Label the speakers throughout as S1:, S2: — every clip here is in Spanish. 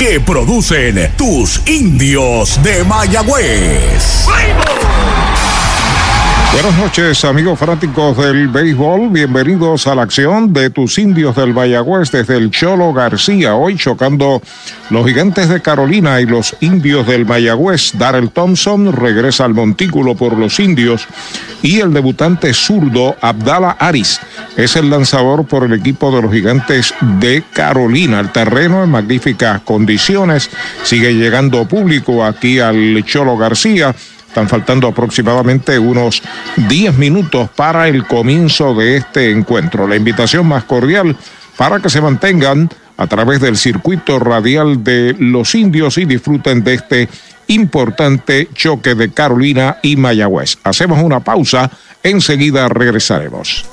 S1: que producen tus indios de Mayagüez.
S2: Buenas noches, amigos fanáticos del béisbol. Bienvenidos a la acción de tus indios del Mayagüez desde el Cholo García. Hoy chocando los gigantes de Carolina y los indios del Mayagüez. Darrell Thompson regresa al montículo por los indios y el debutante zurdo Abdala Aris es el lanzador por el equipo de los gigantes de Carolina. El terreno en magníficas condiciones. Sigue llegando público aquí al Cholo García. Están faltando aproximadamente unos 10 minutos para el comienzo de este encuentro. La invitación más cordial para que se mantengan a través del circuito radial de los indios y disfruten de este importante choque de Carolina y Mayagüez. Hacemos una pausa, enseguida regresaremos.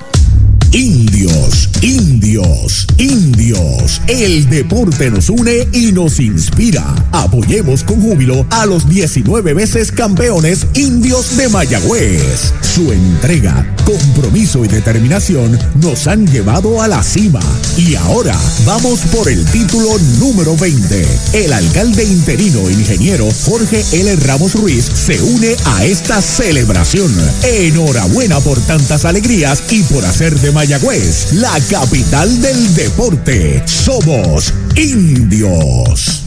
S1: Indios, indios, indios. El deporte nos une y nos inspira. Apoyemos con júbilo a los 19 veces campeones indios de Mayagüez. Su entrega, compromiso y determinación nos han llevado a la cima. Y ahora vamos por el título número 20. El alcalde interino ingeniero Jorge L. Ramos Ruiz se une a esta celebración. Enhorabuena por tantas alegrías y por hacer de Mayagüez, la capital del deporte. Somos indios.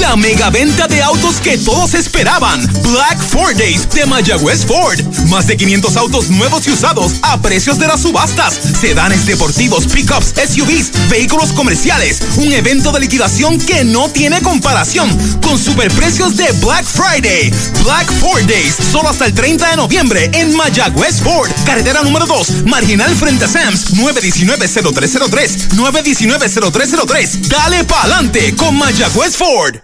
S3: La mega venta de autos que todos esperaban. Black Ford Days de Mayagüez Ford. Más de 500 autos nuevos y usados a precios de las subastas. Sedanes deportivos, pickups, SUVs, vehículos comerciales. Un evento de liquidación que no tiene comparación. Con superprecios de Black Friday. Black Ford Days. Solo hasta el 30 de noviembre en Mayagüez Ford. Carretera número 2. Marginal frente a Sams. 919-0303. 919-0303. Dale pa'lante con Mayagüez Ford.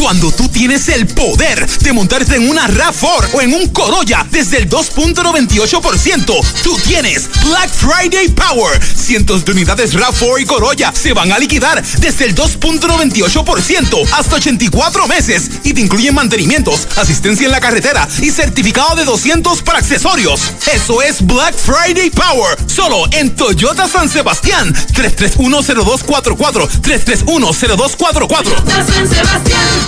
S3: Cuando tú tienes el poder de montarte en una RAV4 o en un Corolla desde el 2.98%, tú tienes Black Friday Power. Cientos de unidades RAV4 y Corolla se van a liquidar desde el 2.98% hasta 84 meses y te incluyen mantenimientos, asistencia en la carretera y certificado de 200 para accesorios. Eso es Black Friday Power, solo en Toyota San Sebastián. 3310244 3310244. San Sebastián.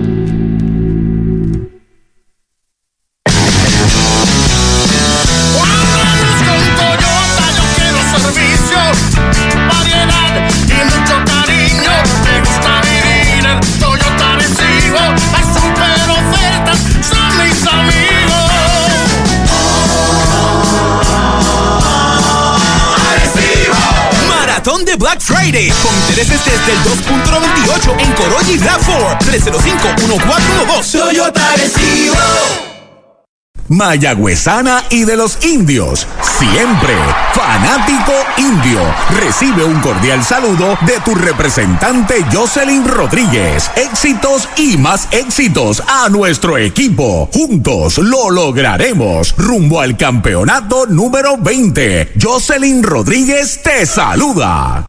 S3: Friday con intereses desde el 2.98 en Corolla y RAV4 305-1412. Toyota Recibo.
S4: Mayagüezana y de los indios. Siempre fanático indio. Recibe un cordial saludo de tu representante Jocelyn Rodríguez. Éxitos y más éxitos a nuestro equipo. Juntos lo lograremos. Rumbo al campeonato número 20. Jocelyn Rodríguez te saluda.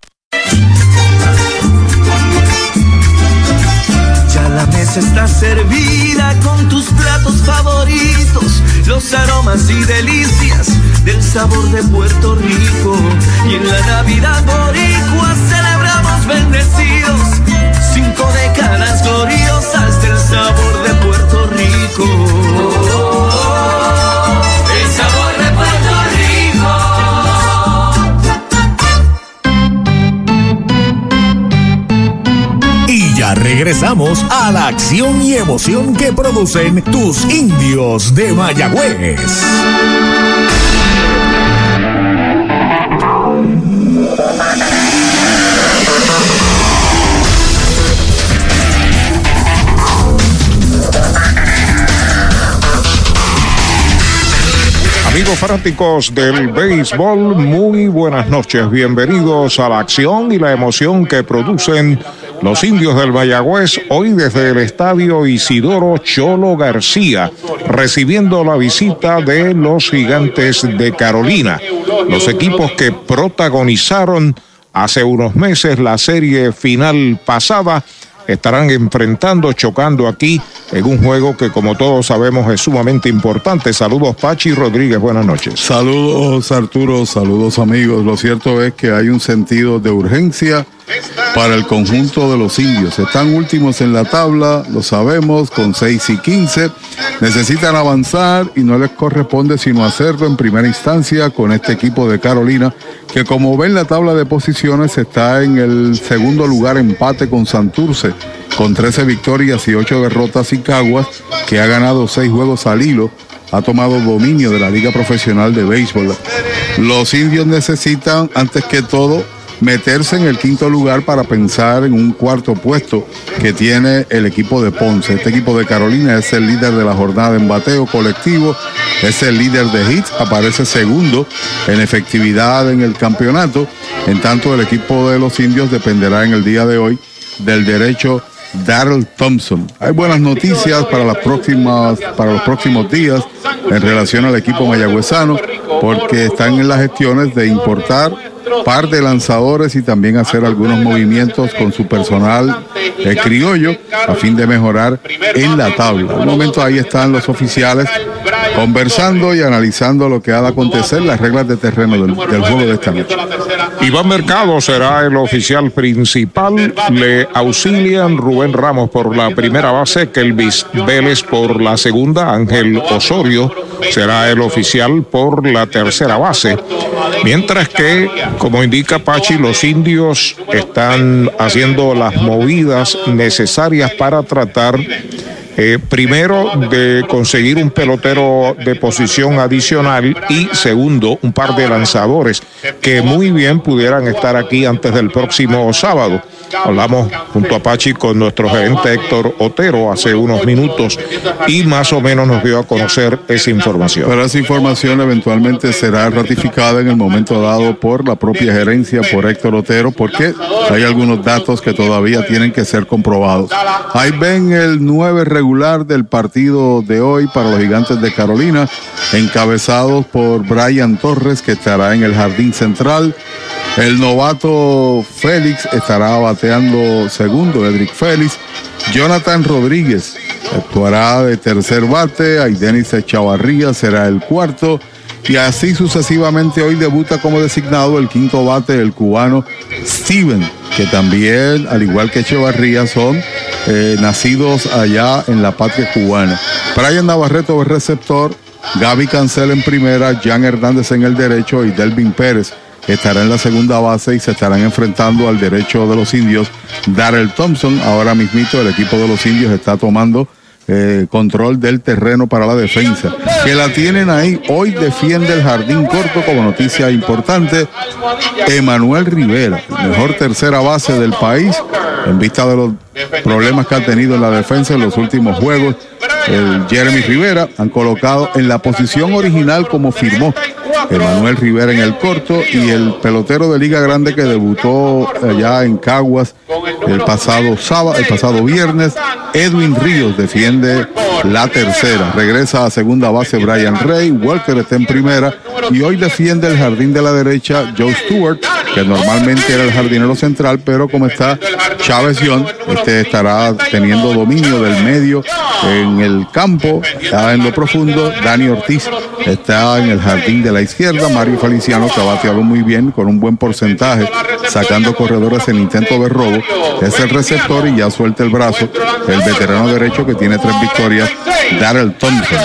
S5: Ya la mesa está servida con tus platos favoritos, los aromas y delicias del sabor de Puerto Rico. Y en la Navidad boricua celebramos bendecidos cinco décadas gloriosas del sabor de Puerto Rico.
S4: Regresamos a la acción y emoción que producen tus indios de Mayagüez.
S2: Amigos fanáticos del béisbol, muy buenas noches. Bienvenidos a la acción y la emoción que producen los indios del Mayagüez hoy desde el estadio Isidoro Cholo García, recibiendo la visita de los gigantes de Carolina, los equipos que protagonizaron hace unos meses la serie final pasada estarán enfrentando, chocando aquí en un juego que como todos sabemos es sumamente importante. Saludos Pachi Rodríguez, buenas noches.
S6: Saludos Arturo, saludos amigos. Lo cierto es que hay un sentido de urgencia para el conjunto de los indios. Están últimos en la tabla, lo sabemos, con 6 y 15. Necesitan avanzar y no les corresponde sino hacerlo en primera instancia con este equipo de Carolina, que como ven la tabla de posiciones está en el segundo lugar empate con Santurce, con 13 victorias y 8 derrotas y Caguas, que ha ganado 6 juegos al hilo ha tomado dominio de la Liga Profesional de Béisbol. Los indios necesitan, antes que todo, meterse en el quinto lugar para pensar en un cuarto puesto que tiene el equipo de Ponce. Este equipo de Carolina es el líder de la jornada en bateo colectivo, es el líder de hits, aparece segundo en efectividad en el campeonato. En tanto, el equipo de los indios dependerá en el día de hoy del derecho Daryl Thompson. Hay buenas noticias para las próximas, para los próximos días en relación al equipo mayagüezano, porque están en las gestiones de importar par de lanzadores y también hacer algunos movimientos con su personal eh, criollo a fin de mejorar en la tabla. un momento ahí están los oficiales conversando y analizando lo que ha de acontecer, las reglas de terreno del, juego de esta noche.
S2: Iván Mercado será el oficial principal. Le auxilian Rubén Ramos por la primera base, Kelvis Vélez por la segunda, Ángel Osorio será el oficial por la tercera base. Mientras que, como indica Pachi, los indios están haciendo las movidas necesarias para tratar eh, primero, de conseguir un pelotero de posición adicional y segundo, un par de lanzadores que muy bien pudieran estar aquí antes del próximo sábado. Hablamos junto a Pachi con nuestro gerente Héctor Otero hace unos minutos y más o menos nos dio a conocer esa información.
S6: Pero esa información eventualmente será ratificada en el momento dado por la propia gerencia, por Héctor Otero, porque hay algunos datos que todavía tienen que ser comprobados. Ahí ven el 9 regular del partido de hoy para los gigantes de Carolina, encabezados por Brian Torres, que estará en el jardín central. El novato Félix estará bateando segundo, Edric Félix. Jonathan Rodríguez actuará de tercer bate. Denis Echavarría será el cuarto. Y así sucesivamente hoy debuta como designado el quinto bate el cubano Steven, que también, al igual que Echevarría, son eh, nacidos allá en la patria cubana. Brian Navarreto el receptor, Gaby Cancel en primera, Jan Hernández en el derecho y Delvin Pérez estará en la segunda base y se estarán enfrentando al derecho de los indios Darrell Thompson. Ahora mismito el equipo de los indios está tomando eh, control del terreno para la defensa. Que la tienen ahí. Hoy defiende el jardín corto como noticia importante. Emanuel Rivera, mejor tercera base del país, en vista de los problemas que ha tenido en la defensa en los últimos juegos. El Jeremy Rivera han colocado en la posición original como firmó Emanuel Rivera en el corto y el pelotero de Liga Grande que debutó allá en Caguas el pasado sábado, el pasado viernes, Edwin Ríos defiende la tercera. Regresa a segunda base Brian Rey, Walker está en primera y hoy defiende el jardín de la derecha Joe Stewart, que normalmente era el jardinero central, pero como está Chávez Young, este estará teniendo dominio del medio en el campo, está en lo profundo. Dani Ortiz está en el jardín de la izquierda. Mario Feliciano, que ha bateado muy bien, con un buen porcentaje, sacando corredores en intento de robo. Es el receptor y ya suelta el brazo. El veterano derecho que tiene tres victorias, Darrell Thompson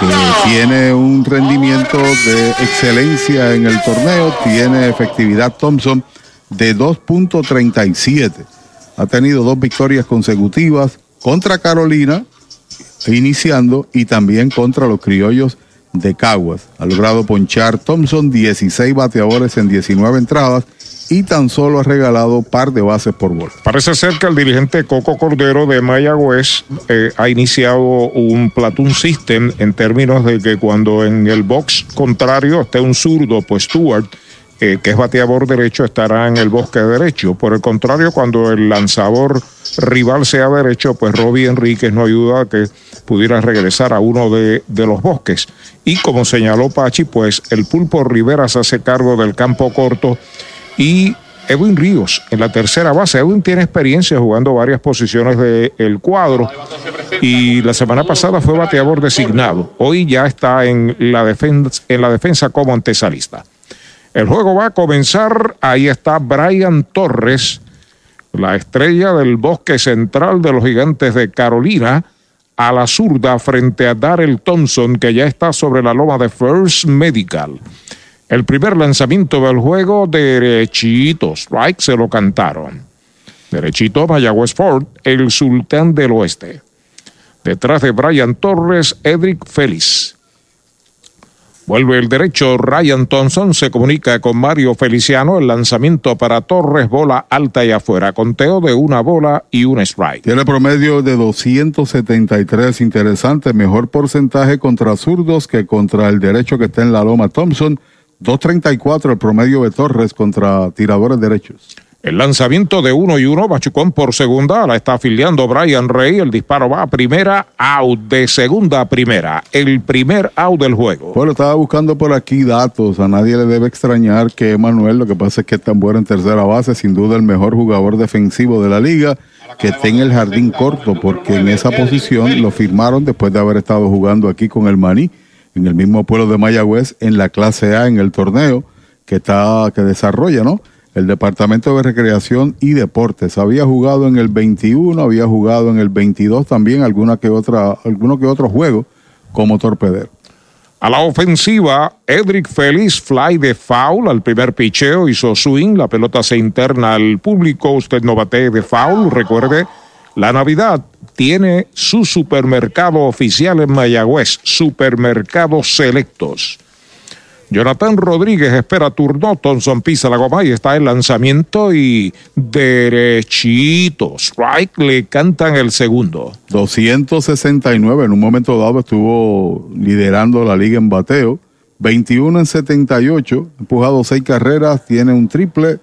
S6: que tiene un rendimiento de excelencia en el torneo, tiene efectividad Thompson de 2.37. Ha tenido dos victorias consecutivas contra Carolina, iniciando, y también contra los criollos de Caguas. Ha logrado ponchar Thompson 16 bateadores en 19 entradas y tan solo ha regalado par de bases por gol.
S2: Parece ser que el dirigente Coco Cordero de Mayagüez eh, ha iniciado un platoon system en términos de que cuando en el box contrario esté un zurdo, pues Stuart eh, que es bateador derecho, estará en el bosque derecho. Por el contrario, cuando el lanzador rival sea derecho, pues Robbie Enríquez no ayuda a que pudiera regresar a uno de los bosques. Y como señaló Pachi, pues el Pulpo Rivera se hace cargo del campo corto y Edwin Ríos en la tercera base. Edwin tiene experiencia jugando varias posiciones del cuadro y la semana pasada fue bateador designado. Hoy ya está en la defensa, en la defensa como antesalista. El juego va a comenzar. Ahí está Brian Torres, la estrella del bosque central de los gigantes de Carolina, a la zurda frente a Darrell Thompson, que ya está sobre la loma de First Medical. El primer lanzamiento del juego, derechito, strike, se lo cantaron. Derechito, Mayagüez Ford, el sultán del oeste. Detrás de Brian Torres, Edric Félix. Vuelve el derecho. Ryan Thompson se comunica con Mario Feliciano. El lanzamiento para Torres, bola alta y afuera. Conteo de una bola y un strike.
S6: Tiene promedio de 273. Interesante. Mejor porcentaje contra zurdos que contra el derecho que está en la loma. Thompson, 234 el promedio de Torres contra tiradores derechos.
S2: El lanzamiento de uno y uno, Machucón por segunda, la está afiliando Brian Rey. El disparo va a primera, out de segunda a primera. El primer out del juego.
S6: Bueno, estaba buscando por aquí datos. A nadie le debe extrañar que Emanuel, lo que pasa es que es tan bueno en tercera base, sin duda el mejor jugador defensivo de la liga, que está en el jardín corto, porque en esa posición lo firmaron después de haber estado jugando aquí con el Maní, en el mismo pueblo de Mayagüez, en la clase A, en el torneo que está, que desarrolla, ¿no? el Departamento de Recreación y Deportes. Había jugado en el 21, había jugado en el 22 también alguna que otra, alguno que otro juego como torpedero.
S2: A la ofensiva, Edric Félix fly de foul al primer picheo, hizo swing, la pelota se interna al público, usted no bate de foul, recuerde, la Navidad tiene su supermercado oficial en Mayagüez, supermercados selectos. Jonathan Rodríguez espera turno. Thompson pisa la goma y está el lanzamiento y derechito. Strike le cantan el segundo.
S6: 269 en un momento dado estuvo liderando la liga en bateo. 21 en 78, empujado seis carreras, tiene un triple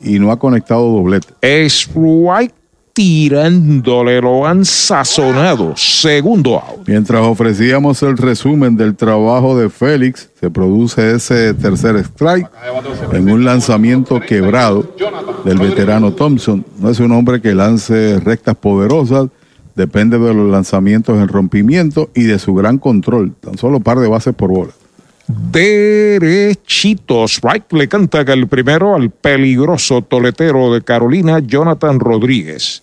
S6: y no ha conectado doblete.
S2: Strike tirándole, lo han sazonado. Segundo out.
S6: Mientras ofrecíamos el resumen del trabajo de Félix, se produce ese tercer strike en un lanzamiento quebrado del veterano Thompson. No es un hombre que lance rectas poderosas, depende de los lanzamientos en rompimiento y de su gran control. Tan solo par de bases por bola
S2: derechito. Strike le canta el primero al peligroso toletero de Carolina, Jonathan Rodríguez.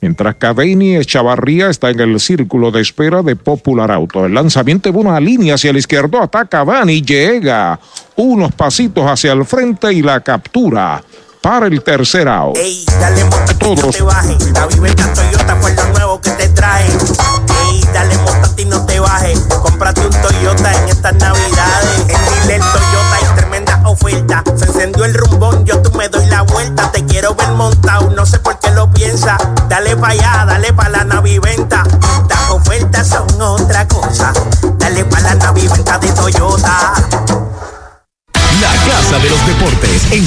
S2: Mientras Cadeini Echavarría está en el círculo de espera de Popular Auto. El lanzamiento de una línea hacia el izquierdo ataca Van llega unos pasitos hacia el frente y la captura para el tercer out.
S7: Ey, dale Todos. te baje. La vivienda Toyota fue lo nuevo que te trae. Ey, dale montate y no te bajes. Cómprate un Toyota en estas navidades. En Dile Toyota hay tremenda oferta. Se encendió el rumbón, yo tú me doy la vuelta. Te quiero ver montado, no sé por qué lo piensa. Dale pa' allá, dale pa' la naviventa. Las ofertas son otra cosa.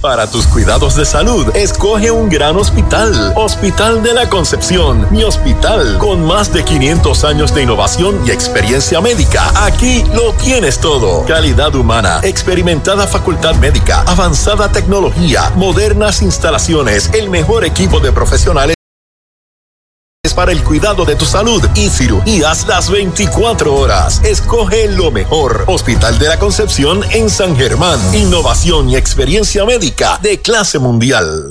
S8: Para tus cuidados de salud, escoge un gran hospital. Hospital de la Concepción, mi hospital, con más de 500 años de innovación y experiencia médica. Aquí lo tienes todo. Calidad humana, experimentada facultad médica, avanzada tecnología, modernas instalaciones, el mejor equipo de profesionales para el cuidado de tu salud y cirugías las 24 horas. Escoge lo mejor. Hospital de la Concepción en San Germán. Innovación y experiencia médica de clase mundial.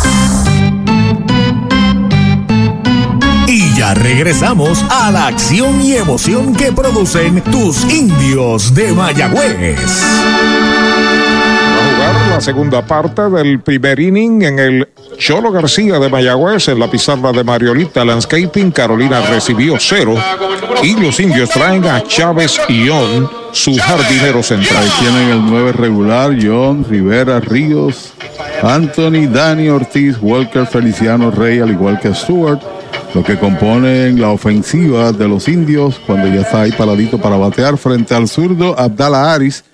S1: Ya regresamos a la acción y emoción que producen tus indios de Mayagüez.
S2: Va a jugar la segunda parte del primer inning en el Cholo García de Mayagüez en la pizarra de Mariolita Landscaping. Carolina recibió cero y los indios traen a Chávez y John, su jardinero central.
S6: Ahí tienen el 9 regular, John, Rivera, Ríos, Anthony, Dani Ortiz, Walker, Feliciano Rey, al igual que Stewart lo que componen la ofensiva de los indios cuando ya está ahí paradito para batear frente al zurdo Abdala Aris,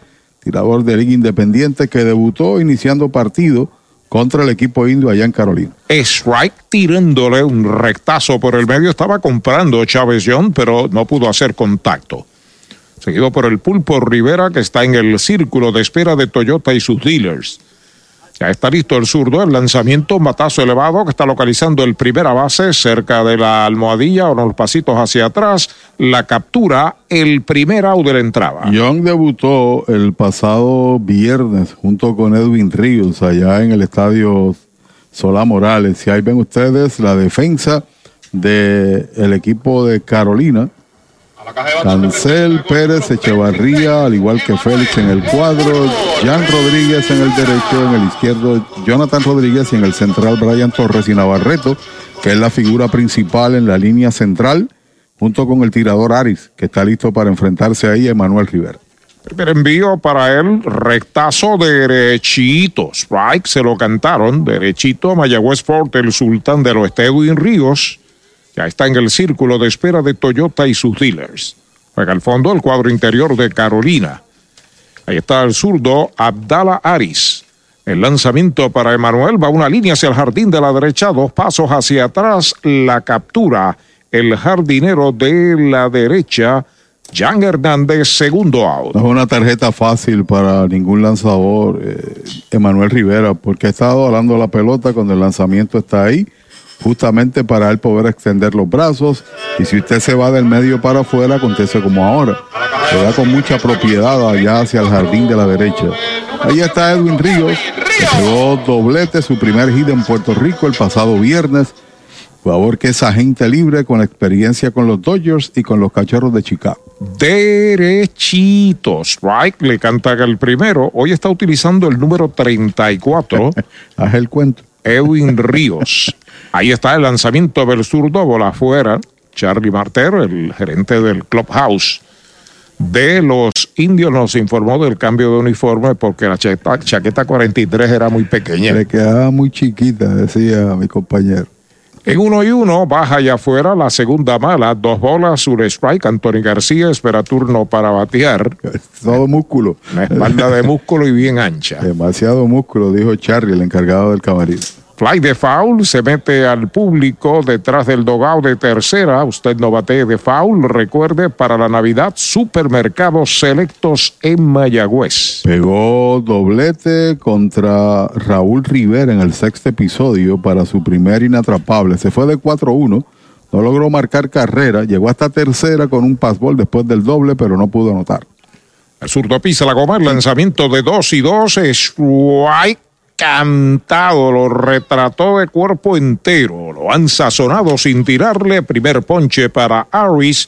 S6: tirador de Liga Independiente que debutó iniciando partido contra el equipo indio allá en Carolina.
S2: Strike tirándole un rectazo por el medio, estaba comprando Chávez John, pero no pudo hacer contacto. seguido por el Pulpo Rivera, que está en el círculo de espera de Toyota y sus dealers. Ya está listo el zurdo, el lanzamiento, matazo elevado que está localizando el primera base cerca de la almohadilla, unos pasitos hacia atrás. La captura, el primer out de la entrada.
S6: Young debutó el pasado viernes junto con Edwin Ríos allá en el estadio Solá Morales. Y ahí ven ustedes la defensa del equipo de Carolina Cancel, Pérez, Echevarría, al igual que Félix en el cuadro, Jan Rodríguez en el derecho, en el izquierdo, Jonathan Rodríguez y en el central Brian Torres y Navarreto, que es la figura principal en la línea central, junto con el tirador Aris, que está listo para enfrentarse ahí a Emanuel Rivera.
S2: Primer envío para él, rectazo derechito. Strike se lo cantaron, derechito a Mayagüez Fort, el sultán de los Edwin Ríos. Ya está en el círculo de espera de Toyota y sus dealers. Juega al fondo el cuadro interior de Carolina. Ahí está el zurdo Abdala Aris. El lanzamiento para Emanuel va una línea hacia el jardín de la derecha, dos pasos hacia atrás, la captura. El jardinero de la derecha, Jan Hernández, segundo out.
S6: No es una tarjeta fácil para ningún lanzador, eh, Emanuel Rivera, porque ha estado hablando la pelota cuando el lanzamiento está ahí justamente para él poder extender los brazos. Y si usted se va del medio para afuera, acontece como ahora. Se da con mucha propiedad allá hacia el jardín de la derecha. Ahí está Edwin Ríos, que pegó doblete, su primer hit en Puerto Rico el pasado viernes. Jugador que es agente libre con experiencia con los Dodgers y con los Cachorros de Chicago.
S2: Derechitos, right, le canta el primero. Hoy está utilizando el número 34.
S6: Haz el cuento.
S2: Edwin Ríos. Ahí está el lanzamiento del zurdo, bola afuera. Charlie Martero, el gerente del Clubhouse de los indios, nos informó del cambio de uniforme porque la chaqueta, chaqueta 43 era muy pequeña.
S6: Le quedaba muy chiquita, decía mi compañero.
S2: En uno y uno, baja allá afuera la segunda mala, dos bolas, un strike. Anthony García espera turno para batear.
S6: Todo músculo.
S2: Una espalda de músculo y bien ancha.
S6: Demasiado músculo, dijo Charlie, el encargado del camarín.
S2: Fly de foul, se mete al público detrás del dogao de tercera. Usted no bate de foul. Recuerde, para la Navidad, supermercados selectos en Mayagüez.
S6: Pegó doblete contra Raúl Rivera en el sexto episodio para su primer inatrapable. Se fue de 4-1. No logró marcar carrera. Llegó hasta tercera con un passball después del doble, pero no pudo anotar.
S2: El zurdo pisa la goma, el lanzamiento de 2 y 2, strike cantado, lo retrató de cuerpo entero, lo han sazonado sin tirarle. Primer ponche para Aris,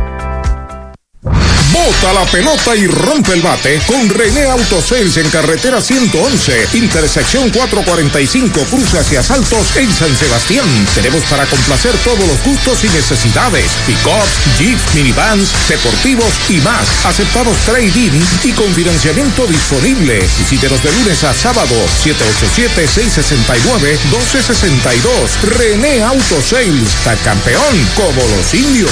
S4: Bota la pelota y rompe el bate con René Autosales en carretera 111, intersección 445, cruce hacia Saltos en San Sebastián. Tenemos para complacer todos los gustos y necesidades: pick-up, jeep, minivans, deportivos y más. Aceptamos trading y con financiamiento disponible. Visítenos de lunes a sábado, 787-669-1262. René Autosales, está campeón como los indios.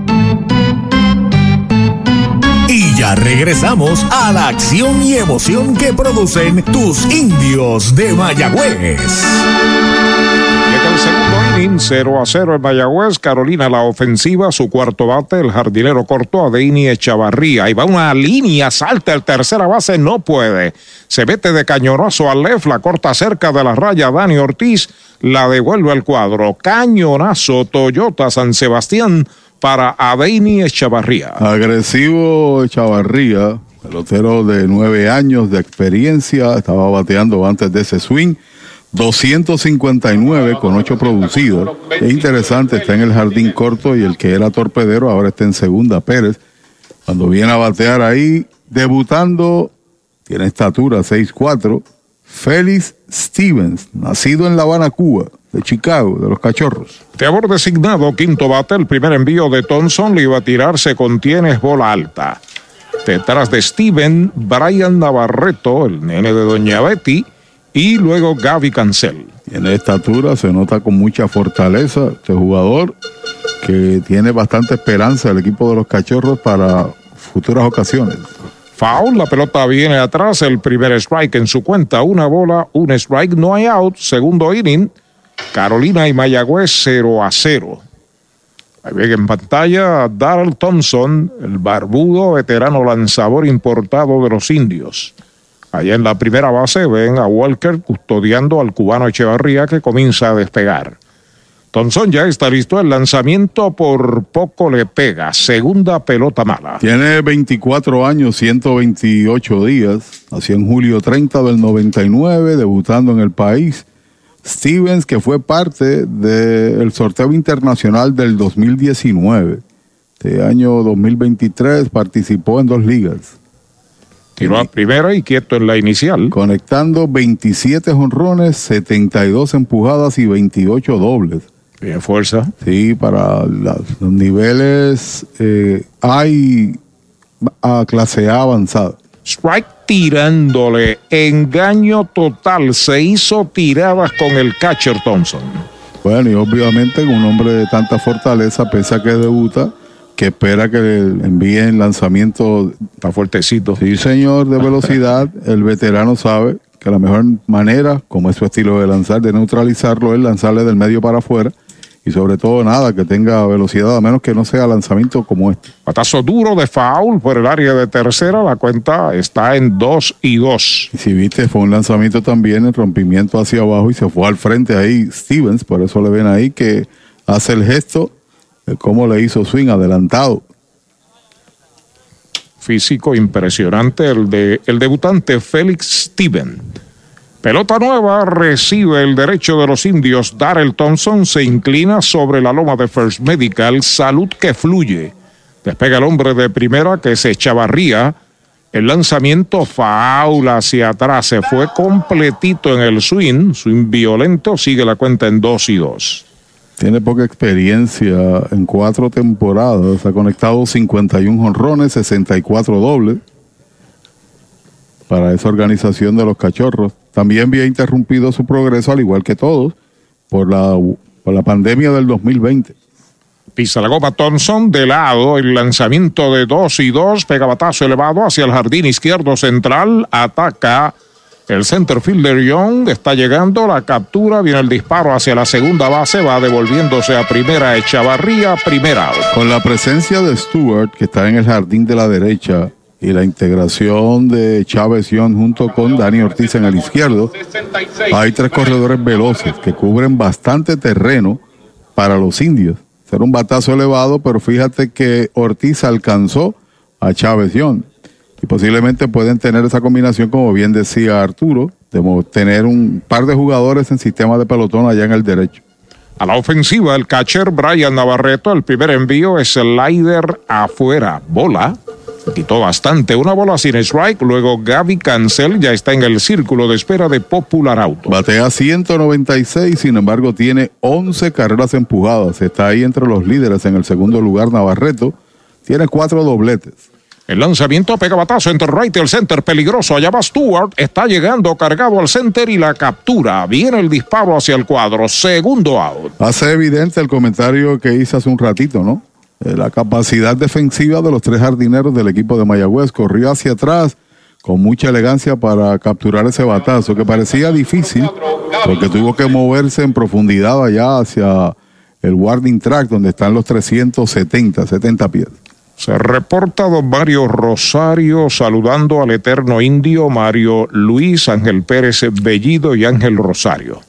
S4: Ya regresamos a la acción y emoción que producen tus indios de Mayagüez.
S2: Llega el segundo inning, 0 a 0 en Mayagüez. Carolina la ofensiva, su cuarto bate, el jardinero corto a Deini Echavarría. Ahí va una línea, salta el tercera base, no puede. Se mete de cañonazo al left, la corta cerca de la raya Dani Ortiz, la devuelve al cuadro. Cañonazo Toyota San Sebastián para Adeini Echavarría.
S6: Agresivo Echavarría, pelotero de nueve años de experiencia, estaba bateando antes de ese swing. 259 con 8 producidos. Es interesante, está en el jardín corto y el que era torpedero ahora está en segunda Pérez. Cuando viene a batear ahí, debutando, tiene estatura 6'4, Félix Stevens, nacido en La Habana, Cuba, de Chicago, de los Cachorros.
S2: Teabor designado, quinto bate, el primer envío de Thompson le iba a tirar, se contiene, es bola alta. Detrás de Steven, Brian Navarreto, el nene de Doña Betty, y luego Gaby Cancel.
S6: Tiene estatura, se nota con mucha fortaleza este jugador que tiene bastante esperanza el equipo de los Cachorros para futuras ocasiones.
S2: Foul, la pelota viene atrás, el primer strike en su cuenta, una bola, un strike, no hay out, segundo inning, Carolina y Mayagüez 0 a 0. Ahí ven en pantalla a Darrell Thompson, el barbudo veterano lanzador importado de los indios. Allá en la primera base ven a Walker custodiando al cubano Echevarría que comienza a despegar. Thompson ya está listo, el lanzamiento por poco le pega, segunda pelota mala.
S6: Tiene 24 años, 128 días, nació en julio 30 del 99, debutando en el país. Stevens, que fue parte del sorteo internacional del 2019. Este año 2023 participó en dos ligas.
S2: Tiró a primera y quieto en la inicial.
S6: Conectando 27 honrones, 72 empujadas y 28 dobles.
S2: Bien, fuerza.
S6: Sí, para las- los niveles eh, hay a clase A avanzada.
S2: Strike tirándole, engaño total, se hizo tiradas con el catcher Thompson.
S6: Bueno, y obviamente un hombre de tanta fortaleza, pese a que debuta, que espera que le envíen lanzamiento.
S2: Está fuertecito.
S6: Sí, señor, de velocidad. El veterano sabe que la mejor manera, como es su estilo de lanzar, de neutralizarlo, es lanzarle del medio para afuera. Y sobre todo, nada, que tenga velocidad, a menos que no sea lanzamiento como este.
S2: Patazo duro de foul por el área de tercera, la cuenta está en 2 y 2.
S6: Y si viste, fue un lanzamiento también, el rompimiento hacia abajo y se fue al frente ahí Stevens, por eso le ven ahí que hace el gesto de cómo le hizo swing adelantado.
S2: Físico impresionante el de el debutante Félix Steven. Pelota nueva, recibe el derecho de los indios. Darrell Thompson se inclina sobre la loma de First Medical. Salud que fluye. Despega el hombre de primera que se chavarría. El lanzamiento faula hacia atrás. Se fue completito en el swing. Swing violento. Sigue la cuenta en 2 y 2.
S6: Tiene poca experiencia en cuatro temporadas. Ha conectado 51 honrones, 64 dobles para esa organización de los cachorros. También había interrumpido su progreso, al igual que todos, por la, por la pandemia del 2020.
S2: Pisa la goma Thompson de lado, el lanzamiento de 2 y 2, pega batazo elevado hacia el jardín izquierdo central, ataca el center fielder Young, está llegando la captura, viene el disparo hacia la segunda base, va devolviéndose a primera Echavarría, primera.
S6: Con la presencia de Stewart, que está en el jardín de la derecha, y la integración de Chávez Young junto con Dani Ortiz en el izquierdo, hay tres corredores veloces que cubren bastante terreno para los indios. Será un batazo elevado, pero fíjate que Ortiz alcanzó a Chávez. Y posiblemente pueden tener esa combinación, como bien decía Arturo, de tener un par de jugadores en sistema de pelotón allá en el derecho.
S2: A la ofensiva, el catcher Brian Navarreto, el primer envío es slider afuera, bola. Quitó bastante, una bola sin strike. Luego Gaby Cancel ya está en el círculo de espera de Popular Auto.
S6: Batea 196, sin embargo tiene 11 carreras empujadas. Está ahí entre los líderes en el segundo lugar Navarreto. Tiene cuatro dobletes.
S2: El lanzamiento pega batazo entre right y el center peligroso. Allá va Stewart. Está llegando cargado al center y la captura. Viene el disparo hacia el cuadro. Segundo out.
S6: Hace evidente el comentario que hice hace un ratito, ¿no? Eh, la capacidad defensiva de los tres jardineros del equipo de Mayagüez. Corrió hacia atrás con mucha elegancia para capturar ese batazo que parecía difícil porque tuvo que moverse en profundidad allá hacia el warning track donde están los 370, 70 pies.
S2: Se reporta don Mario Rosario saludando al eterno indio Mario Luis Ángel Pérez Bellido y Ángel Rosario.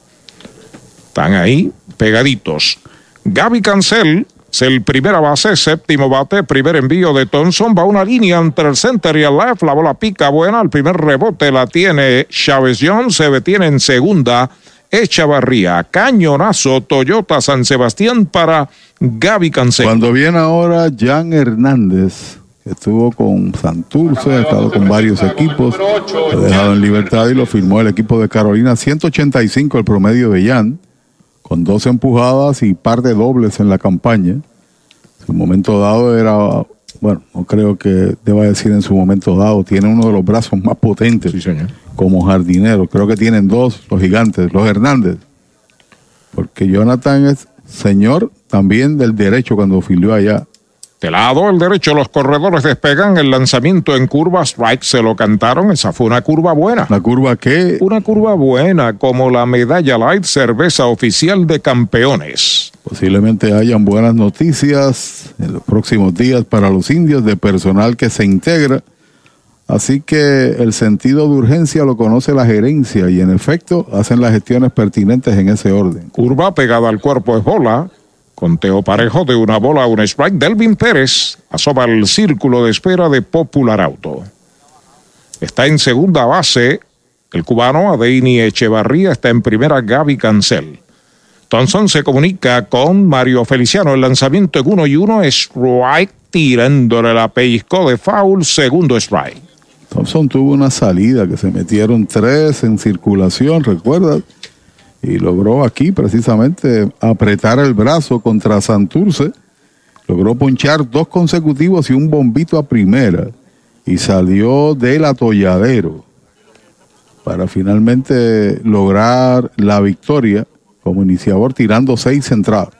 S2: Están ahí pegaditos. Gaby Cancel es el primera base, séptimo bate, primer envío de Thompson, va una línea entre el center y el left, la bola pica buena, el primer rebote la tiene Chávez Jones, se detiene en segunda, Echavarría, cañonazo, Toyota San Sebastián para Gaby Cancel.
S6: Cuando viene ahora Jan Hernández, que estuvo con Santurce, ha estado con varios equipos, ha dejado en libertad y lo firmó el equipo de Carolina, 185 el promedio de Jan con dos empujadas y par de dobles en la campaña. En su momento dado era, bueno, no creo que deba decir en su momento dado, tiene uno de los brazos más potentes como jardinero. Creo que tienen dos, los gigantes, los Hernández. Porque Jonathan es señor también del derecho cuando filió allá.
S2: De lado el derecho, los corredores despegan el lanzamiento en curva, strike se lo cantaron, esa fue una curva buena.
S6: ¿La curva qué?
S2: Una curva buena, como la medalla light cerveza oficial de campeones.
S6: Posiblemente hayan buenas noticias en los próximos días para los indios de personal que se integra. Así que el sentido de urgencia lo conoce la gerencia y en efecto hacen las gestiones pertinentes en ese orden.
S2: Curva pegada al cuerpo es bola. Conteo parejo de una bola a un strike. Delvin Pérez asoma el círculo de espera de Popular Auto. Está en segunda base el cubano Adeini Echevarría. Está en primera Gaby Cancel. Thompson se comunica con Mario Feliciano. El lanzamiento en uno y uno. Strike tirándole la pellizco de foul. Segundo strike.
S6: Thompson tuvo una salida que se metieron tres en circulación, ¿recuerdas? Y logró aquí precisamente apretar el brazo contra Santurce. Logró ponchar dos consecutivos y un bombito a primera y salió del atolladero para finalmente lograr la victoria como iniciador tirando seis entradas.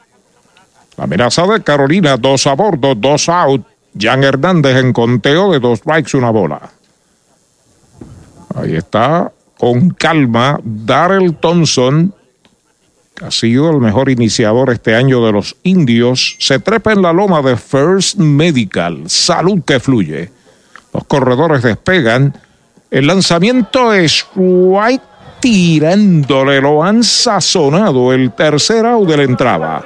S2: La amenaza de Carolina, dos a bordo, dos out. Jan Hernández en conteo de dos strikes, una bola. Ahí está con calma. Darrell Thompson ha sido el mejor iniciador este año de los indios. Se trepa en la loma de First Medical. Salud que fluye. Los corredores despegan. El lanzamiento es White tirándole. Lo han sazonado. El tercer out de la entrada.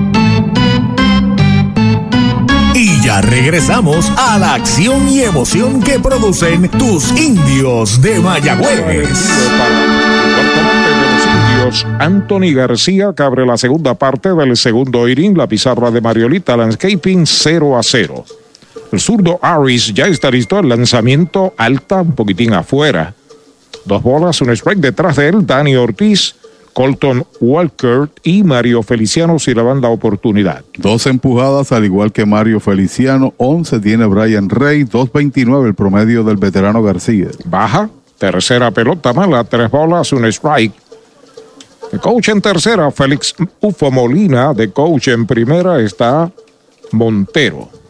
S4: Ya regresamos a la acción y emoción que producen tus indios de Mayagüez.
S2: Anthony García que abre la segunda parte del segundo inning, la pizarra de Mariolita Landscaping 0 a 0. El zurdo Aris ya está listo, el lanzamiento alta, un poquitín afuera. Dos bolas, un strike detrás de él, Dani Ortiz, Colton Walker y Mario Feliciano si le van la oportunidad.
S6: Dos empujadas, al igual que Mario Feliciano, 11 tiene Brian Rey, 2.29 el promedio del veterano García.
S2: Baja, tercera pelota mala, tres bolas, un strike. De coach en tercera, Félix Ufo Molina. De coach en primera está Montero.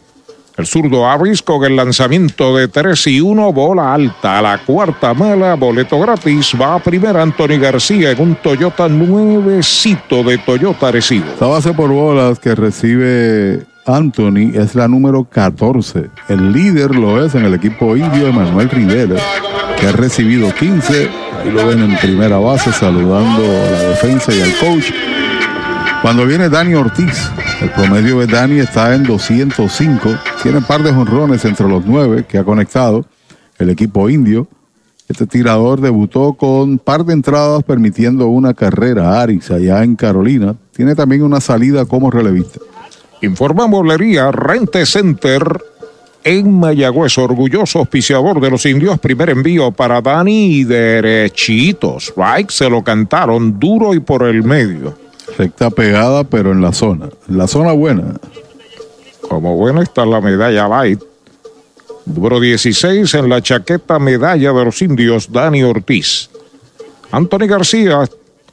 S2: El zurdo Aris con el lanzamiento de 3 y 1, bola alta. A la cuarta mala, boleto gratis. Va a primera Anthony García en un Toyota nuevecito de Toyota Arecibo.
S6: La base por bolas que recibe Anthony es la número 14. El líder lo es en el equipo indio Emanuel Rivera, que ha recibido 15. Y lo ven en primera base saludando a la defensa y al coach. Cuando viene Dani Ortiz, el promedio de Dani está en 205. Tiene un par de jonrones entre los nueve que ha conectado el equipo indio. Este tirador debutó con un par de entradas permitiendo una carrera a Aris allá en Carolina. Tiene también una salida como relevista.
S2: Informa Bolería Rente Center en Mayagüez, orgulloso auspiciador de los indios. Primer envío para Dani y derechitos. Right, se lo cantaron duro y por el medio.
S6: Recta pegada, pero en la zona. La zona buena.
S2: Como buena está la medalla light. Número 16 en la chaqueta medalla de los indios, Dani Ortiz. Anthony García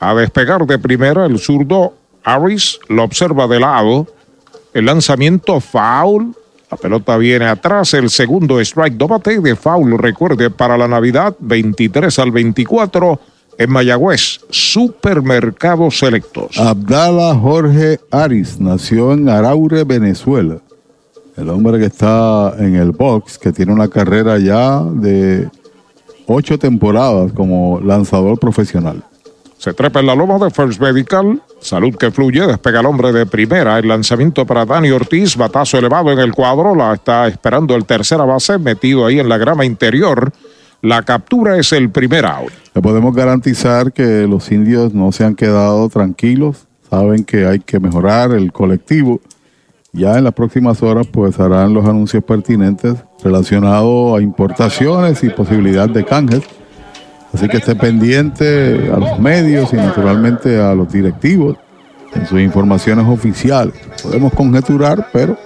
S2: a despegar de primera, el zurdo Harris lo observa de lado. El lanzamiento foul. La pelota viene atrás. El segundo strike. Dóbate de foul. Recuerde, para la Navidad, 23 al 24 en Mayagüez, Supermercados Selectos.
S6: Abdala Jorge Aris nació en Araure, Venezuela. El hombre que está en el box, que tiene una carrera ya de ocho temporadas como lanzador profesional.
S2: Se trepa en la loma de First Medical. Salud que fluye. Despega el hombre de primera. El lanzamiento para Dani Ortiz. Batazo elevado en el cuadro. La está esperando el tercera base. Metido ahí en la grama interior. La captura es el primer out.
S6: Le podemos garantizar que los indios no se han quedado tranquilos. Saben que hay que mejorar el colectivo. Ya en las próximas horas pues harán los anuncios pertinentes relacionados a importaciones y posibilidad de canjes. Así que esté pendiente a los medios y naturalmente a los directivos en sus informaciones oficiales. Podemos conjeturar, pero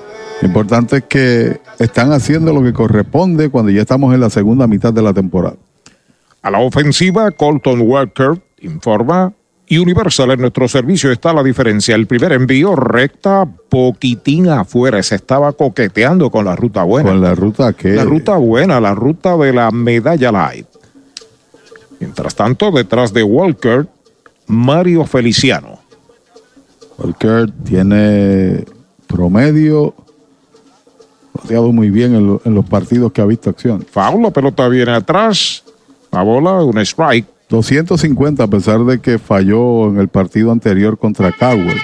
S6: lo importante es que están haciendo lo que corresponde cuando ya estamos en la segunda mitad de la temporada.
S2: A la ofensiva, Colton Walker informa. Y Universal en nuestro servicio está la diferencia. El primer envío recta, poquitín afuera. Se estaba coqueteando con la ruta buena.
S6: ¿Con la ruta qué?
S2: La ruta buena, la ruta de la medalla light. Mientras tanto, detrás de Walker, Mario Feliciano.
S6: Walker tiene promedio bateado muy bien en, lo, en, los partidos que ha visto acción.
S2: Foul, la pelota viene atrás. La bola, un strike.
S6: 250 a pesar de que falló en el partido anterior contra Cowell.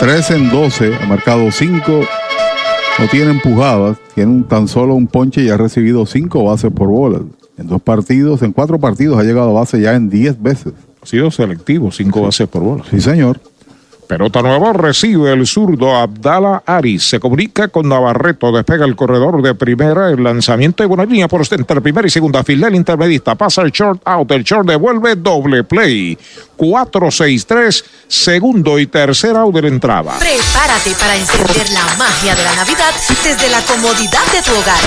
S6: 3 en 12, ha marcado 5, no tiene empujadas, tiene un, tan solo un ponche y ha recibido 5 bases por bolas. En dos partidos, en cuatro partidos ha llegado a base ya en 10 veces.
S2: Ha sido selectivo, 5 sí. bases por bolas.
S6: Sí, señor.
S2: Pelota nueva recibe el zurdo Abdala Aris. Se comunica con Navarreto. Despega el corredor de primera. El lanzamiento de buena línea por entre primera y segunda fila. El intermedista pasa el short out. El short devuelve doble play. 4-6-3. Segundo y tercer out de la entrada.
S9: Prepárate para encender la magia de la Navidad desde la comodidad de tu hogar.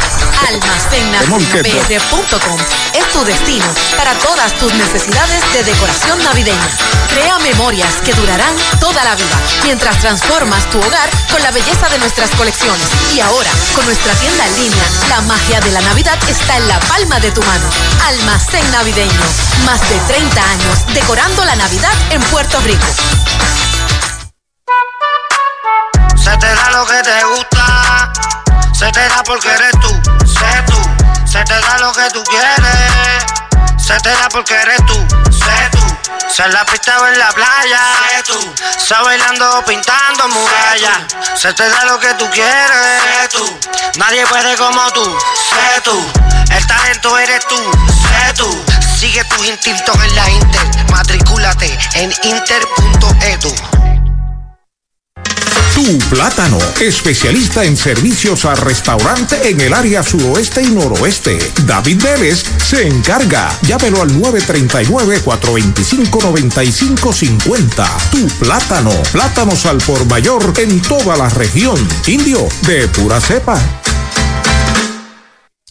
S9: Almacennacionpr.com es tu destino para todas tus necesidades de decoración navideña. Crea memorias que durarán toda la vida mientras transformas tu hogar con la belleza de nuestras colecciones. Y ahora, con nuestra tienda en línea, la magia de la Navidad está en la palma de tu mano. Almacén navideño. Más de 30 años decorando la Navidad en Puerto Rico.
S10: Se te da lo que te gusta. Se
S11: te da porque eres tú, sé tú. Se te da lo que tú quieres. Se te da porque eres tú, sé tú. Se la pista o en la playa, sé tú. Se bailando pintando murallas. Se te da lo que tú quieres, sé tú. Nadie puede como tú, sé tú. El talento eres tú, sé tú. Sigue tus instintos en la Inter. Matricúlate en inter.edu.
S2: Tu Plátano, especialista en servicios a restaurante en el área suroeste y noroeste. David Vélez se encarga. Llámelo al 939-425-9550. Tu Plátano, plátanos al por mayor en toda la región. Indio, de pura cepa.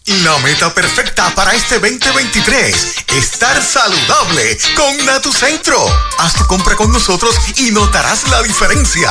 S12: La meta perfecta para este 2023, estar saludable con Natucentro. Haz tu compra con nosotros y notarás la diferencia.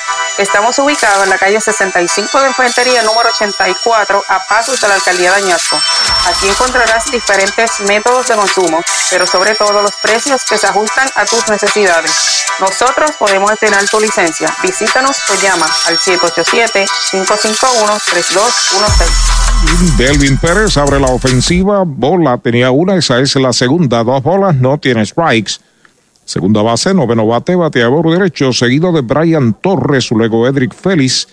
S13: Estamos ubicados en la calle 65 de Infantería número 84 a pasos de la alcaldía de Añasco. Aquí encontrarás diferentes métodos de consumo, pero sobre todo los precios que se ajustan a tus necesidades. Nosotros podemos estrenar tu licencia. Visítanos o llama al 787-551-3216.
S2: Delvin Pérez abre la ofensiva. Bola tenía una, esa es la segunda. Dos bolas, no tiene strikes. Segunda base, noveno bate, bateador derecho, seguido de Brian Torres, luego Edric Félix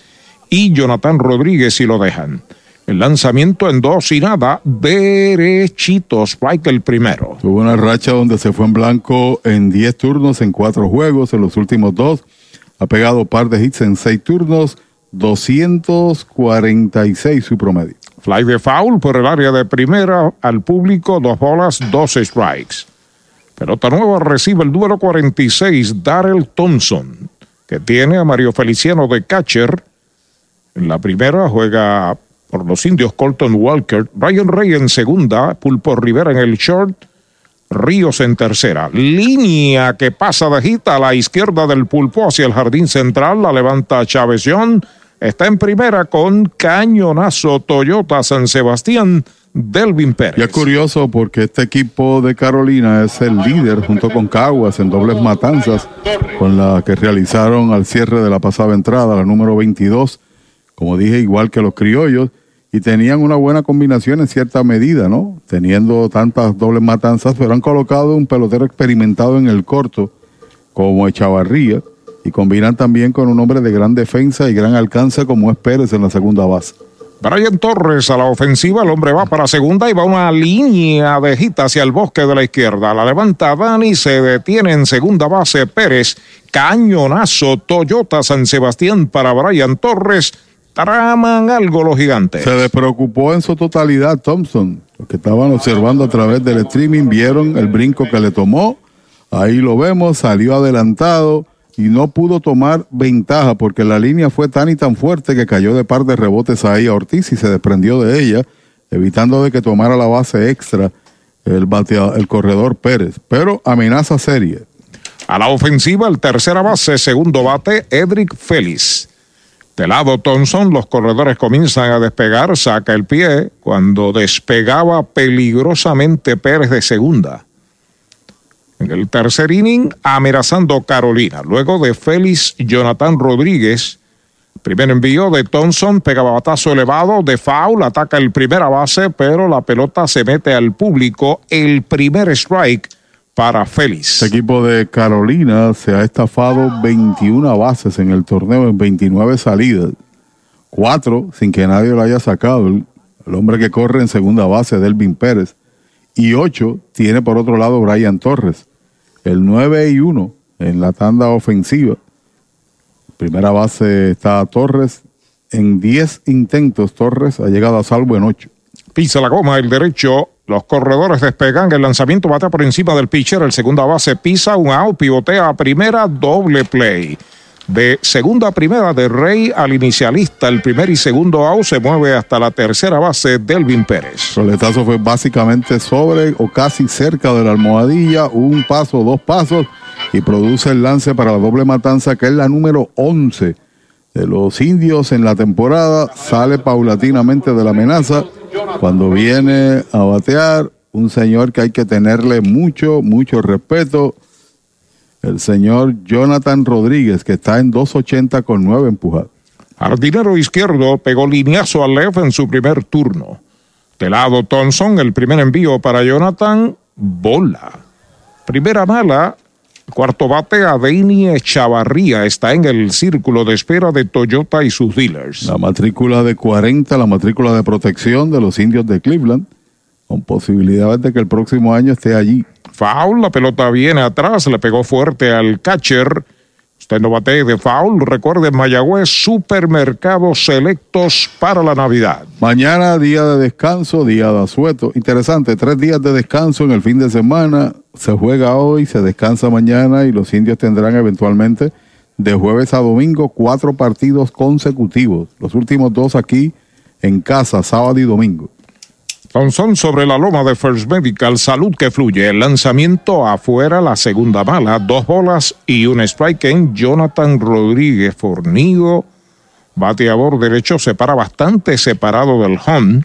S2: y Jonathan Rodríguez y lo dejan. El lanzamiento en dos y nada, derechito, strike el primero.
S6: Tuvo una racha donde se fue en blanco en 10 turnos en cuatro juegos, en los últimos dos. Ha pegado par de hits en seis turnos, 246 su promedio.
S2: Fly de foul por el área de primera al público, dos bolas, dos strikes. Pelota nueva recibe el duelo 46, Darrell Thompson, que tiene a Mario Feliciano de catcher. En la primera juega por los indios Colton Walker, Brian Rey en segunda, Pulpo Rivera en el short, Ríos en tercera. Línea que pasa de gita a la izquierda del Pulpo hacia el jardín central, la levanta Chavezión. Está en primera con Cañonazo Toyota San Sebastián. Delvin Pérez.
S6: Y es curioso porque este equipo de Carolina es el líder junto con Caguas en dobles matanzas con la que realizaron al cierre de la pasada entrada, la número 22, como dije, igual que los criollos, y tenían una buena combinación en cierta medida, ¿no? Teniendo tantas dobles matanzas, pero han colocado un pelotero experimentado en el corto como Echavarría y combinan también con un hombre de gran defensa y gran alcance como es Pérez en la segunda base.
S2: Brian Torres a la ofensiva, el hombre va para segunda y va una línea de gita hacia el bosque de la izquierda. La levanta Dani, se detiene en segunda base Pérez. Cañonazo Toyota San Sebastián para Brian Torres. Traman algo los gigantes.
S6: Se despreocupó en su totalidad Thompson. Los que estaban observando a través del streaming vieron el brinco que le tomó. Ahí lo vemos, salió adelantado y no pudo tomar ventaja porque la línea fue tan y tan fuerte que cayó de par de rebotes ahí a Ortiz y se desprendió de ella, evitando de que tomara la base extra el, el corredor Pérez. Pero amenaza serie.
S2: A la ofensiva, el tercera base, segundo bate, Edric Félix. De lado Thompson, los corredores comienzan a despegar, saca el pie cuando despegaba peligrosamente Pérez de segunda. En el tercer inning, amenazando Carolina. Luego de Félix Jonathan Rodríguez. Primer envío de Thompson, pegaba batazo elevado de foul, ataca el primera base, pero la pelota se mete al público. El primer strike para Félix.
S6: Este equipo de Carolina se ha estafado 21 bases en el torneo en 29 salidas. Cuatro sin que nadie lo haya sacado. El hombre que corre en segunda base, Delvin Pérez. Y ocho tiene por otro lado Brian Torres el 9 y 1 en la tanda ofensiva. Primera base está Torres. En 10 intentos, Torres ha llegado a salvo en 8.
S2: Pisa la goma, el derecho. Los corredores despegan. El lanzamiento batea por encima del pitcher. El segunda base pisa un out, pivotea a primera, doble play. De segunda a primera de Rey al inicialista. El primer y segundo out se mueve hasta la tercera base Delvin Pérez.
S6: El roletazo fue básicamente sobre o casi cerca de la almohadilla, un paso, dos pasos y produce el lance para la doble matanza que es la número 11 de los indios en la temporada. Sale paulatinamente de la amenaza cuando viene a batear un señor que hay que tenerle mucho, mucho respeto el señor Jonathan Rodríguez, que está en 2.80 con 9 empujadas.
S2: Jardinero izquierdo pegó lineazo al left en su primer turno. De lado Thompson, el primer envío para Jonathan, bola. Primera mala, cuarto bate a Deini Chavarría está en el círculo de espera de Toyota y sus dealers.
S6: La matrícula de 40, la matrícula de protección de los indios de Cleveland, con posibilidades de que el próximo año esté allí.
S2: Foul, la pelota viene atrás, le pegó fuerte al catcher. Usted no bate de foul. Recuerde Mayagüez, supermercados selectos para la Navidad.
S6: Mañana, día de descanso, día de asueto. Interesante, tres días de descanso en el fin de semana. Se juega hoy, se descansa mañana y los indios tendrán eventualmente de jueves a domingo cuatro partidos consecutivos. Los últimos dos aquí en casa, sábado y domingo.
S2: Thompson sobre la loma de First Medical, salud que fluye. El lanzamiento afuera, la segunda bala, dos bolas y un strike en Jonathan Rodríguez fornido. Bateador derecho se para bastante separado del home.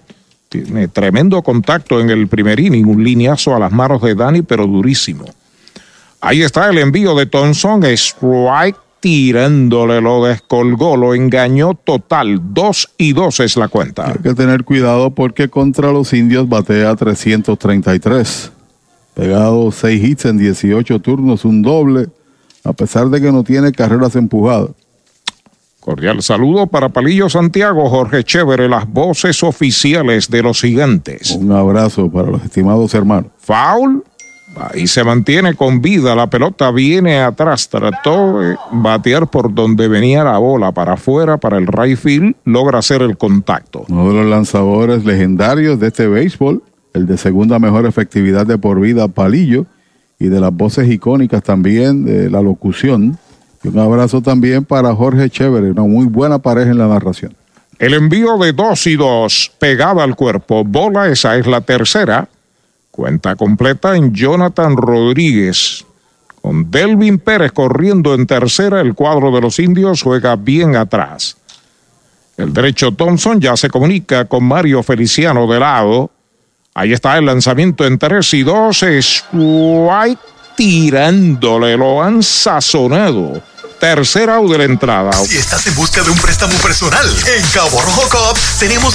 S2: Tiene tremendo contacto en el primer inning, un lineazo a las manos de Dani, pero durísimo. Ahí está el envío de Thompson, strike tirándole, lo descolgó, lo engañó total. Dos y dos es la cuenta.
S6: Hay que tener cuidado porque contra los indios batea 333. Pegado seis hits en 18 turnos, un doble, a pesar de que no tiene carreras empujadas.
S2: Cordial saludo para Palillo Santiago, Jorge Chévere, las voces oficiales de los gigantes.
S6: Un abrazo para los estimados hermanos.
S2: Foul Ahí se mantiene con vida, la pelota viene atrás, trató de batear por donde venía la bola, para afuera, para el right field, logra hacer el contacto.
S6: Uno de los lanzadores legendarios de este béisbol, el de segunda mejor efectividad de por vida, Palillo, y de las voces icónicas también de la locución. Y un abrazo también para Jorge Chévere, una muy buena pareja en la narración.
S2: El envío de dos y dos, pegada al cuerpo, bola, esa es la tercera. Cuenta completa en Jonathan Rodríguez. Con Delvin Pérez corriendo en tercera, el cuadro de los indios juega bien atrás. El derecho Thompson ya se comunica con Mario Feliciano de lado. Ahí está el lanzamiento en tres y dos. White tirándole, lo han sazonado. Tercera out de la entrada.
S12: Si estás en busca de un préstamo personal, en Cabo Rojo Cop tenemos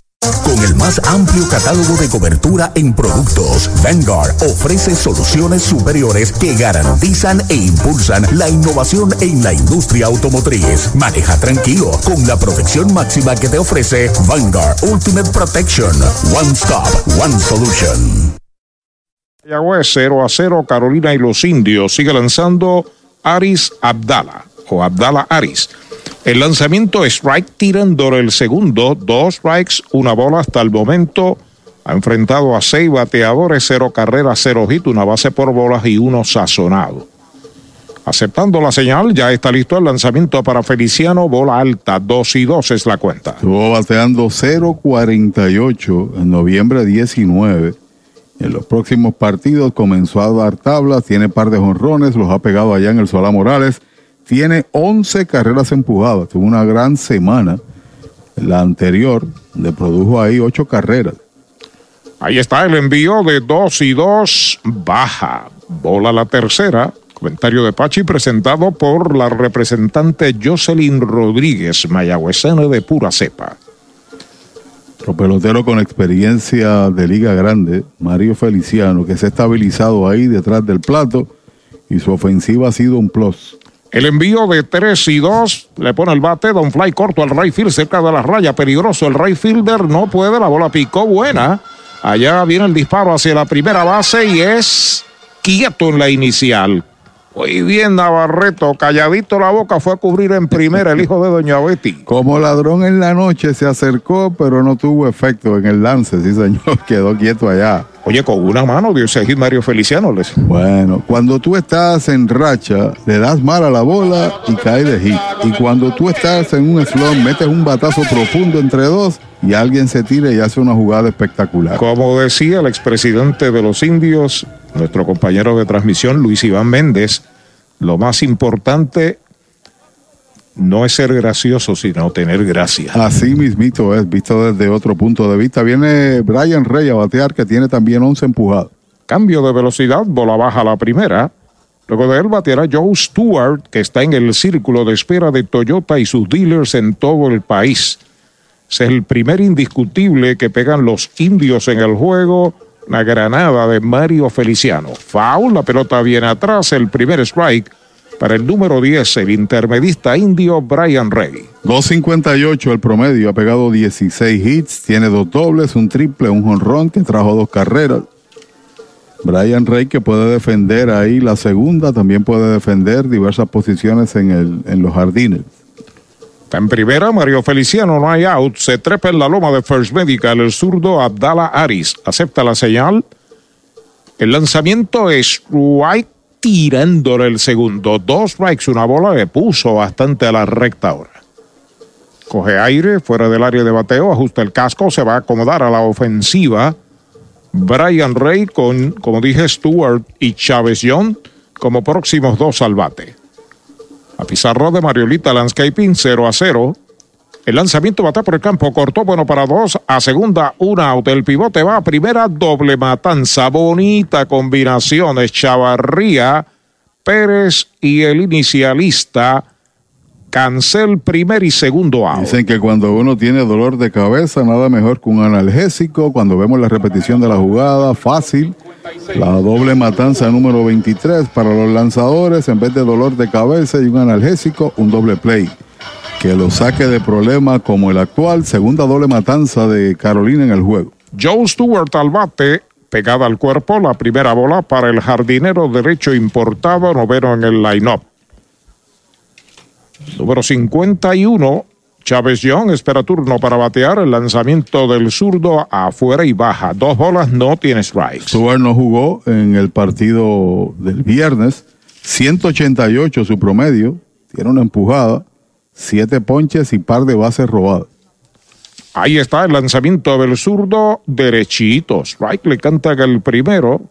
S1: Con el más amplio catálogo de cobertura en productos, Vanguard ofrece soluciones superiores que garantizan e impulsan la innovación en la industria automotriz. Maneja tranquilo con la protección máxima que te ofrece Vanguard Ultimate Protection. One Stop, One Solution.
S2: Mayagüez 0 a 0, Carolina y los indios. Sigue lanzando Aris Abdala Abdala Aris. El lanzamiento strike tirando el segundo, dos strikes, una bola hasta el momento. Ha enfrentado a seis bateadores, cero carreras, cero hit, una base por bolas y uno sazonado. Aceptando la señal, ya está listo el lanzamiento para Feliciano, bola alta, 2 y 2 es la cuenta.
S6: Estuvo bateando 0.48 en noviembre 19. En los próximos partidos comenzó a dar tablas, tiene par de jonrones, los ha pegado allá en el Solá Morales tiene 11 carreras empujadas. Tuvo una gran semana. La anterior le produjo ahí 8 carreras.
S2: Ahí está el envío de 2 y 2. Baja. Bola la tercera. Comentario de Pachi presentado por la representante Jocelyn Rodríguez, mayagüezana de pura cepa.
S6: Otro pelotero con experiencia de Liga Grande, Mario Feliciano, que se ha estabilizado ahí detrás del plato y su ofensiva ha sido un plus.
S2: El envío de 3 y 2 le pone el bate, Don Fly corto al right field cerca de la raya, peligroso. El right fielder no puede, la bola picó buena. Allá viene el disparo hacia la primera base y es quieto en la inicial. Muy bien, Navarreto, calladito la boca, fue a cubrir en primera el hijo de Doña Betty.
S6: Como ladrón en la noche se acercó, pero no tuvo efecto en el lance, sí señor, quedó quieto allá.
S2: Oye, con una mano Dios hit Mario Feliciano. Les...
S6: Bueno, cuando tú estás en racha, le das mal a la bola y cae de hit. Y cuando tú estás en un slump, metes un batazo profundo entre dos y alguien se tira y hace una jugada espectacular.
S2: Como decía el expresidente de los indios, nuestro compañero de transmisión, Luis Iván Méndez, lo más importante no es ser gracioso, sino tener gracia.
S6: Así mismito es, visto desde otro punto de vista. Viene Brian Rey a batear, que tiene también 11 empujados.
S2: Cambio de velocidad, bola baja la primera. Luego de él bateará Joe Stewart, que está en el círculo de espera de Toyota y sus dealers en todo el país. es el primer indiscutible que pegan los indios en el juego. La granada de Mario Feliciano. Foul, la pelota viene atrás, el primer strike para el número 10, el intermedista indio Brian Rey.
S6: 2.58 el promedio, ha pegado 16 hits, tiene dos dobles, un triple, un jonrón que trajo dos carreras. Brian Rey que puede defender ahí la segunda, también puede defender diversas posiciones en, el, en los jardines.
S2: Está en primera, Mario Feliciano, no hay out. Se trepa en la loma de First Medical, el zurdo Abdala Aris. Acepta la señal. El lanzamiento es right tirándole el segundo. Dos strikes, una bola le puso bastante a la recta ahora. Coge aire fuera del área de bateo, ajusta el casco, se va a acomodar a la ofensiva. Brian Rey con, como dije, Stewart y Chávez Young como próximos dos al bate. A pizarra de Mariolita Landscaping 0 a 0. El lanzamiento bate por el campo, cortó bueno para dos, a segunda una out, el pivote va a primera, doble matanza, bonita combinación, Chavarría, Pérez y el inicialista Cancel primer y segundo out.
S6: Dicen que cuando uno tiene dolor de cabeza, nada mejor que un analgésico. Cuando vemos la repetición de la jugada, fácil. La doble matanza número 23 para los lanzadores, en vez de dolor de cabeza y un analgésico, un doble play que lo saque de problemas como el actual, segunda doble matanza de Carolina en el juego.
S2: Joe Stewart al bate, pegada al cuerpo, la primera bola para el jardinero derecho importado, noveno en el line-up. Número 51, Chávez Young espera turno para batear el lanzamiento del zurdo afuera y baja. Dos bolas, no tiene strikes.
S6: Stewart no jugó en el partido del viernes. 188 su promedio. Tiene una empujada siete ponches y par de bases robadas.
S2: Ahí está el lanzamiento del zurdo derechito. Strike le canta el primero.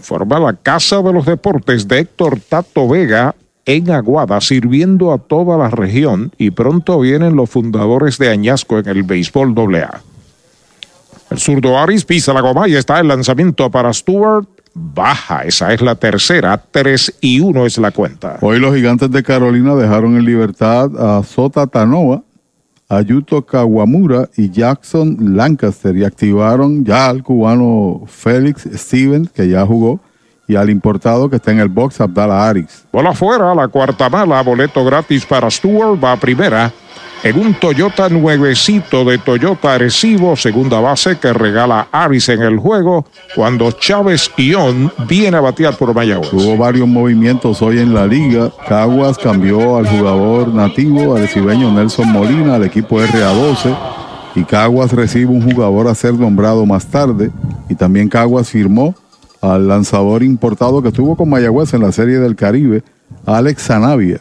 S2: Forma la Casa de los Deportes de Héctor Tato Vega en Aguada, sirviendo a toda la región. Y pronto vienen los fundadores de Añasco en el béisbol AA. El zurdo Aris pisa la goma y está el lanzamiento para Stewart baja. Esa es la tercera. 3 y 1 es la cuenta.
S6: Hoy los gigantes de Carolina dejaron en libertad a Sota Tanoa, Ayuto Kawamura y Jackson Lancaster y activaron ya al cubano Félix Stevens, que ya jugó, y al importado que está en el box, Abdala Aris.
S2: Bola afuera, la cuarta mala, boleto gratis para Stewart, va a primera. En un Toyota nuevecito de Toyota Arecibo, segunda base que regala Aris en el juego, cuando Chávez Ión viene a batear por Mayagüez.
S6: Hubo varios movimientos hoy en la liga. Caguas cambió al jugador nativo, arecibeño Nelson Molina, al equipo RA12. Y Caguas recibe un jugador a ser nombrado más tarde. Y también Caguas firmó al lanzador importado que estuvo con Mayagüez en la Serie del Caribe, Alex Zanavia,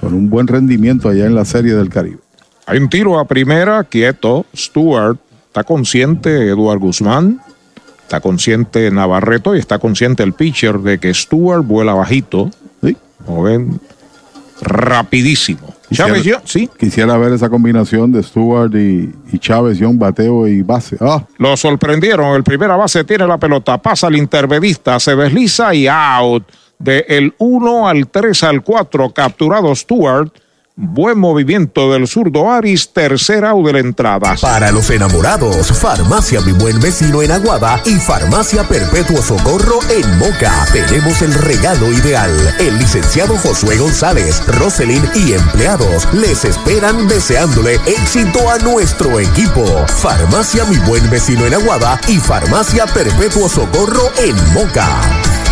S6: con un buen rendimiento allá en la Serie del Caribe.
S2: Hay un tiro a primera, quieto, Stewart, está consciente Eduard Guzmán, está consciente Navarreto y está consciente el pitcher de que Stewart vuela bajito.
S6: Sí.
S2: Como ven, rapidísimo.
S6: Chávez Young, sí. Quisiera ver esa combinación de Stewart y, y Chávez Young, bateo y base. Ah.
S2: Lo sorprendieron. El primera base tiene la pelota, pasa al intermedista, se desliza y out. De el 1 al 3 al 4, capturado Stewart. Buen movimiento del zurdo Aris, tercer out de la entrada.
S1: Para los enamorados, Farmacia Mi Buen Vecino en Aguada y Farmacia Perpetuo Socorro en Moca. Tenemos el regalo ideal. El licenciado Josué González, Roselyn y empleados les esperan deseándole éxito a nuestro equipo. Farmacia Mi Buen Vecino en Aguada y Farmacia Perpetuo Socorro en Moca.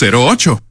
S3: 408-8808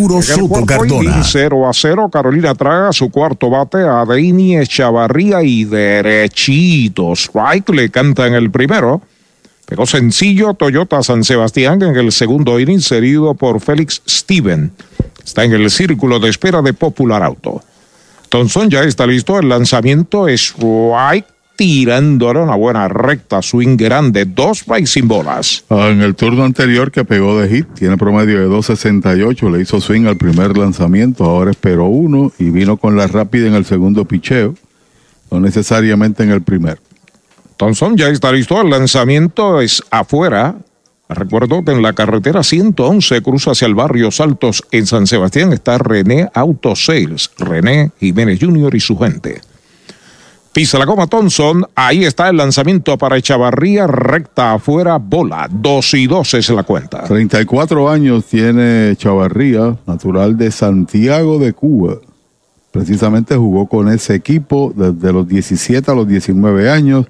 S1: Soto Cardona.
S2: 0 a 0. Carolina traga su cuarto bate a Deini Echavarría y derechito. Strike le canta en el primero. Pegó sencillo Toyota San Sebastián en el segundo inning, seguido por Félix Steven. Está en el círculo de espera de Popular Auto. Thompson ya está listo. El lanzamiento es strike tirándole una buena recta, swing grande, dos strikes sin bolas.
S6: Ah, en el turno anterior que pegó de hit, tiene promedio de 2.68, le hizo swing al primer lanzamiento, ahora esperó uno y vino con la rápida en el segundo picheo, no necesariamente en el primer.
S2: Thompson ya está listo, el lanzamiento es afuera. Recuerdo que en la carretera 111 cruza hacia el barrio Saltos en San Sebastián está René Auto Sales, René Jiménez Jr. y su gente. Pisa la goma Thompson. Ahí está el lanzamiento para Echavarría. Recta afuera, bola. 2 y 2 es la cuenta.
S6: 34 años tiene Chavarría, natural de Santiago de Cuba. Precisamente jugó con ese equipo desde los 17 a los 19 años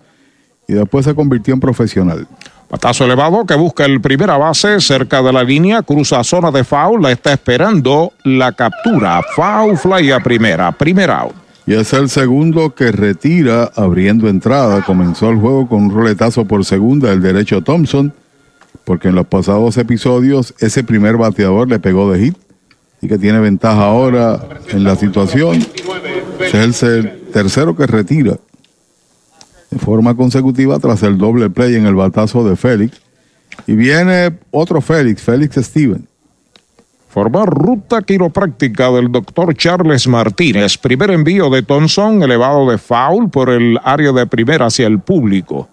S6: y después se convirtió en profesional.
S2: Patazo elevado que busca el primera base cerca de la línea, cruza zona de foul, la está esperando la captura. Foul fly a primera, primera out.
S6: Y es el segundo que retira abriendo entrada. Comenzó el juego con un roletazo por segunda el derecho Thompson, porque en los pasados episodios ese primer bateador le pegó de hit. y que tiene ventaja ahora en la situación. Es el tercero que retira de forma consecutiva tras el doble play en el batazo de Félix. Y viene otro Félix, Félix Steven.
S2: Formar ruta quiropráctica del doctor Charles Martínez. Primer envío de Thompson elevado de foul por el área de primera hacia el público.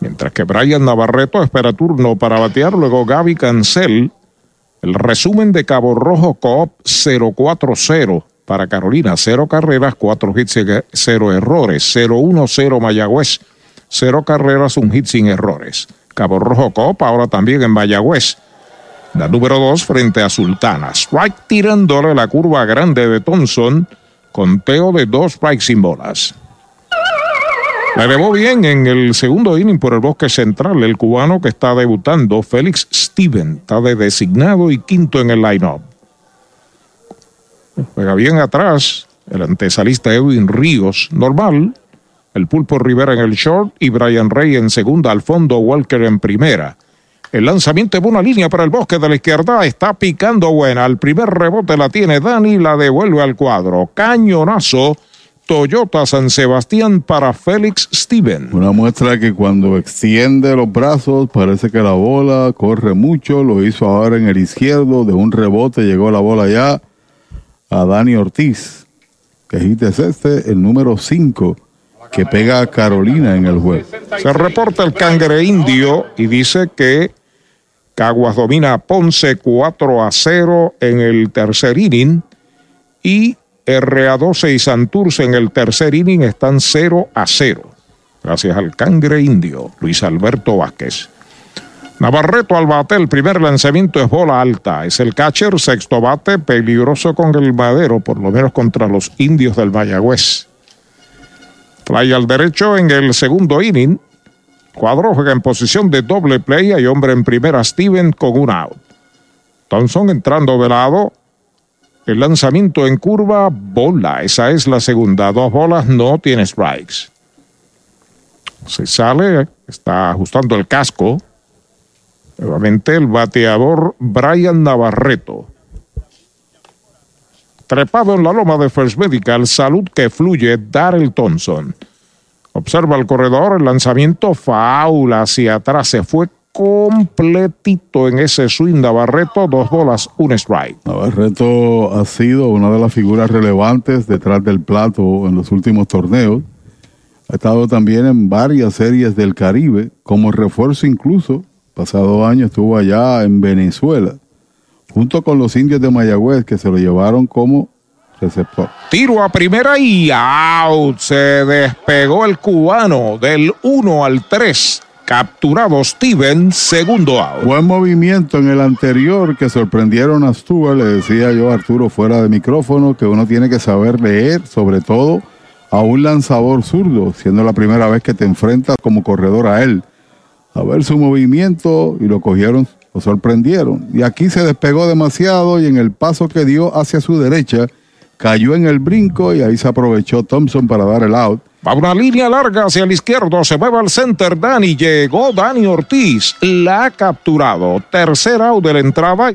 S2: Mientras que Brian Navarreto espera turno para batear, luego Gaby Cancel. El resumen de Cabo Rojo Coop 040 para Carolina, cero carreras, cuatro hits, cero errores, 0-1-0 Mayagüez, cero carreras, un hit sin errores. Cabo Rojo Copa ahora también en Mayagüez. La número dos frente a Sultana. Strike tirándole la curva grande de Thompson. Conteo de dos strikes sin bolas. La elevó bien en el segundo inning por el bosque central el cubano que está debutando, Félix Steven, está de designado y quinto en el line-up. Juega bien atrás el antesalista Edwin Ríos, normal. El Pulpo Rivera en el short y Brian Rey en segunda, al fondo Walker en primera. El lanzamiento de una línea para el bosque de la izquierda está picando buena. El primer rebote la tiene Dani, la devuelve al cuadro. Cañonazo. Toyota San Sebastián para Félix Steven.
S6: Una muestra que cuando extiende los brazos parece que la bola corre mucho. Lo hizo ahora en el izquierdo. De un rebote llegó la bola ya a Dani Ortiz. Que es este, el número 5 que pega a Carolina en el juego.
S2: Se reporta el cangre indio y dice que Caguas domina a Ponce 4 a 0 en el tercer inning y RA12 y Santurce en el tercer inning están 0 a 0. Gracias al cangre indio, Luis Alberto Vázquez. Navarreto al bate, el primer lanzamiento es bola alta. Es el catcher, sexto bate, peligroso con el madero, por lo menos contra los indios del Mayagüez. Fly al derecho en el segundo inning. Cuadro juega en posición de doble play. Hay hombre en primera, Steven con un out. Thompson entrando de lado. El lanzamiento en curva, bola. Esa es la segunda. Dos bolas, no tiene strikes. Se sale, está ajustando el casco. Nuevamente el bateador Brian Navarreto. Trepado en la loma de First Medical, salud que fluye, Darrell Thompson. Observa el corredor, el lanzamiento faula hacia atrás, se fue completito en ese swing Navarreto, dos bolas, un strike.
S6: Navarreto ha sido una de las figuras relevantes detrás del plato en los últimos torneos. Ha estado también en varias series del Caribe, como refuerzo incluso. Pasado año estuvo allá en Venezuela junto con los indios de Mayagüez que se lo llevaron como receptor.
S2: Tiro a primera y out. Se despegó el cubano del 1 al 3. Capturado Steven, segundo out.
S6: Buen movimiento en el anterior que sorprendieron a Stuart. Le decía yo a Arturo fuera de micrófono que uno tiene que saber leer, sobre todo a un lanzador zurdo, siendo la primera vez que te enfrentas como corredor a él. A ver su movimiento y lo cogieron lo sorprendieron. Y aquí se despegó demasiado y en el paso que dio hacia su derecha, cayó en el brinco y ahí se aprovechó Thompson para dar el out.
S2: Va una línea larga hacia el izquierdo, se mueve al center Dani, llegó Dani Ortiz, la ha capturado. Tercer out de la entrada.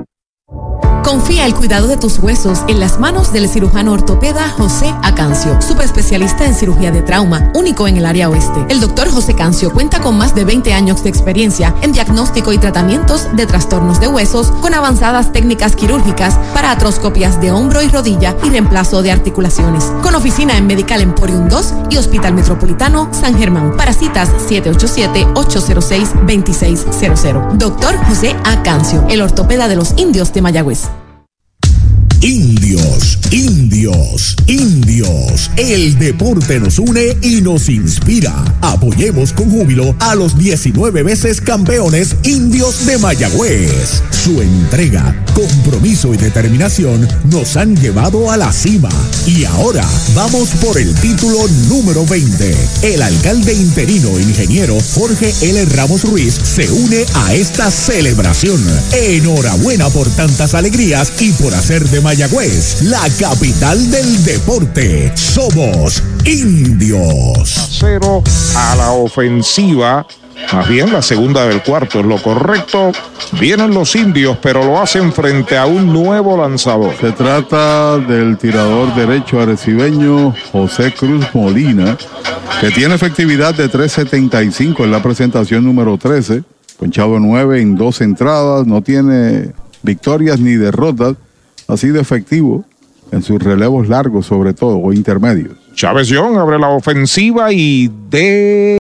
S9: you Confía el cuidado de tus huesos en las manos del cirujano ortopeda José Acancio, especialista en cirugía de trauma, único en el área oeste. El doctor José Cancio cuenta con más de 20 años de experiencia en diagnóstico y tratamientos de trastornos de huesos con avanzadas técnicas quirúrgicas para atroscopias de hombro y rodilla y reemplazo de articulaciones. Con oficina en Medical Emporium 2 y Hospital Metropolitano San Germán. Para citas 787-806-2600. Doctor José Acancio, el ortopeda de los indios de Mayagüez.
S1: Indios, indios, indios. El deporte nos une y nos inspira. Apoyemos con júbilo a los 19 veces campeones indios de Mayagüez. Su entrega, compromiso y determinación nos han llevado a la cima. Y ahora vamos por el título número 20. El alcalde interino ingeniero Jorge L. Ramos Ruiz se une a esta celebración. Enhorabuena por tantas alegrías y por hacer de Mayagüez, la capital del deporte. Somos indios.
S2: Cero a la ofensiva. Más bien la segunda del cuarto es lo correcto. Vienen los indios, pero lo hacen frente a un nuevo lanzador.
S6: Se trata del tirador derecho arecibeño José Cruz Molina, que tiene efectividad de 3.75 en la presentación número 13, Chavo 9 en dos entradas, no tiene victorias ni derrotas ha sido efectivo en sus relevos largos, sobre todo, o intermedios.
S2: Chávez Young abre la ofensiva y de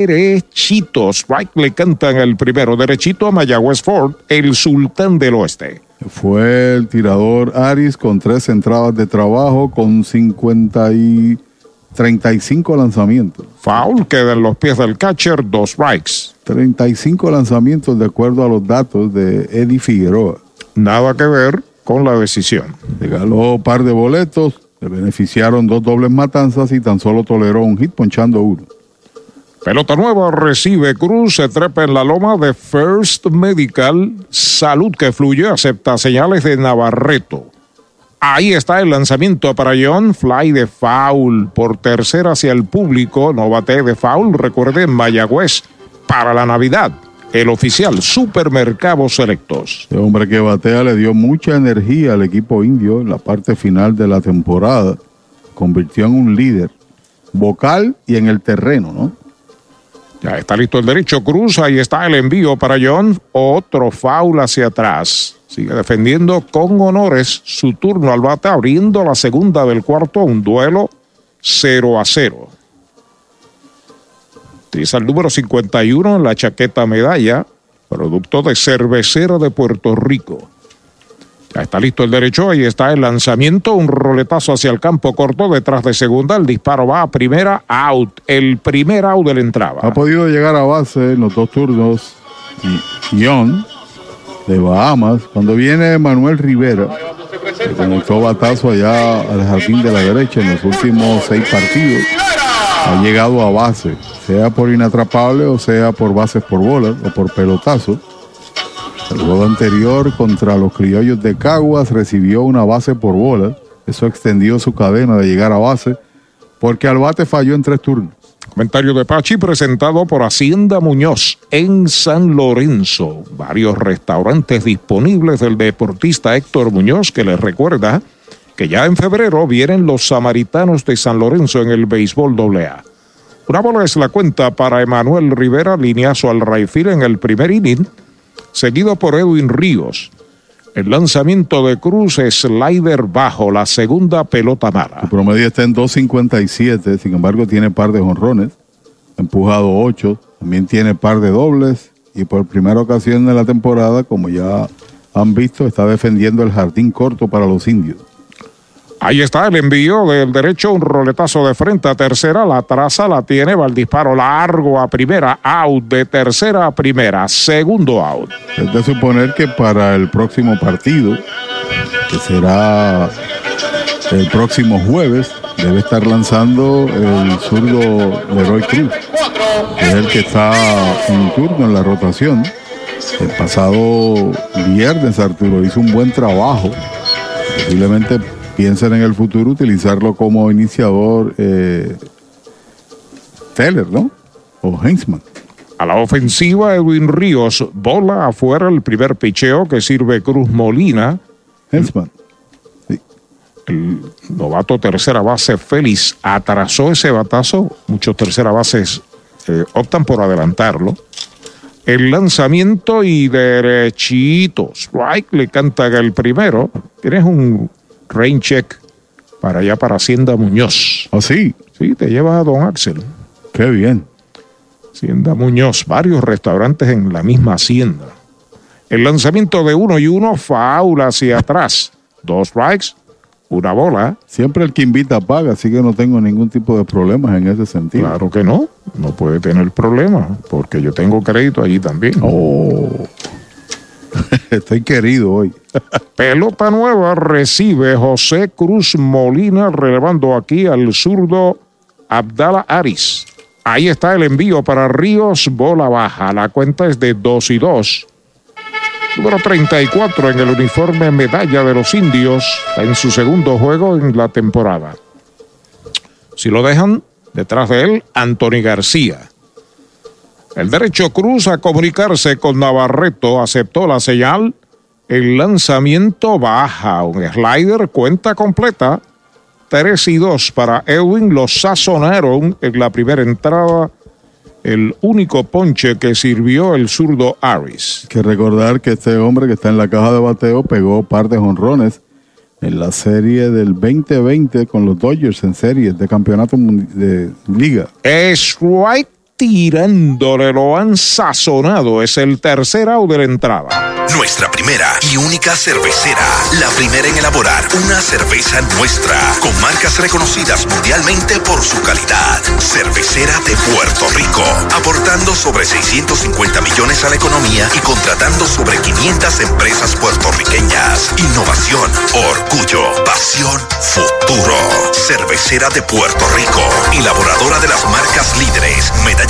S2: derechito. Strike le cantan el primero derechito a Mayagüez Ford, el sultán del oeste.
S6: Fue el tirador Aris con tres entradas de trabajo con 50 y 35 lanzamientos.
S2: Foul queda en los pies del catcher, dos strikes.
S6: 35 lanzamientos de acuerdo a los datos de Eddie Figueroa.
S2: Nada que ver con la decisión.
S6: Regaló un par de boletos, le beneficiaron dos dobles matanzas y tan solo toleró un hit ponchando uno.
S2: Pelota nueva recibe Cruz, se trepa en la loma de First Medical. Salud que fluye, acepta señales de Navarreto. Ahí está el lanzamiento para John. Fly de foul por tercera hacia el público. No bate de foul. Recuerden Mayagüez para la Navidad. El oficial Supermercados Selectos.
S6: El hombre que batea le dio mucha energía al equipo indio en la parte final de la temporada. Convirtió en un líder vocal y en el terreno, ¿no?
S2: Ya está listo el derecho Cruz. Ahí está el envío para John. Otro foul hacia atrás. Sigue defendiendo con honores su turno al bate, abriendo la segunda del cuarto, un duelo 0 a 0. Utiliza el número 51 en la chaqueta medalla, producto de cervecera de Puerto Rico. Ya está listo el derecho, ahí está el lanzamiento, un roletazo hacia el campo corto detrás de segunda, el disparo va a primera, out, el primer out de la entrada.
S6: Ha podido llegar a base en los dos turnos John de Bahamas. Cuando viene Manuel Rivera, que conectó batazo allá al jardín de la derecha en los últimos seis partidos, ha llegado a base, sea por inatrapable o sea por bases por bolas o por pelotazo. El juego anterior contra los criollos de Caguas recibió una base por bolas. Eso extendió su cadena de llegar a base porque al bate falló en tres turnos.
S2: Comentario de Pachi presentado por Hacienda Muñoz en San Lorenzo. Varios restaurantes disponibles del deportista Héctor Muñoz que les recuerda que ya en febrero vienen los samaritanos de San Lorenzo en el béisbol AA. Una bola es la cuenta para Emanuel Rivera, lineazo al Raifil en el primer inning, seguido por Edwin Ríos. El lanzamiento de Cruz slider bajo, la segunda pelota mala.
S6: Su promedio está en 2.57, sin embargo tiene par de jonrones, empujado 8, también tiene par de dobles y por primera ocasión en la temporada, como ya han visto, está defendiendo el jardín corto para los indios.
S2: Ahí está el envío del derecho, un roletazo de frente a tercera, la traza la tiene, va el disparo largo a primera, out de tercera a primera, segundo out.
S6: Es de suponer que para el próximo partido, que será el próximo jueves, debe estar lanzando el zurdo Leroy Cruz, es el que está en turno en la rotación. El pasado viernes Arturo hizo un buen trabajo, posiblemente piensan en el futuro utilizarlo como iniciador eh, Teller, ¿no? O Hensman.
S2: A la ofensiva, Edwin Ríos, bola afuera el primer picheo que sirve Cruz Molina.
S6: Hensman.
S2: El novato tercera base Félix atrasó ese batazo. Muchos tercera bases eh, optan por adelantarlo. El lanzamiento y derechito. Strike le canta el primero. Tienes un rain check para allá para Hacienda Muñoz.
S6: ¿Ah, sí?
S2: Sí, te llevas a Don Axel.
S6: Qué bien.
S2: Hacienda Muñoz, varios restaurantes en la misma hacienda. El lanzamiento de uno y uno, faula hacia atrás. Dos strikes, una bola.
S6: Siempre el que invita paga, así que no tengo ningún tipo de problemas en ese sentido.
S2: Claro que no, no puede tener problemas, porque yo tengo crédito allí también.
S6: Oh, estoy querido hoy.
S2: Pelota nueva recibe José Cruz Molina, relevando aquí al zurdo Abdala Aris. Ahí está el envío para Ríos, bola baja. La cuenta es de 2 y 2. Número 34 en el uniforme medalla de los indios en su segundo juego en la temporada. Si lo dejan, detrás de él, Anthony García. El derecho cruz a comunicarse con Navarreto aceptó la señal. El lanzamiento baja, un slider, cuenta completa. 3 y 2 para Ewing. Los sazonaron en la primera entrada. El único ponche que sirvió el zurdo Aris.
S6: Que recordar que este hombre que está en la caja de bateo pegó par de honrones en la serie del 2020 con los Dodgers en series de campeonato de liga.
S2: Strike tirándole, lo han sazonado. Es el tercer out de la entrada.
S14: Nuestra primera y única cervecera. La primera en elaborar una cerveza nuestra. Con marcas reconocidas mundialmente por su calidad. Cervecera de Puerto Rico. Aportando sobre 650 millones a la economía y contratando sobre 500 empresas puertorriqueñas. Innovación, orgullo, pasión, futuro. Cervecera de Puerto Rico. Elaboradora de las marcas líderes. Medalla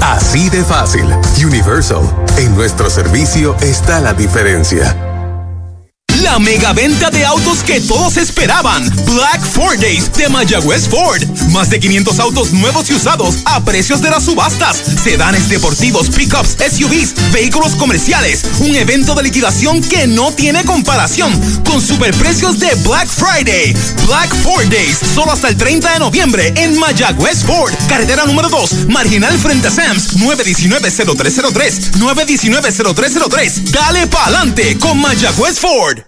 S15: Así de fácil. Universal. En nuestro servicio está la diferencia.
S3: La mega venta de autos que todos esperaban. Black Ford Days de Mayagüez Ford. Más de 500 autos nuevos y usados a precios de las subastas. Sedanes deportivos, pickups, SUVs, vehículos comerciales. Un evento de liquidación que no tiene comparación. Con superprecios de Black Friday. Black Ford Days. Solo hasta el 30 de noviembre en Mayagüez Ford. Carretera número 2. Marginal frente a Sams. 919-0303. 919-0303. Dale pa'lante con Mayagüez Ford.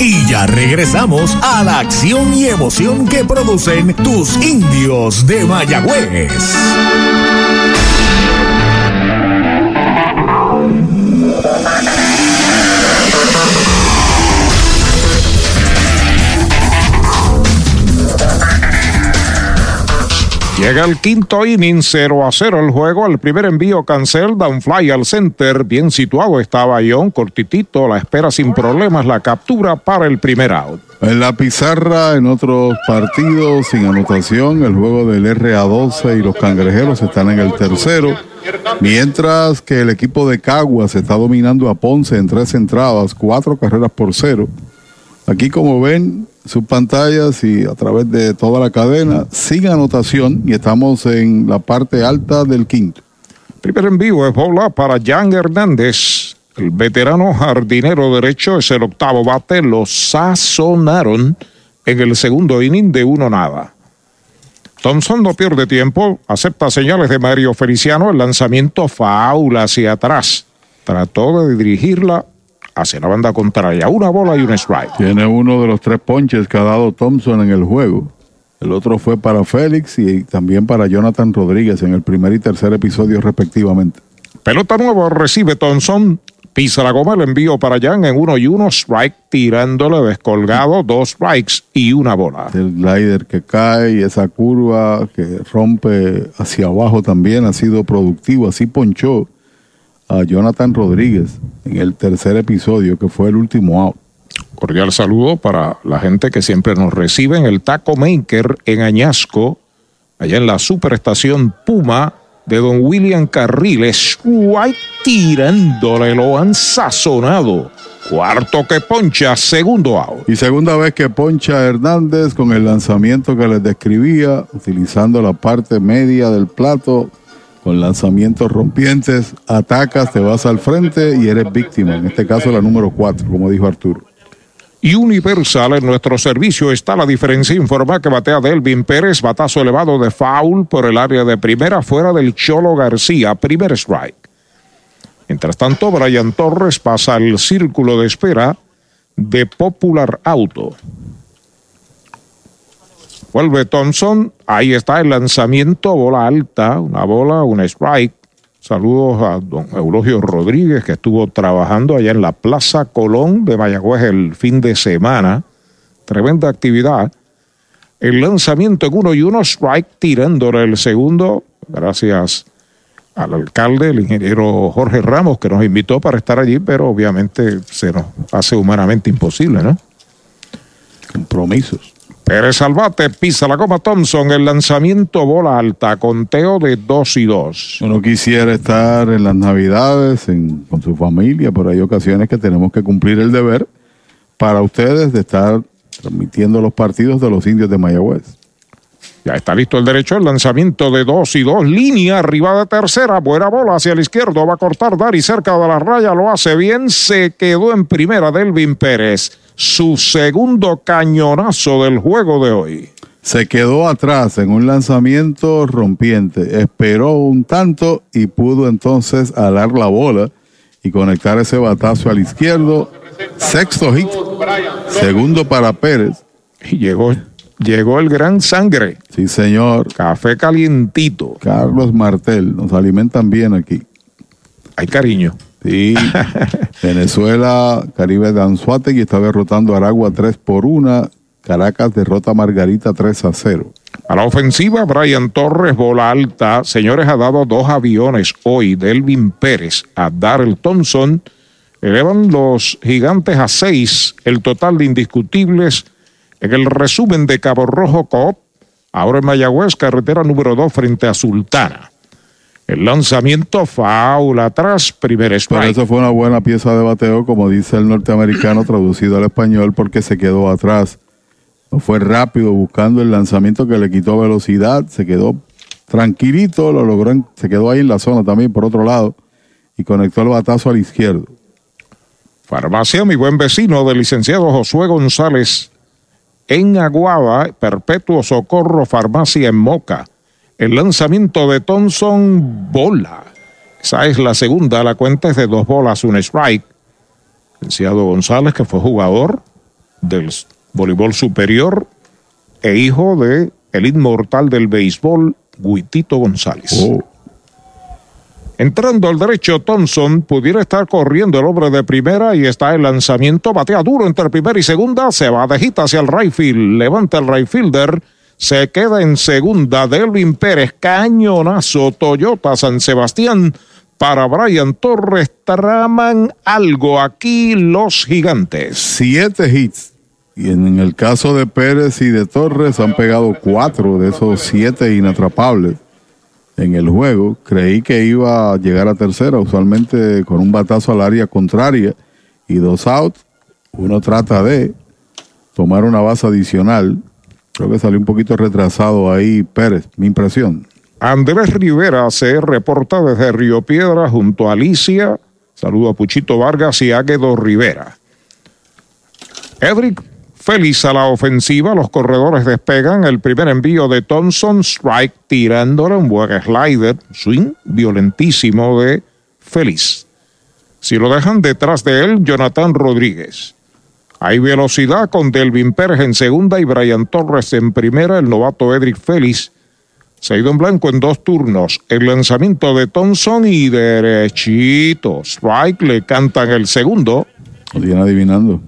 S1: Y ya regresamos a la acción y emoción que producen tus indios de Mayagüez.
S2: Llega el quinto inning, 0 a 0 el juego. El primer envío cancel, down fly al center. Bien situado estaba Ion, cortitito. La espera sin problemas, la captura para el primer out.
S6: En la pizarra, en otros partidos sin anotación, el juego del RA12 y los cangrejeros están en el tercero. Mientras que el equipo de Caguas está dominando a Ponce en tres entradas, cuatro carreras por cero. Aquí, como ven, sus pantallas y a través de toda la cadena, sin anotación, y estamos en la parte alta del quinto.
S2: Primer envío es bola para Jan Hernández. El veterano jardinero derecho es el octavo bate. Lo sazonaron en el segundo inning de uno nada. Thompson no pierde tiempo, acepta señales de Mario Feliciano, el lanzamiento faula hacia atrás. Trató de dirigirla hacia la banda contraria. Una bola y un strike.
S6: Tiene uno de los tres ponches que ha dado Thompson en el juego. El otro fue para Félix y también para Jonathan Rodríguez en el primer y tercer episodio respectivamente.
S2: Pelota nueva recibe Thompson. Pisa la goma, el envío para Jan en uno y uno, strike tirándole descolgado, dos strikes y una bola.
S6: El glider que cae y esa curva que rompe hacia abajo también ha sido productivo. Así ponchó a Jonathan Rodríguez en el tercer episodio, que fue el último out.
S2: Cordial saludo para la gente que siempre nos recibe en el Taco Maker en Añasco, allá en la superestación Puma de don William Carriles. White tirándole, lo han sazonado. Cuarto que poncha, segundo out.
S6: Y segunda vez que poncha Hernández con el lanzamiento que les describía, utilizando la parte media del plato, con lanzamientos rompientes, atacas, te vas al frente y eres víctima. En este caso la número cuatro, como dijo Arturo
S2: y Universal. En nuestro servicio está la diferencia. Informa que batea Delvin Pérez, batazo elevado de foul por el área de primera, fuera del Cholo García, primer strike. Mientras tanto, Brian Torres pasa al círculo de espera de Popular Auto. Vuelve Thompson, ahí está el lanzamiento, bola alta, una bola, un strike. Saludos a don Eulogio Rodríguez, que estuvo trabajando allá en la Plaza Colón de Mayagüez el fin de semana. Tremenda actividad. El lanzamiento en uno y uno, strike tirándole el segundo, gracias al alcalde, el ingeniero Jorge Ramos, que nos invitó para estar allí, pero obviamente se nos hace humanamente imposible, ¿no?
S6: Compromisos.
S2: Pérez Salvate pisa la goma Thompson, el lanzamiento bola alta, conteo de 2 y 2.
S6: Uno quisiera estar en las navidades con su familia, pero hay ocasiones que tenemos que cumplir el deber para ustedes de estar transmitiendo los partidos de los indios de Mayagüez.
S2: Ya está listo el derecho, el lanzamiento de 2 y 2, línea arriba de tercera, buena bola hacia el izquierdo, va a cortar Dari cerca de la raya, lo hace bien, se quedó en primera Delvin Pérez su segundo cañonazo del juego de hoy.
S6: Se quedó atrás en un lanzamiento rompiente, esperó un tanto y pudo entonces alar la bola y conectar ese batazo al izquierdo. Sexto hit, segundo para Pérez.
S2: Y llegó, llegó el gran sangre.
S6: Sí, señor.
S2: Café calientito.
S6: Carlos Martel, nos alimentan bien aquí.
S2: Hay cariño.
S6: Sí. Venezuela, Caribe de Anzuategui está derrotando a Aragua 3 por 1. Caracas derrota a Margarita 3 a 0.
S2: A la ofensiva, Brian Torres, bola alta. Señores, ha dado dos aviones hoy. Delvin Pérez a Darrell Thompson. Elevan los gigantes a seis. El total de indiscutibles en el resumen de Cabo Rojo Coop. Ahora en Mayagüez, carretera número 2 frente a Sultana. El lanzamiento faula atrás, primer strike.
S6: Pero eso fue una buena pieza de bateo, como dice el norteamericano traducido al español, porque se quedó atrás. No fue rápido buscando el lanzamiento que le quitó velocidad, se quedó tranquilito, lo logró, se quedó ahí en la zona también por otro lado y conectó el batazo al izquierdo.
S2: Farmacia, mi buen vecino del licenciado Josué González en Aguaba, Perpetuo Socorro Farmacia en Moca el lanzamiento de Thompson, bola. Esa es la segunda, la cuenta es de dos bolas, un strike. Licenciado González, que fue jugador del voleibol superior e hijo de el inmortal del béisbol, Guitito González. Oh. Entrando al derecho, Thompson pudiera estar corriendo el hombre de primera y está el lanzamiento, batea duro entre primera y segunda, se va de gita hacia el right field, levanta el right fielder se queda en segunda Delvin Pérez, cañonazo Toyota San Sebastián. Para Brian Torres traman algo aquí los gigantes.
S6: Siete hits. Y en el caso de Pérez y de Torres han pegado cuatro de esos siete inatrapables en el juego. Creí que iba a llegar a tercera, usualmente con un batazo al área contraria y dos outs. Uno trata de tomar una base adicional Creo que salió un poquito retrasado ahí Pérez, mi impresión.
S2: Andrés Rivera se reporta desde Río Piedra junto a Alicia. Saludo a Puchito Vargas y Águedo Rivera. Edric feliz a la ofensiva. Los corredores despegan. El primer envío de Thompson. Strike tirándole un buen slider. Swing violentísimo de Feliz. Si lo dejan detrás de él, Jonathan Rodríguez. Hay velocidad con Delvin Pérez en segunda y Brian Torres en primera. El novato Edric Félix se ha ido en blanco en dos turnos. El lanzamiento de Thompson y derechito. Strike le cantan el segundo.
S6: Lo adivinando.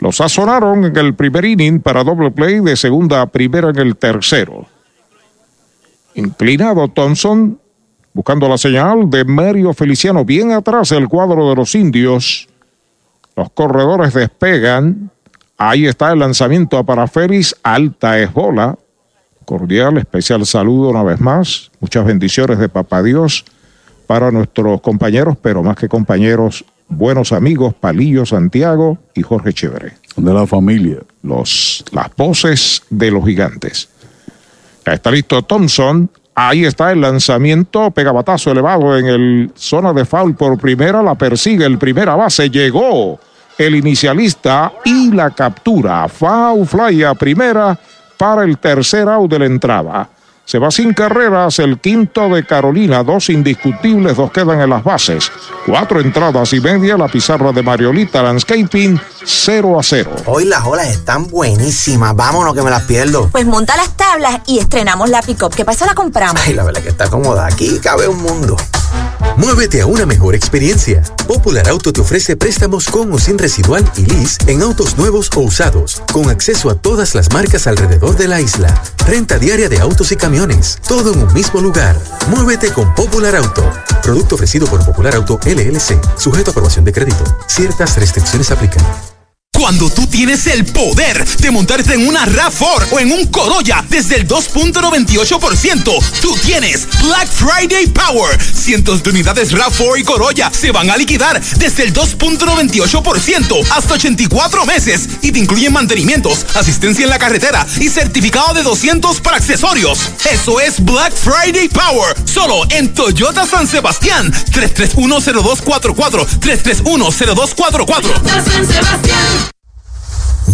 S2: Los sazonaron en el primer inning para doble play de segunda a primera en el tercero. Inclinado Thompson, buscando la señal de Mario Feliciano, bien atrás el cuadro de los indios. Los corredores despegan. Ahí está el lanzamiento para Félix. Alta es bola. Cordial, especial saludo una vez más. Muchas bendiciones de Papá Dios para nuestros compañeros, pero más que compañeros, buenos amigos, Palillo Santiago y Jorge Chévere.
S6: De la familia.
S2: Los, las voces de los gigantes. Ya está listo Thompson. Ahí está el lanzamiento, pega batazo elevado en el zona de foul por primera, la persigue el primera base, llegó el inicialista y la captura. Foul fly a primera para el tercer out de la entrada. Se va sin carreras el quinto de Carolina, dos indiscutibles, dos quedan en las bases. Cuatro entradas y media, la pizarra de Mariolita Landscaping, 0 a 0.
S16: Hoy las olas están buenísimas, vámonos que me las pierdo.
S17: Pues monta las tablas y estrenamos la pick-up. ¿Qué pasa? La compramos.
S16: Ay, la verdad que está cómoda, aquí cabe un mundo.
S15: Muévete a una mejor experiencia. Popular Auto te ofrece préstamos con o sin residual y lease en autos nuevos o usados, con acceso a todas las marcas alrededor de la isla. Renta diaria de autos y camiones, todo en un mismo lugar. Muévete con Popular Auto. Producto ofrecido por Popular Auto LLC, sujeto a aprobación de crédito. Ciertas restricciones aplican.
S3: Cuando tú tienes el poder de montarte en una RAV4 o en un Corolla desde el 2.98%, tú tienes Black Friday Power. Cientos de unidades RAV4 y Corolla se van a liquidar desde el 2.98% hasta 84 meses y te incluyen mantenimientos, asistencia en la carretera y certificado de 200 para accesorios. Eso es Black Friday Power, solo en Toyota San Sebastián. 3310244 3310244
S18: San Sebastián.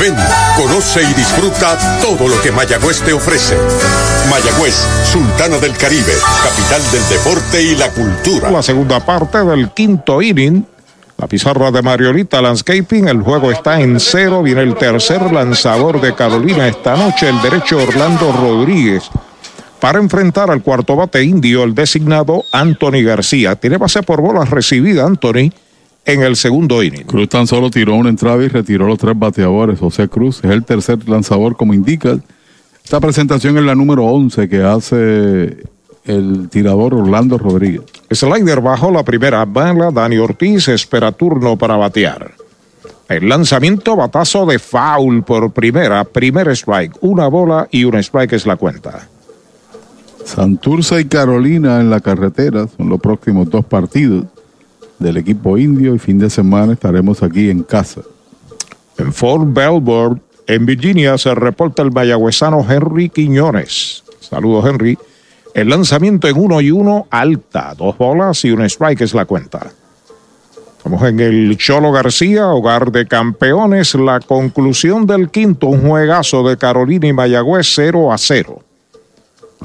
S19: Ven, conoce y disfruta todo lo que Mayagüez te ofrece. Mayagüez, Sultana del Caribe, capital del deporte y la cultura.
S2: La segunda parte del quinto inning. La pizarra de Mariolita Landscaping, el juego está en cero, viene el tercer lanzador de Carolina esta noche, el derecho Orlando Rodríguez, para enfrentar al cuarto bate indio, el designado Anthony García. Tiene base por bolas recibida Anthony en el segundo inning.
S6: Cruz tan solo tiró una entrada y retiró los tres bateadores. José Cruz es el tercer lanzador, como indica. Esta presentación es la número 11 que hace el tirador Orlando Rodríguez.
S2: Slider bajo la primera bala. Dani Ortiz espera turno para batear. El lanzamiento batazo de foul por primera. Primer strike. Una bola y un strike es la cuenta.
S6: Santurce y Carolina en la carretera son los próximos dos partidos del equipo indio y fin de semana estaremos aquí en casa.
S2: En Fort Belvoir, en Virginia, se reporta el mayagüezano Henry Quiñones. Saludos, Henry. El lanzamiento en uno y uno, alta. Dos bolas y un strike es la cuenta. Estamos en el Cholo García, hogar de campeones. La conclusión del quinto, un juegazo de Carolina y Mayagüez 0 a 0.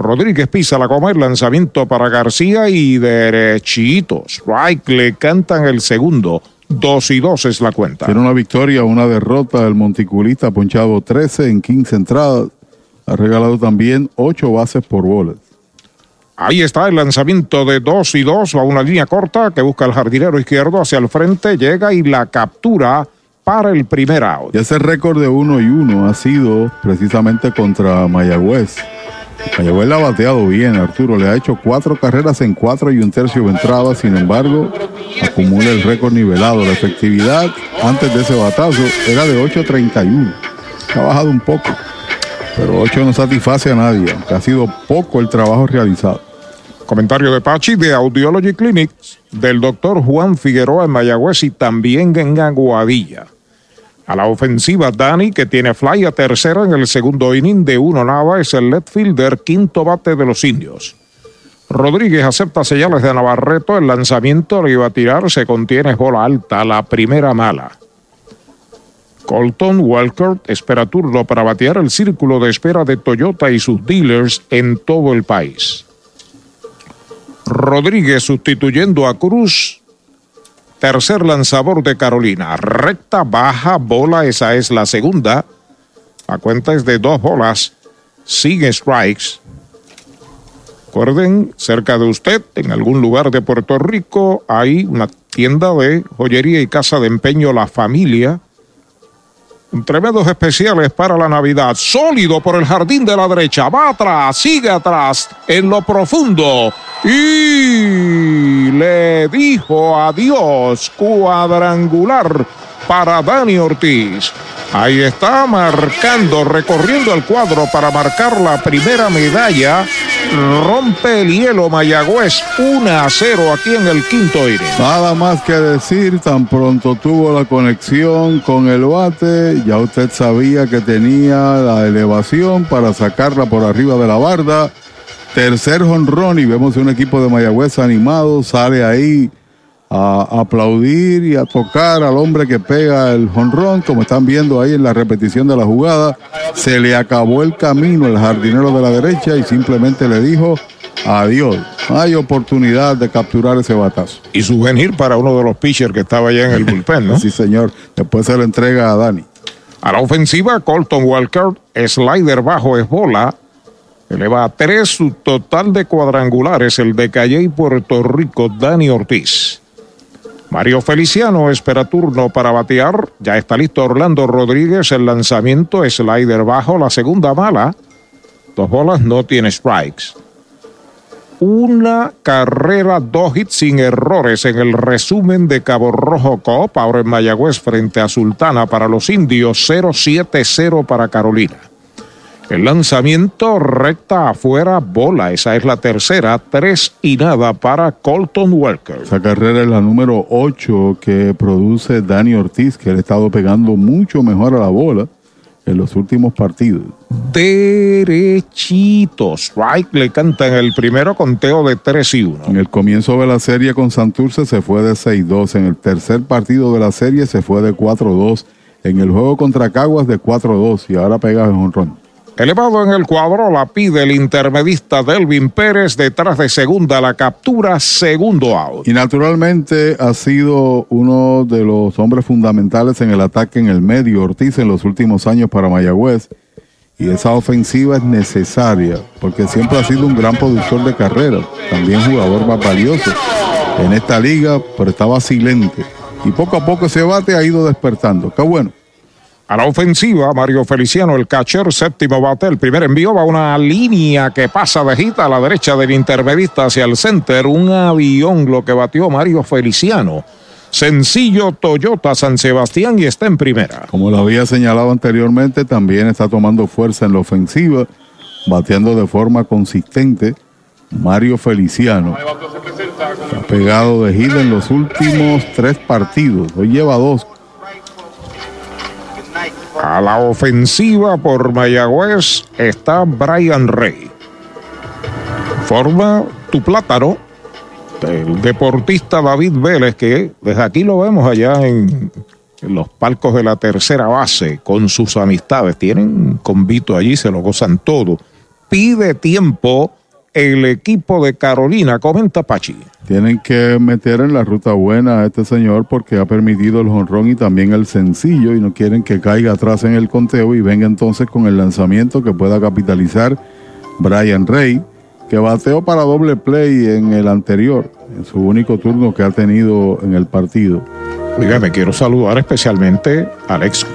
S2: Rodríguez pisa la coma, el lanzamiento para García y derechito. Strike le cantan el segundo. Dos y dos es la cuenta.
S6: Tiene una victoria, una derrota. El monticulista ha ponchado 13 en 15 entradas. Ha regalado también 8 bases por bolas.
S2: Ahí está el lanzamiento de dos y dos. Va una línea corta que busca el jardinero izquierdo hacia el frente. Llega y la captura para el primer out.
S6: Y ese récord de uno y uno ha sido precisamente contra Mayagüez. Mayagüez ha bateado bien, Arturo. Le ha hecho cuatro carreras en cuatro y un tercio de entrada. Sin embargo, acumula el récord nivelado. La efectividad antes de ese batazo era de 8.31. Ha bajado un poco. Pero 8 no satisface a nadie, aunque ha sido poco el trabajo realizado.
S2: Comentario de Pachi de Audiology Clinics del doctor Juan Figueroa en Mayagüez y también en Aguadilla. A la ofensiva, Dani, que tiene fly a tercera en el segundo inning de uno nada, es el left fielder, quinto bate de los indios. Rodríguez acepta señales de Navarreto, el lanzamiento le iba a tirar, se contiene bola alta, la primera mala. Colton Walker espera turno para batear el círculo de espera de Toyota y sus dealers en todo el país. Rodríguez sustituyendo a Cruz. Tercer lanzador de Carolina. Recta, baja, bola, esa es la segunda. La cuenta es de dos bolas. Sigue strikes. Recuerden, cerca de usted, en algún lugar de Puerto Rico, hay una tienda de joyería y casa de empeño La Familia Tremendos especiales para la Navidad. Sólido por el jardín de la derecha. Va atrás, sigue atrás, en lo profundo. Y le dijo adiós. Cuadrangular para Dani Ortiz. Ahí está marcando, recorriendo el cuadro para marcar la primera medalla. Rompe el hielo Mayagüez 1 a 0 aquí en el quinto aire.
S6: Nada más que decir, tan pronto tuvo la conexión con el bate, ya usted sabía que tenía la elevación para sacarla por arriba de la barda. Tercer jonrón y vemos un equipo de Mayagüez animado, sale ahí a aplaudir y a tocar al hombre que pega el jonrón, como están viendo ahí en la repetición de la jugada. Se le acabó el camino al jardinero de la derecha y simplemente le dijo adiós. hay oportunidad de capturar ese batazo.
S2: Y subvenir para uno de los pitchers que estaba allá en el bullpen, ¿no?
S6: sí, señor. Después se le entrega a Dani.
S2: A la ofensiva, Colton Walker, slider bajo es bola. Eleva a tres su total de cuadrangulares, el de Calle y Puerto Rico, Dani Ortiz. Mario Feliciano espera turno para batear. Ya está listo Orlando Rodríguez. El lanzamiento, slider bajo, la segunda mala. Dos bolas, no tiene strikes. Una carrera, dos hits sin errores en el resumen de Cabo Rojo Coop. Ahora en Mayagüez frente a Sultana para los indios. 0-7-0 para Carolina. El lanzamiento recta afuera, bola. Esa es la tercera, tres y nada para Colton Walker.
S6: Esa carrera es la número 8 que produce Dani Ortiz, que ha estado pegando mucho mejor a la bola en los últimos partidos.
S2: Derechitos. Strike le canta en el primero conteo de 3 y 1.
S6: En el comienzo de la serie con Santurce se fue de 6-2. En el tercer partido de la serie se fue de 4-2. En el juego contra Caguas de 4-2 y ahora pega en un ron.
S2: Elevado en el cuadro la pide el intermedista Delvin Pérez detrás de segunda la captura, segundo out.
S6: Y naturalmente ha sido uno de los hombres fundamentales en el ataque en el medio Ortiz en los últimos años para Mayagüez. Y esa ofensiva es necesaria porque siempre ha sido un gran productor de carreras, también jugador más valioso en esta liga, pero estaba silente. Y poco a poco ese bate ha ido despertando. Qué bueno.
S2: A la ofensiva, Mario Feliciano, el catcher, séptimo bate. El primer envío va una línea que pasa de gita a la derecha del intermedista hacia el center. Un avión lo que batió Mario Feliciano. Sencillo Toyota San Sebastián y está en primera.
S6: Como lo había señalado anteriormente, también está tomando fuerza en la ofensiva, bateando de forma consistente. Mario Feliciano pegado de gira en los últimos tres partidos. Hoy lleva dos
S2: a la ofensiva por Mayagüez está Brian Rey. Forma tu plátano. El deportista David Vélez, que desde aquí lo vemos allá en, en los palcos de la tercera base con sus amistades. Tienen convito allí, se lo gozan todo. Pide tiempo el equipo de Carolina. Comenta Pachi.
S6: Tienen que meter en la ruta buena a este señor porque ha permitido el jonrón y también el sencillo y no quieren que caiga atrás en el conteo y venga entonces con el lanzamiento que pueda capitalizar Brian Rey, que bateó para doble play en el anterior, en su único turno que ha tenido en el partido.
S2: Oiga, me quiero saludar especialmente al ex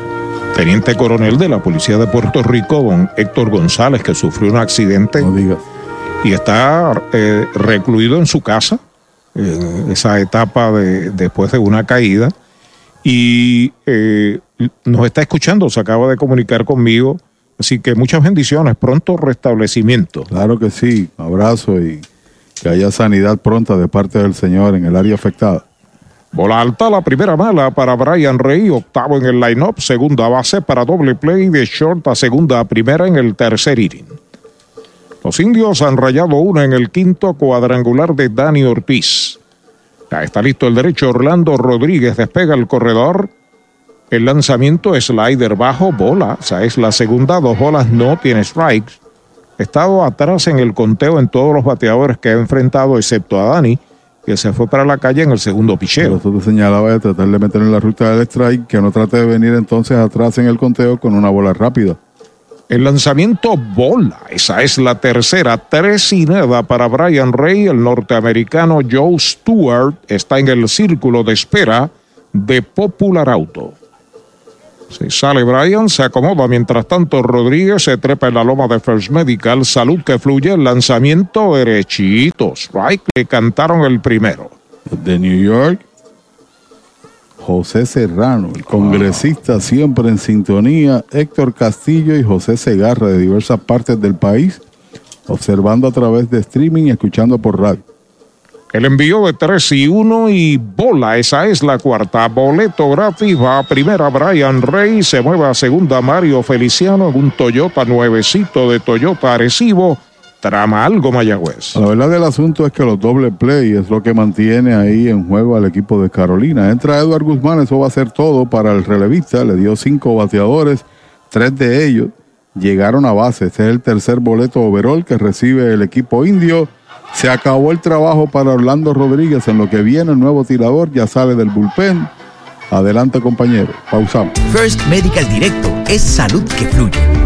S2: teniente coronel de la Policía de Puerto Rico, don Héctor González, que sufrió un accidente y está eh, recluido en su casa, en esa etapa de, después de una caída, y eh, nos está escuchando, se acaba de comunicar conmigo, así que muchas bendiciones, pronto restablecimiento.
S6: Claro que sí, abrazo y que haya sanidad pronta de parte del Señor en el área afectada.
S2: Bola alta, la primera mala para Brian Rey, octavo en el line-up, segunda base para doble play de short a segunda a primera en el tercer inning. Los indios han rayado una en el quinto cuadrangular de Dani Ortiz. Ya está listo el derecho Orlando Rodríguez, despega el corredor. El lanzamiento slider bajo, bola, o es la segunda, dos bolas, no tiene strikes. He estado atrás en el conteo en todos los bateadores que ha enfrentado, excepto a Dani, que se fue para la calle en el segundo picheo.
S6: Eso te señalaba de tratar de meter en la ruta del strike, que no trate de venir entonces atrás en el conteo con una bola rápida.
S2: El lanzamiento bola, esa es la tercera, tres y nada para Brian Rey. El norteamericano Joe Stewart está en el círculo de espera de Popular Auto. Se sale Brian, se acomoda. Mientras tanto, Rodríguez se trepa en la loma de First Medical. Salud que fluye. El lanzamiento derechito. Strike. Le cantaron el primero.
S6: De New York. José Serrano, el congresista siempre en sintonía, Héctor Castillo y José Segarra de diversas partes del país, observando a través de streaming y escuchando por radio.
S2: El envío de 3 y 1 y bola, esa es la cuarta. Boleto gratis va a primera Brian Rey, se mueve a segunda Mario Feliciano en un Toyota nuevecito de Toyota Arecibo. Trama algo Mayagüez.
S6: La verdad del asunto es que los doble play es lo que mantiene ahí en juego al equipo de Carolina. Entra Eduard Guzmán, eso va a ser todo para el relevista. Le dio cinco bateadores, tres de ellos llegaron a base. Este es el tercer boleto overall que recibe el equipo indio. Se acabó el trabajo para Orlando Rodríguez en lo que viene el nuevo tirador, ya sale del bullpen. Adelante compañero, pausamos.
S20: First Medical Directo es salud que fluye.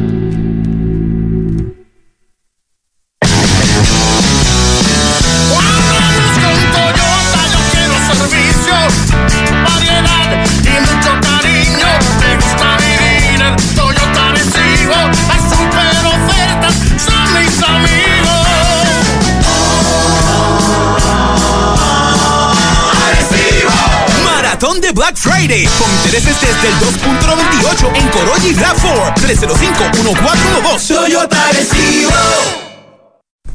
S3: Maratón de Black Friday. Con intereses desde el 2.98 en Corolla y RAV4 305-1412
S21: Toyota Recibo.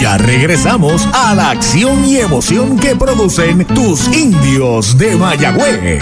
S1: Ya regresamos a la acción y emoción que producen tus indios de Mayagüez.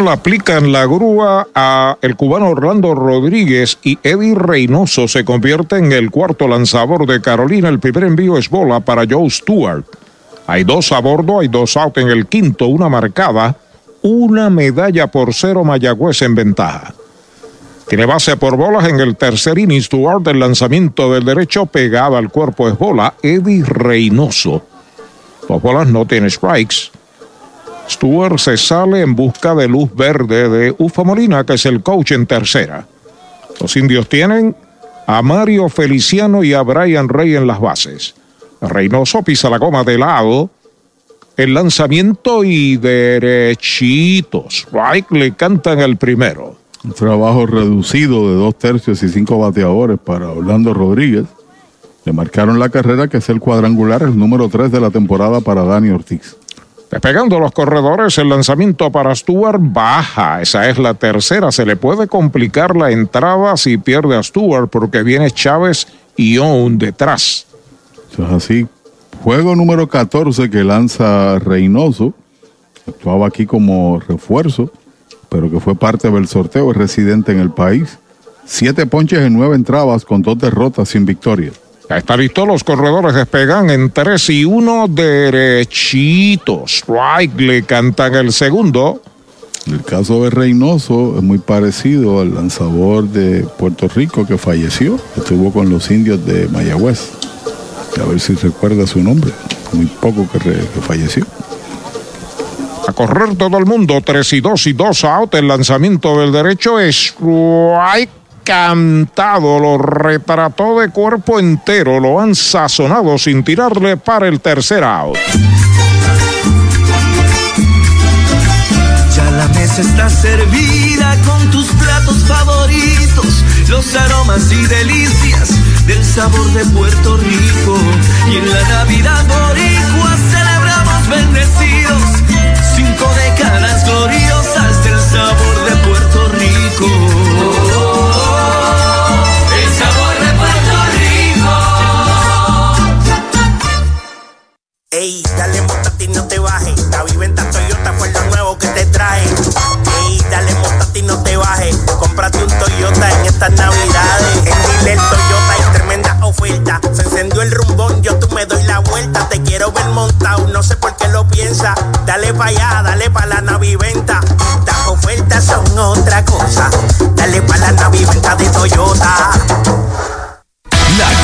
S2: Bueno, la aplican la grúa a el cubano Orlando Rodríguez y Eddie Reynoso se convierte en el cuarto lanzador de Carolina. El primer envío es bola para Joe Stewart. Hay dos a bordo, hay dos out en el quinto, una marcada, una medalla por cero Mayagüez en ventaja. Tiene base por bolas en el tercer inning. Stewart del lanzamiento del derecho pegada al cuerpo es bola. Eddie Reynoso. Dos bolas no tiene strikes. Stewart se sale en busca de luz verde de Ufa Molina, que es el coach en tercera. Los indios tienen a Mario Feliciano y a Brian Rey en las bases. Reynoso pisa la goma de lado. El lanzamiento y derechitos. Right le cantan el primero.
S6: Un trabajo reducido de dos tercios y cinco bateadores para Orlando Rodríguez. Le marcaron la carrera que es el cuadrangular, el número 3 de la temporada para Dani Ortiz.
S2: Despegando los corredores, el lanzamiento para Stuart baja. Esa es la tercera. Se le puede complicar la entrada si pierde a Stuart porque viene Chávez y Owen detrás.
S6: Eso es así. Juego número 14 que lanza Reynoso. Actuaba aquí como refuerzo, pero que fue parte del sorteo. Es residente en el país. Siete ponches en nueve entradas con dos derrotas sin victoria.
S2: Ya está listo, los corredores despegan en 3 y 1 derechitos. Strike le cantan el segundo.
S6: El caso de Reynoso es muy parecido al lanzador de Puerto Rico que falleció. Estuvo con los indios de Mayagüez. A ver si recuerda su nombre. Muy poco que, re- que falleció.
S2: A correr todo el mundo, 3 y 2 y 2 out. El lanzamiento del derecho es strike cantado. Lo retrató de cuerpo entero. Lo han sazonado sin tirarle para el tercer out.
S22: Ya la mesa está servida con tus platos favoritos, los aromas y delicias del sabor de Puerto Rico. Y en la Navidad boricua celebramos bendecidos, cinco décadas gloriosas del sabor
S23: Ey, dale montate y no te bajes. La viventa Toyota fue lo nuevo que te trae. Ey, dale montate y no te bajes. Cómprate un Toyota en estas navidades. En Dile Toyota hay tremenda oferta. Se encendió el rumbón, yo tú me doy la vuelta. Te quiero ver montado, no sé por qué lo piensa. Dale pa' allá, dale pa' la naviventa. Las ofertas son otra cosa. Dale pa' la naviventa de Toyota.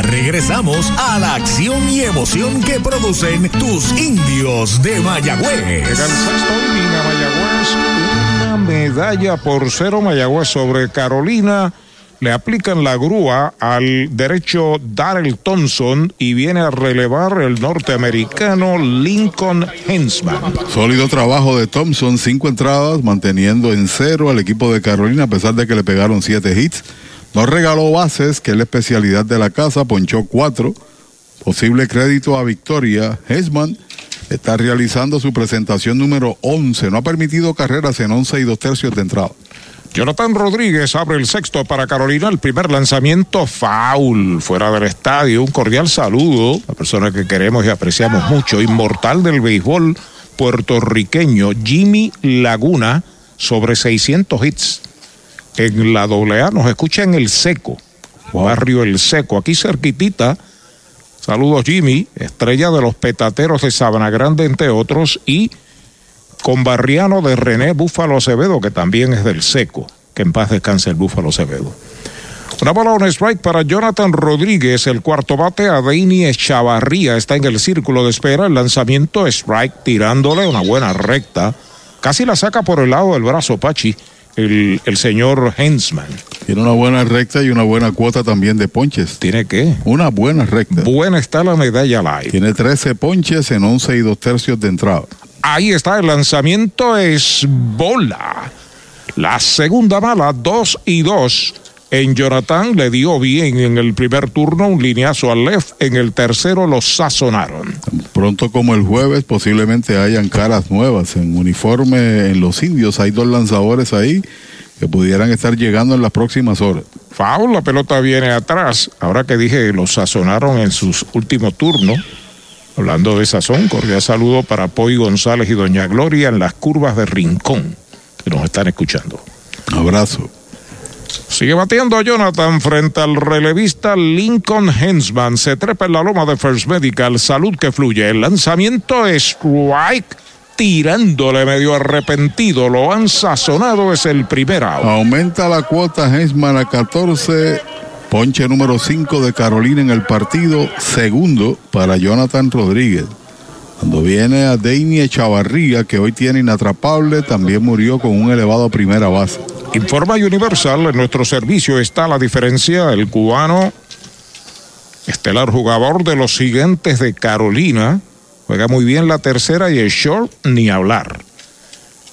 S1: Regresamos a la acción y emoción que producen tus indios de Mayagüez.
S2: Llega el sexto inning a Mayagüez. Una medalla por cero Mayagüez sobre Carolina. Le aplican la grúa al derecho Darrell Thompson y viene a relevar el norteamericano Lincoln Hensman.
S6: Sólido trabajo de Thompson, cinco entradas, manteniendo en cero al equipo de Carolina a pesar de que le pegaron siete hits. No regaló bases, que es la especialidad de la casa, ponchó cuatro. Posible crédito a Victoria. Hesman está realizando su presentación número 11. No ha permitido carreras en 11 y dos tercios de entrada.
S2: Jonathan Rodríguez abre el sexto para Carolina. El primer lanzamiento foul fuera del estadio. Un cordial saludo a persona que queremos y apreciamos mucho. Inmortal del béisbol puertorriqueño Jimmy Laguna sobre 600 hits en la AA. Nos escucha en El Seco, barrio El Seco, aquí cerquitita. Saludos Jimmy, estrella de los petateros de Sabana Grande, entre otros, y conbarriano de René Búfalo Acevedo, que también es del Seco. Que en paz descanse el Búfalo Acevedo. Una bola on strike para Jonathan Rodríguez, el cuarto bate a Deini Echavarría, está en el círculo de espera, el lanzamiento strike tirándole una buena recta, casi la saca por el lado del brazo Pachi, el, el señor Hensman.
S6: Tiene una buena recta y una buena cuota también de ponches.
S2: ¿Tiene qué?
S6: Una buena recta.
S2: Buena está la medalla live.
S6: Tiene 13 ponches en 11 y dos tercios de entrada.
S2: Ahí está el lanzamiento, es bola. La segunda mala, 2 y 2. En Jonathan le dio bien en el primer turno un lineazo al left, en el tercero lo sazonaron.
S6: Pronto como el jueves posiblemente hayan caras nuevas en uniforme en los indios. Hay dos lanzadores ahí que pudieran estar llegando en las próximas horas.
S2: Foul, la pelota viene atrás. Ahora que dije lo sazonaron en sus últimos turnos. Hablando de sazón, cordial saludo para Poy González y Doña Gloria en las curvas de Rincón, que nos están escuchando.
S6: Abrazo.
S2: Sigue batiendo Jonathan frente al relevista Lincoln Hensman. Se trepa en la loma de First Medical. Salud que fluye. El lanzamiento es strike. Tirándole medio arrepentido. Lo han sazonado. Es el primer out.
S6: Aumenta la cuota Hensman a 14. Ponche número 5 de Carolina en el partido. Segundo para Jonathan Rodríguez. Cuando viene a Deini Chavarría, que hoy tiene inatrapable, también murió con un elevado primera base.
S2: Informa Universal, en nuestro servicio está la diferencia. El cubano, estelar jugador de los siguientes de Carolina, juega muy bien la tercera y el short ni hablar.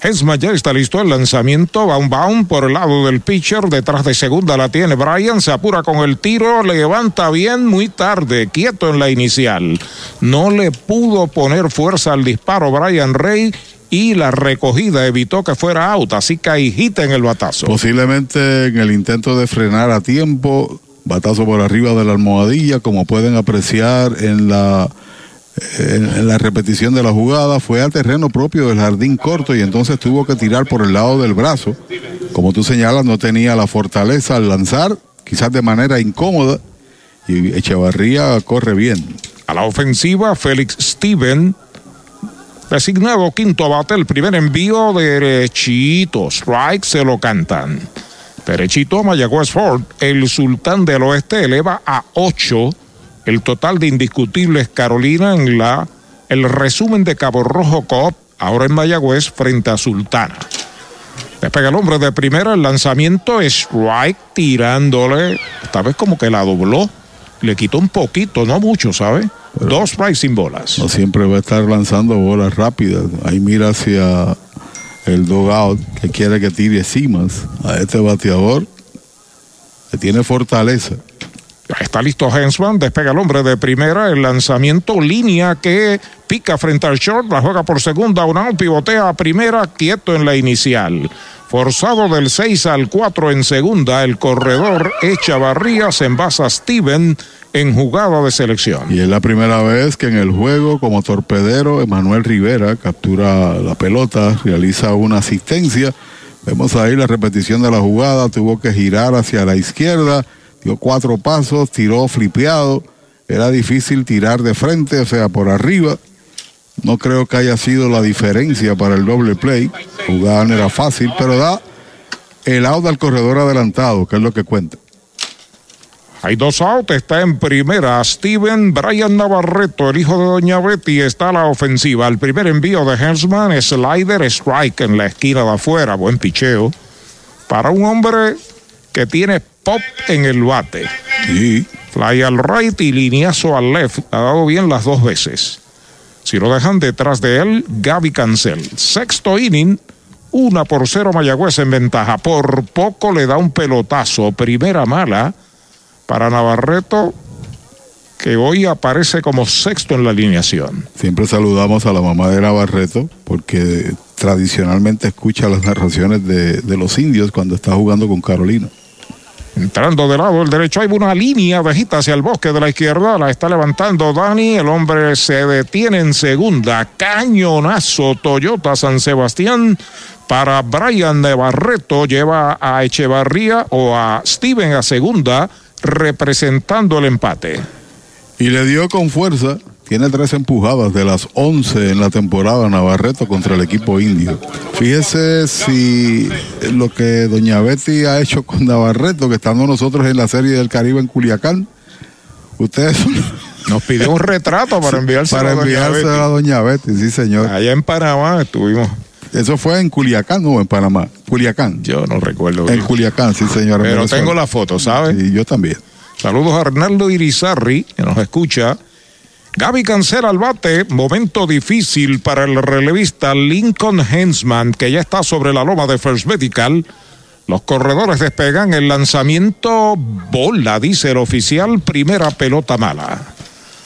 S2: Hensman ya está listo el lanzamiento, Baum por el lado del pitcher, detrás de segunda la tiene Brian, se apura con el tiro, levanta bien muy tarde, quieto en la inicial. No le pudo poner fuerza al disparo Brian Rey y la recogida evitó que fuera out, así hit en el batazo.
S6: Posiblemente en el intento de frenar a tiempo, batazo por arriba de la almohadilla, como pueden apreciar en la en, la repetición de la jugada, fue a terreno propio del jardín corto y entonces tuvo que tirar por el lado del brazo. Como tú señalas, no tenía la fortaleza al lanzar, quizás de manera incómoda, y Echevarría corre bien.
S2: A la ofensiva, Félix Steven Designado quinto bate, el primer envío derechito. Strike se lo cantan. Derechito Mayagüez Ford. El sultán del oeste eleva a 8 el total de indiscutibles Carolina en la el resumen de Cabo Rojo Coop, ahora en Mayagüez, frente a Sultana. Despega el hombre de primera, el lanzamiento strike tirándole. Esta vez como que la dobló. Le quitó un poquito, no mucho, ¿sabe? Dos sin bolas.
S6: No siempre va a estar lanzando bolas rápidas. Ahí mira hacia el dogout que quiere que tire cimas a este bateador que tiene fortaleza.
S2: Está listo Hensman, despega el hombre de primera, el lanzamiento línea que pica frente al short, la juega por segunda, un out, pivotea a primera, quieto en la inicial. Forzado del 6 al 4 en segunda, el corredor Echavarría se envasa a Steven en jugada de selección.
S6: Y es la primera vez que en el juego, como torpedero, Emanuel Rivera captura la pelota, realiza una asistencia. Vemos ahí la repetición de la jugada, tuvo que girar hacia la izquierda dio cuatro pasos, tiró flipeado, era difícil tirar de frente, o sea, por arriba. No creo que haya sido la diferencia para el doble play. Jugar no era fácil, pero da el out al corredor adelantado, que es lo que cuenta.
S2: Hay dos outs, está en primera Steven Brian Navarreto, el hijo de Doña Betty, está a la ofensiva. El primer envío de Hensman, slider strike en la esquina de afuera, buen picheo. Para un hombre que tiene pop en el bate.
S6: Sí.
S2: Fly al right y lineazo al left. Ha dado bien las dos veces. Si lo dejan detrás de él, Gaby Cancel. Sexto inning, una por cero Mayagüez en ventaja. Por poco le da un pelotazo. Primera mala para Navarreto, que hoy aparece como sexto en la alineación.
S6: Siempre saludamos a la mamá de Navarreto, porque tradicionalmente escucha las narraciones de, de los indios cuando está jugando con Carolina.
S2: Entrando de lado el derecho hay una línea bajita hacia el bosque de la izquierda. La está levantando Dani. El hombre se detiene en segunda. Cañonazo Toyota San Sebastián para Brian de Barreto. Lleva a Echevarría o a Steven a segunda representando el empate.
S6: Y le dio con fuerza. Tiene tres empujadas de las 11 en la temporada Navarreto contra el equipo indio. Fíjese si lo que Doña Betty ha hecho con Navarreto, que estando nosotros en la Serie del Caribe en Culiacán, ustedes
S2: nos pidió un retrato para enviárselo
S6: para enviárselo a Doña Betty, sí señor.
S2: Allá en Panamá estuvimos.
S6: Eso fue en Culiacán o en Panamá. Culiacán.
S2: Yo no recuerdo.
S6: En bien. Culiacán, sí señor.
S2: Pero tengo la foto, ¿sabes?
S6: Y yo también.
S2: Saludos a Arnaldo Irizarri, que nos escucha. Gaby Cancela al bate, momento difícil para el relevista Lincoln Hensman, que ya está sobre la loma de First Medical. Los corredores despegan el lanzamiento bola, dice el oficial, primera pelota mala.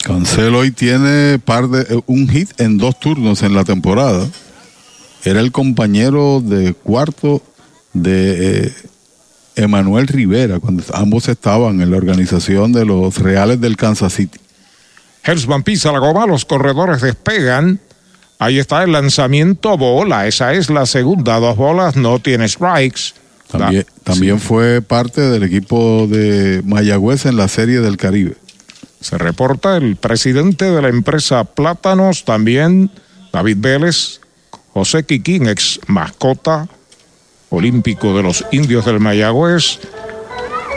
S6: Cancelo hoy tiene eh, un hit en dos turnos en la temporada. Era el compañero de cuarto de eh, Emanuel Rivera cuando ambos estaban en la organización de los Reales del Kansas City.
S2: Hersman pisa la goma, los corredores despegan. Ahí está el lanzamiento bola, esa es la segunda, dos bolas, no tiene strikes.
S6: También, también fue parte del equipo de Mayagüez en la Serie del Caribe.
S2: Se reporta el presidente de la empresa Plátanos, también David Vélez, José Quiquín, ex mascota olímpico de los indios del Mayagüez.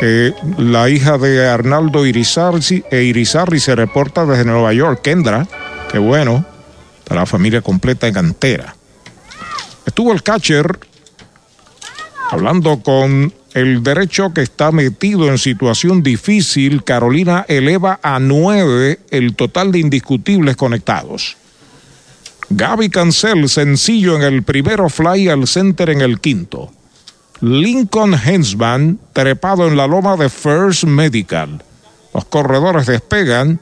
S2: Eh, la hija de Arnaldo Irizarri, e Irizarri se reporta desde Nueva York, Kendra, qué bueno, está la familia completa en cantera. Estuvo el catcher hablando con el derecho que está metido en situación difícil. Carolina eleva a nueve el total de indiscutibles conectados. Gaby Cancel, sencillo en el primero, fly al center en el quinto. Lincoln Hensman, trepado en la loma de First Medical. Los corredores despegan.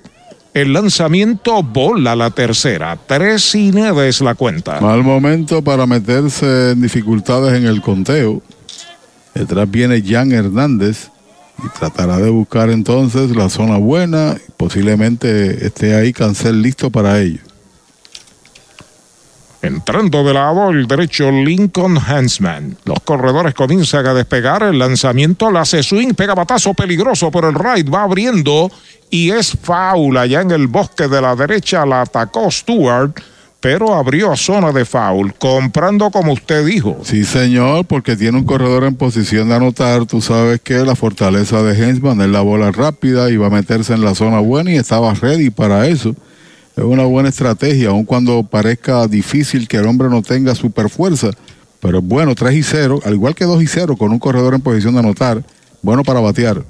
S2: El lanzamiento bola la tercera. Tres y nueve es la cuenta.
S6: Mal momento para meterse en dificultades en el conteo. Detrás viene Jan Hernández y tratará de buscar entonces la zona buena. Posiblemente esté ahí Cancel listo para ello.
S2: Entrando de lado el derecho Lincoln Hansman. Los corredores comienzan a despegar. El lanzamiento la hace swing, pega batazo peligroso por el right. Va abriendo y es foul. Allá en el bosque de la derecha la atacó Stewart, pero abrió zona de foul, comprando como usted dijo.
S6: Sí, señor, porque tiene un corredor en posición de anotar. Tú sabes que la fortaleza de Hensman es la bola rápida y va a meterse en la zona buena y estaba ready para eso es una buena estrategia, aun cuando parezca difícil que el hombre no tenga super fuerza. Pero bueno, 3 y 0, al igual que 2 y 0, con un corredor en posición de anotar, bueno para batear.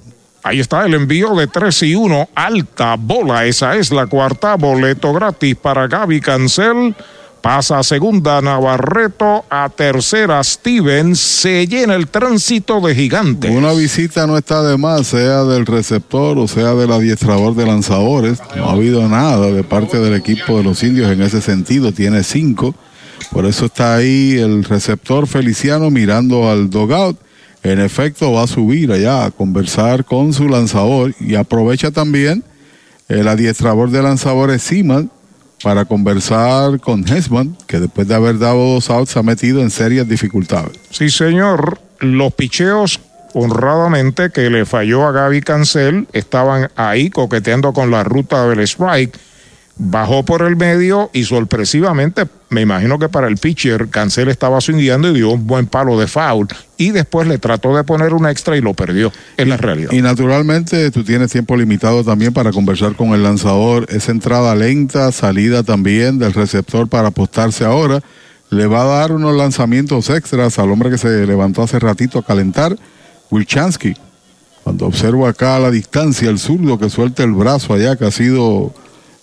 S2: Ahí está el envío de 3 y 1, alta bola, esa es la cuarta, boleto gratis para Gaby Cancel. Pasa a segunda Navarreto, a tercera Steven, se llena el tránsito de gigantes.
S6: Una visita no está de más, sea del receptor o sea del adiestrador de lanzadores. No ha habido nada de parte del equipo de los indios en ese sentido, tiene cinco. Por eso está ahí el receptor Feliciano mirando al dogout. En efecto, va a subir allá a conversar con su lanzador y aprovecha también el adiestrador de lanzadores Siman para conversar con Hesman, que después de haber dado dos outs se ha metido en serias dificultades.
S2: Sí, señor. Los picheos, honradamente, que le falló a Gaby Cancel, estaban ahí coqueteando con la ruta del strike bajó por el medio y sorpresivamente, me imagino que para el pitcher, Cancel estaba swingueando y dio un buen palo de foul y después le trató de poner un extra y lo perdió. Es la realidad.
S6: Y naturalmente tú tienes tiempo limitado también para conversar con el lanzador. Esa entrada lenta, salida también del receptor para apostarse ahora. Le va a dar unos lanzamientos extras al hombre que se levantó hace ratito a calentar, Wilchansky. Cuando observo acá a la distancia el zurdo que suelta el brazo allá, que ha sido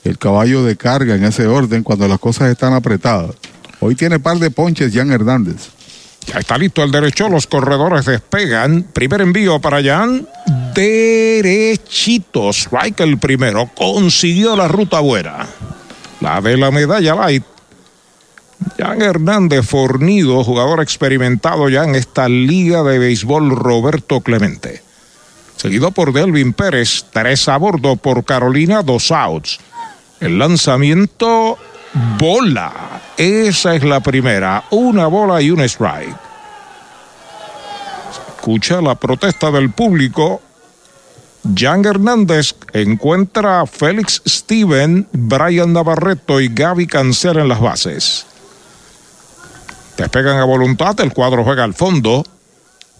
S6: el caballo de carga en ese orden cuando las cosas están apretadas. Hoy tiene par de ponches Jan Hernández.
S2: Ya está listo el derecho, los corredores despegan. Primer envío para Jan. Derechito. Strike el primero. Consiguió la ruta buena. La de la medalla light. Jan Hernández fornido, jugador experimentado ya en esta liga de béisbol Roberto Clemente. Seguido por Delvin Pérez, tres a bordo por Carolina, dos outs. El lanzamiento bola. Esa es la primera. Una bola y un strike. Escucha la protesta del público. Jan Hernández encuentra a Félix Steven, Brian Navarreto y Gaby Cancer en las bases. Despegan a voluntad, el cuadro juega al fondo.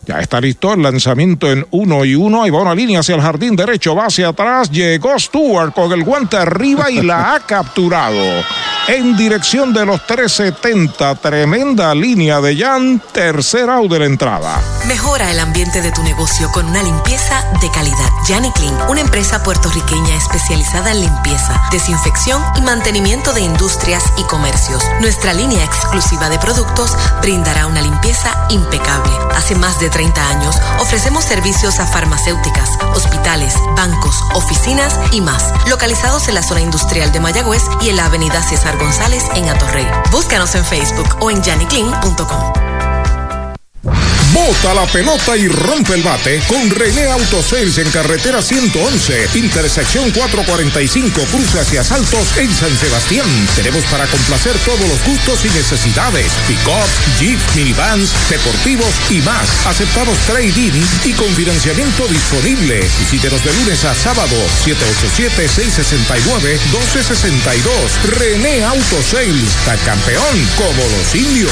S2: Ya está listo el lanzamiento en uno y uno. Ahí va una línea hacia el jardín derecho, va hacia atrás. Llegó Stewart con el guante arriba y la ha capturado. En dirección de los 370. Tremenda línea de Jan. Tercer out de la entrada.
S9: Mejora el ambiente de tu negocio con una limpieza de calidad. Yanni Clean, una empresa puertorriqueña especializada en limpieza, desinfección y mantenimiento de industrias y comercios. Nuestra línea exclusiva de productos brindará una limpieza impecable. Hace más de 30 años ofrecemos servicios a farmacéuticas, hospitales, bancos, oficinas y más, localizados en la zona industrial de Mayagüez y en la avenida César González en Atorrey. Búscanos en Facebook o en janiclean.com.
S2: Bota la pelota y rompe el bate con René Autosales en carretera 111, intersección 445, cruce hacia Saltos en San Sebastián. Tenemos para complacer todos los gustos y necesidades: pick-up, jeep, minivans, deportivos y más. Aceptamos trading y con financiamiento disponible. Visítenos de lunes a sábado, 787-669-1262. René Autosales, está campeón como los indios.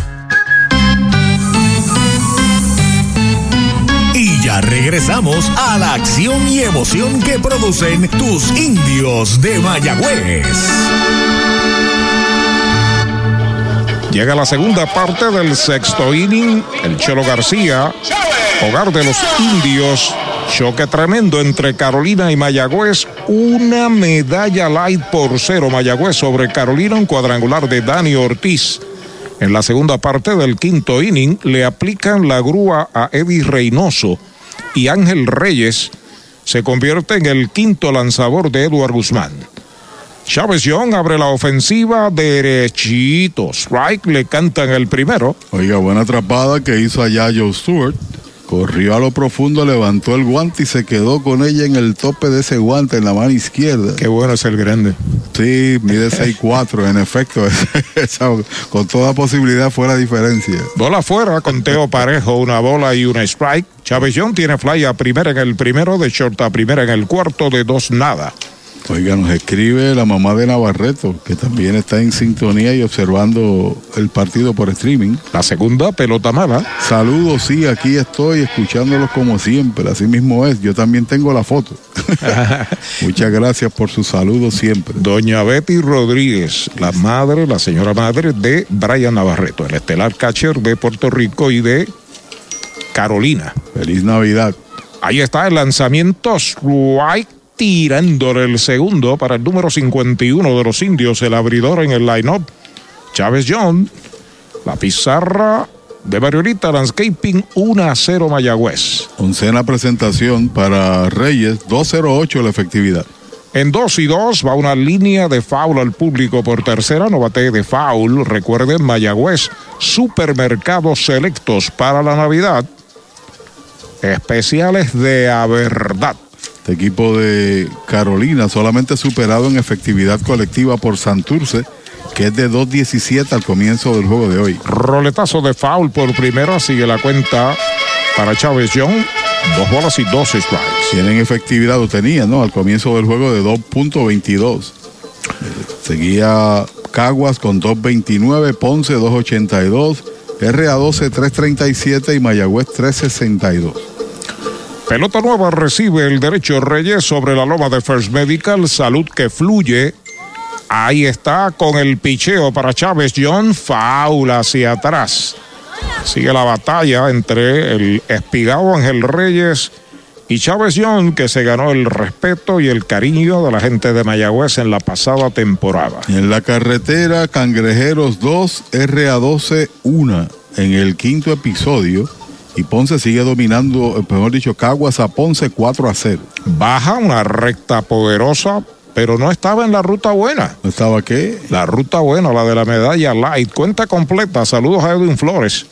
S1: Ya regresamos a la acción y emoción que producen tus indios de Mayagüez.
S2: Llega la segunda parte del sexto inning. El Chelo García, hogar de los indios. Choque tremendo entre Carolina y Mayagüez. Una medalla light por cero. Mayagüez sobre Carolina, un cuadrangular de Dani Ortiz. En la segunda parte del quinto inning le aplican la grúa a Eddie Reynoso y Ángel Reyes se convierte en el quinto lanzador de Eduard Guzmán. Chávez Young abre la ofensiva derechito. Strike le cantan el primero.
S6: Oiga, buena atrapada que hizo allá Joe Stewart. Corrió a lo profundo, levantó el guante y se quedó con ella en el tope de ese guante, en la mano izquierda.
S2: Qué bueno es el grande.
S6: Sí, mide 6'4", en efecto. esa- con toda posibilidad fue la diferencia.
S2: Bola afuera, conteo parejo, una bola y una strike. Young tiene fly a primera en el primero, de short a primera en el cuarto, de dos nada.
S6: Oiga, nos escribe la mamá de Navarreto, que también está en sintonía y observando el partido por streaming.
S2: La segunda, pelota mala.
S6: Saludos, sí, aquí estoy escuchándolos como siempre, así mismo es. Yo también tengo la foto. Muchas gracias por sus saludos siempre.
S2: Doña Betty Rodríguez, la madre, la señora madre de Brian Navarreto, el estelar catcher de Puerto Rico y de Carolina.
S6: Feliz Navidad.
S2: Ahí está el lanzamiento strike tirándole el segundo para el número 51 de los indios, el abridor en el line-up. Chávez John, la pizarra de Mariolita Landscaping 1 a 0 Mayagüez.
S6: Oncena presentación para Reyes, 208 la efectividad.
S2: En 2 y 2 va una línea de foul al público por tercera, no bate de foul. Recuerden, Mayagüez, supermercados selectos para la Navidad. Especiales de a verdad.
S6: Este equipo de Carolina solamente superado en efectividad colectiva por Santurce, que es de 2.17 al comienzo del juego de hoy.
S2: Roletazo de foul por primera, sigue la cuenta para Chávez Young. Dos bolas y dos strikes.
S6: Tienen efectividad, o tenían, ¿no? Al comienzo del juego de 2.22. Seguía Caguas con 2.29, Ponce 2.82, RA12 3.37 y Mayagüez 3.62.
S2: Pelota nueva recibe el derecho Reyes sobre la loma de First Medical. Salud que fluye. Ahí está con el picheo para Chávez John. Faula hacia atrás. Sigue la batalla entre el espigado Ángel Reyes y Chávez John, que se ganó el respeto y el cariño de la gente de Mayagüez en la pasada temporada.
S6: En la carretera Cangrejeros 2, RA12 1, en el quinto episodio. Y Ponce sigue dominando, eh, mejor dicho, Caguas a Ponce 4 a 0.
S2: Baja una recta poderosa, pero no estaba en la ruta buena.
S6: ¿No estaba qué?
S2: La ruta buena, la de la medalla light. Cuenta completa. Saludos a Edwin Flores.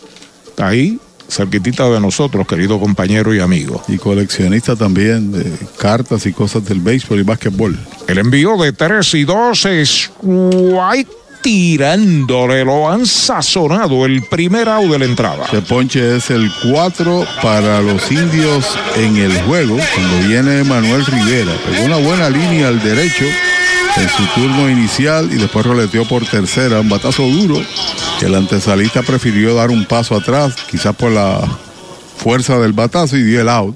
S2: Está ahí, cerquitita de nosotros, querido compañero y amigo.
S6: Y coleccionista también de cartas y cosas del béisbol y básquetbol.
S2: El envío de 3 y 2 es White tirándole, lo han sazonado el primer out de la entrada.
S6: Este ponche es el 4 para los indios en el juego. Cuando viene Manuel Rivera, pegó una buena línea al derecho en su turno inicial y después roleteó por tercera, un batazo duro el antesalista prefirió dar un paso atrás, quizás por la fuerza del batazo y dio el out.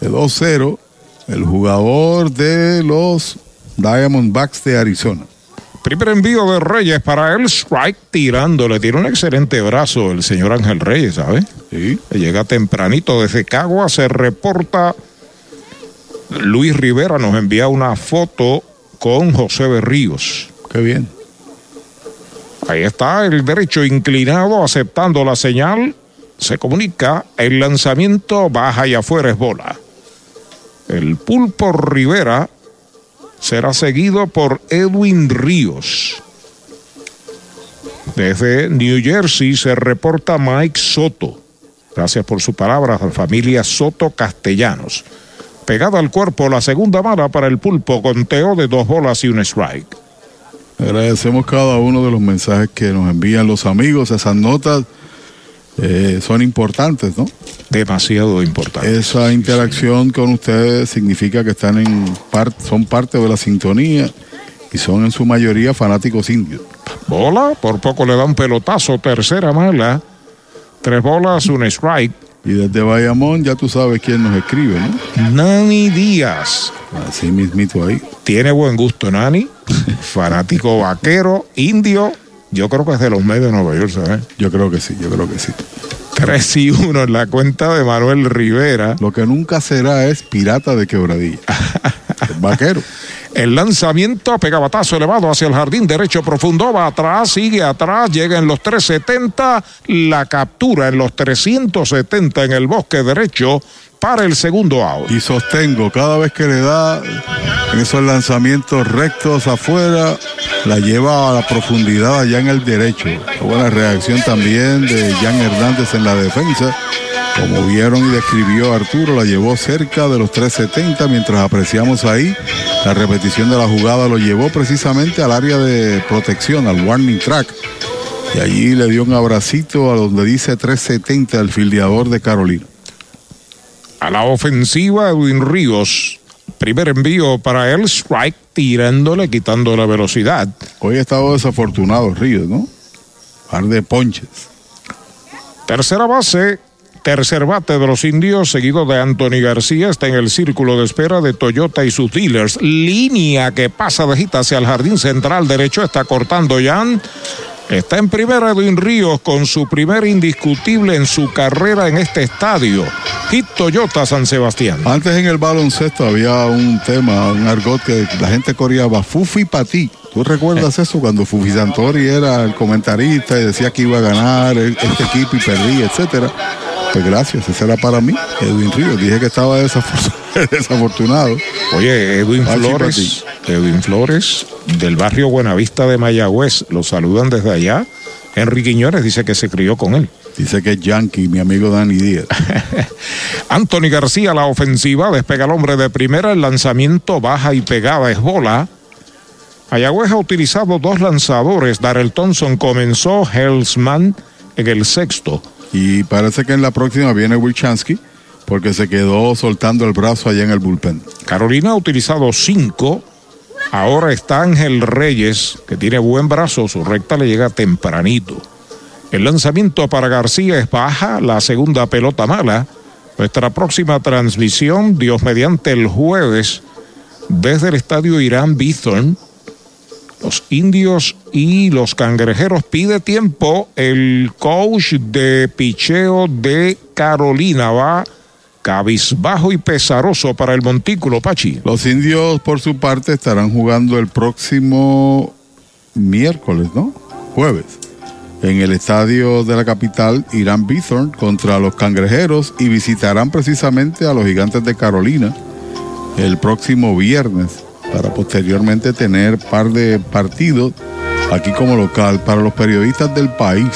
S6: De 2-0, el jugador de los Diamondbacks de Arizona.
S2: Primer envío de Reyes para el strike tirándole. Tiene un excelente brazo el señor Ángel Reyes, ¿sabe?
S6: Sí.
S2: Llega tempranito desde Cagua, se reporta. Luis Rivera nos envía una foto con José Berríos.
S6: Qué bien.
S2: Ahí está el derecho inclinado aceptando la señal. Se comunica el lanzamiento baja y afuera es bola. El pulpo Rivera será seguido por Edwin Ríos. Desde New Jersey se reporta Mike Soto. Gracias por su palabra familia Soto Castellanos. Pegada al cuerpo la segunda mala para el pulpo, conteo de dos bolas y un strike.
S6: Agradecemos cada uno de los mensajes que nos envían los amigos. Esas notas eh, son importantes, ¿no?
S2: Demasiado importantes.
S6: Esa interacción con ustedes significa que están en par- son parte de la sintonía y son en su mayoría fanáticos indios.
S2: Bola, por poco le da un pelotazo, tercera mala. Tres bolas, un strike.
S6: Y desde Bayamón ya tú sabes quién nos escribe, ¿no?
S2: Nani Díaz.
S6: Así mismito ahí.
S2: Tiene buen gusto, Nani. Fanático vaquero, indio. Yo creo que es de los medios de Nueva York, ¿sabes?
S6: Yo creo que sí, yo creo que sí.
S2: 3 y 1 en la cuenta de Manuel Rivera.
S6: Lo que nunca será es pirata de quebradilla. Vaquero.
S2: El lanzamiento pega batazo elevado hacia el jardín derecho profundo, va atrás, sigue atrás, llega en los 370, la captura en los 370 en el bosque derecho para el segundo out.
S6: Y sostengo, cada vez que le da en esos lanzamientos rectos afuera, la lleva a la profundidad allá en el derecho. Buena reacción también de Jan Hernández en la defensa. Como vieron y describió Arturo, la llevó cerca de los 370 mientras apreciamos ahí. La repetición de la jugada lo llevó precisamente al área de protección, al warning track. Y allí le dio un abracito a donde dice 370 el fildeador de Carolina.
S2: A la ofensiva, Edwin Ríos. Primer envío para el strike, tirándole, quitando la velocidad.
S6: Hoy ha estado desafortunado Ríos, ¿no? Par de ponches.
S2: Tercera base, tercer bate de los indios, seguido de Anthony García, está en el círculo de espera de Toyota y sus dealers. Línea que pasa de hit hacia el jardín central derecho, está cortando Jan. Está en primera Edwin Ríos con su primer indiscutible en su carrera en este estadio. Hit Toyota San Sebastián.
S6: Antes en el baloncesto había un tema, un argot que la gente coreaba, Fufi para ti. ¿Tú recuerdas eso cuando Fufi Santori era el comentarista y decía que iba a ganar el- este equipo y perdía, etcétera? Pues gracias, ese era para mí, Edwin Ríos. Dije que estaba desafor- desafortunado.
S2: Oye, Edwin Flores, Edwin Flores, del barrio Buenavista de Mayagüez, lo saludan desde allá. Henry Quiñones dice que se crió con él.
S6: Dice que es Yankee, mi amigo Dani Díaz.
S2: Anthony García, la ofensiva, despega el hombre de primera, el lanzamiento baja y pegada es bola. Mayagüez ha utilizado dos lanzadores. Darrell Thompson comenzó, Hellsman en el sexto.
S6: Y parece que en la próxima viene Wilchansky porque se quedó soltando el brazo allá en el bullpen.
S2: Carolina ha utilizado cinco. Ahora está Ángel Reyes, que tiene buen brazo, su recta le llega tempranito. El lanzamiento para García es baja, la segunda pelota mala. Nuestra próxima transmisión, Dios mediante el jueves, desde el estadio Irán Bithorn, los indios y los cangrejeros pide tiempo. El coach de picheo de Carolina va cabizbajo y pesaroso para el montículo, Pachi.
S6: Los indios, por su parte, estarán jugando el próximo miércoles, ¿no? Jueves. En el estadio de la capital, Irán Bithorn, contra los cangrejeros y visitarán precisamente a los gigantes de Carolina el próximo viernes para posteriormente tener par de partidos aquí como local para los periodistas del país.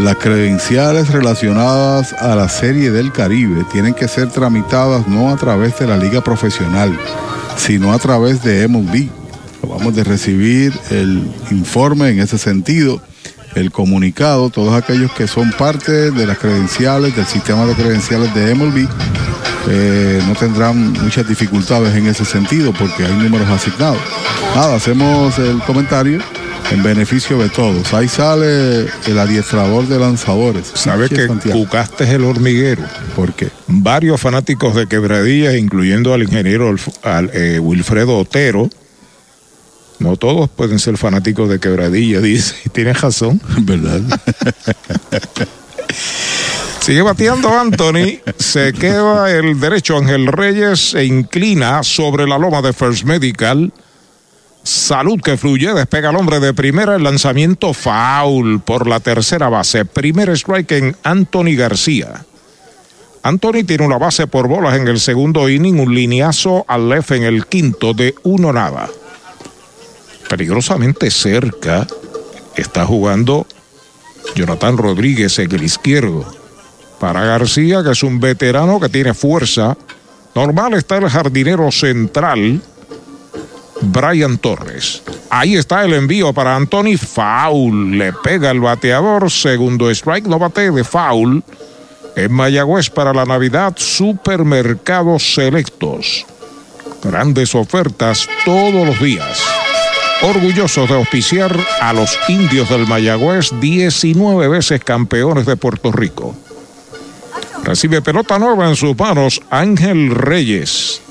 S6: Las credenciales relacionadas a la Serie del Caribe tienen que ser tramitadas no a través de la liga profesional, sino a través de MLB. Vamos de recibir el informe en ese sentido, el comunicado, todos aquellos que son parte de las credenciales, del sistema de credenciales de MLB, eh, no tendrán muchas dificultades en ese sentido porque hay números asignados. Nada, hacemos el comentario en beneficio de todos. Ahí sale el adiestrador de lanzadores.
S2: ¿Sabe que Cucaste es el hormiguero?
S6: ¿Por qué?
S2: Varios fanáticos de quebradillas, incluyendo al ingeniero al, eh, Wilfredo Otero, no todos pueden ser fanáticos de quebradilla, dice. Y tiene razón.
S6: ¿Verdad?
S2: Sigue bateando Anthony, se queda el derecho Ángel Reyes, se inclina sobre la loma de First Medical. Salud que fluye, despega el hombre de primera, el lanzamiento foul por la tercera base. Primer strike en Anthony García. Anthony tiene una base por bolas en el segundo inning, un lineazo al left en el quinto de uno nada. Peligrosamente cerca está jugando Jonathan Rodríguez en el izquierdo. Para García, que es un veterano que tiene fuerza. Normal está el jardinero central, Brian Torres. Ahí está el envío para Anthony. Foul. Le pega el bateador. Segundo strike. No bate de foul. En Mayagüez para la Navidad, supermercados selectos. Grandes ofertas todos los días. Orgullosos de auspiciar a los indios del Mayagüez, 19 veces campeones de Puerto Rico. Recibe pelota nueva en sus manos Ángel Reyes.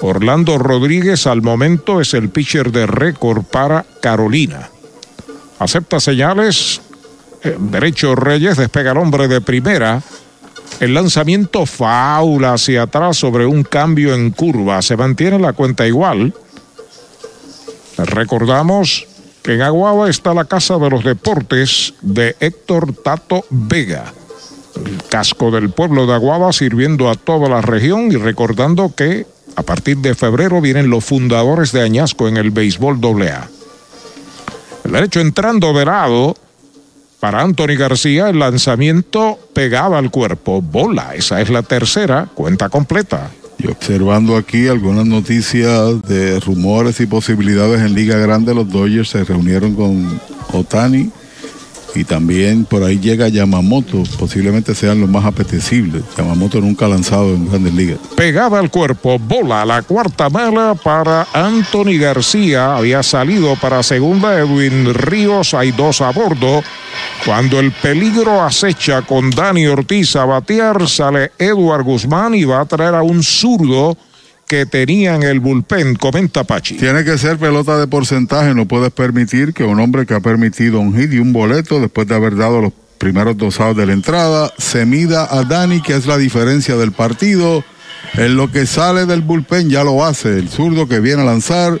S2: Orlando Rodríguez al momento es el pitcher de récord para Carolina. Acepta señales. Derecho Reyes despega el hombre de primera. El lanzamiento faula hacia atrás sobre un cambio en curva. Se mantiene la cuenta igual. Recordamos que en Aguaba está la Casa de los Deportes de Héctor Tato Vega el casco del pueblo de Aguaba sirviendo a toda la región y recordando que a partir de febrero vienen los fundadores de Añasco en el béisbol AA. El derecho entrando de lado para Anthony García, el lanzamiento pegado al cuerpo. Bola, esa es la tercera, cuenta completa.
S6: Y observando aquí algunas noticias de rumores y posibilidades en Liga Grande, los Dodgers se reunieron con Otani y también por ahí llega Yamamoto, posiblemente sean los más apetecibles. Yamamoto nunca ha lanzado en grandes ligas.
S2: Pegada al cuerpo, bola la cuarta mala para Anthony García. Había salido para segunda Edwin Ríos, hay dos a bordo. Cuando el peligro acecha con Dani Ortiz a batear, sale Edward Guzmán y va a traer a un zurdo que tenía en el bullpen, comenta Pachi.
S6: Tiene que ser pelota de porcentaje, no puedes permitir que un hombre que ha permitido un hit y un boleto después de haber dado los primeros dos outs de la entrada, se mida a Dani, que es la diferencia del partido. En lo que sale del bullpen ya lo hace, el zurdo que viene a lanzar,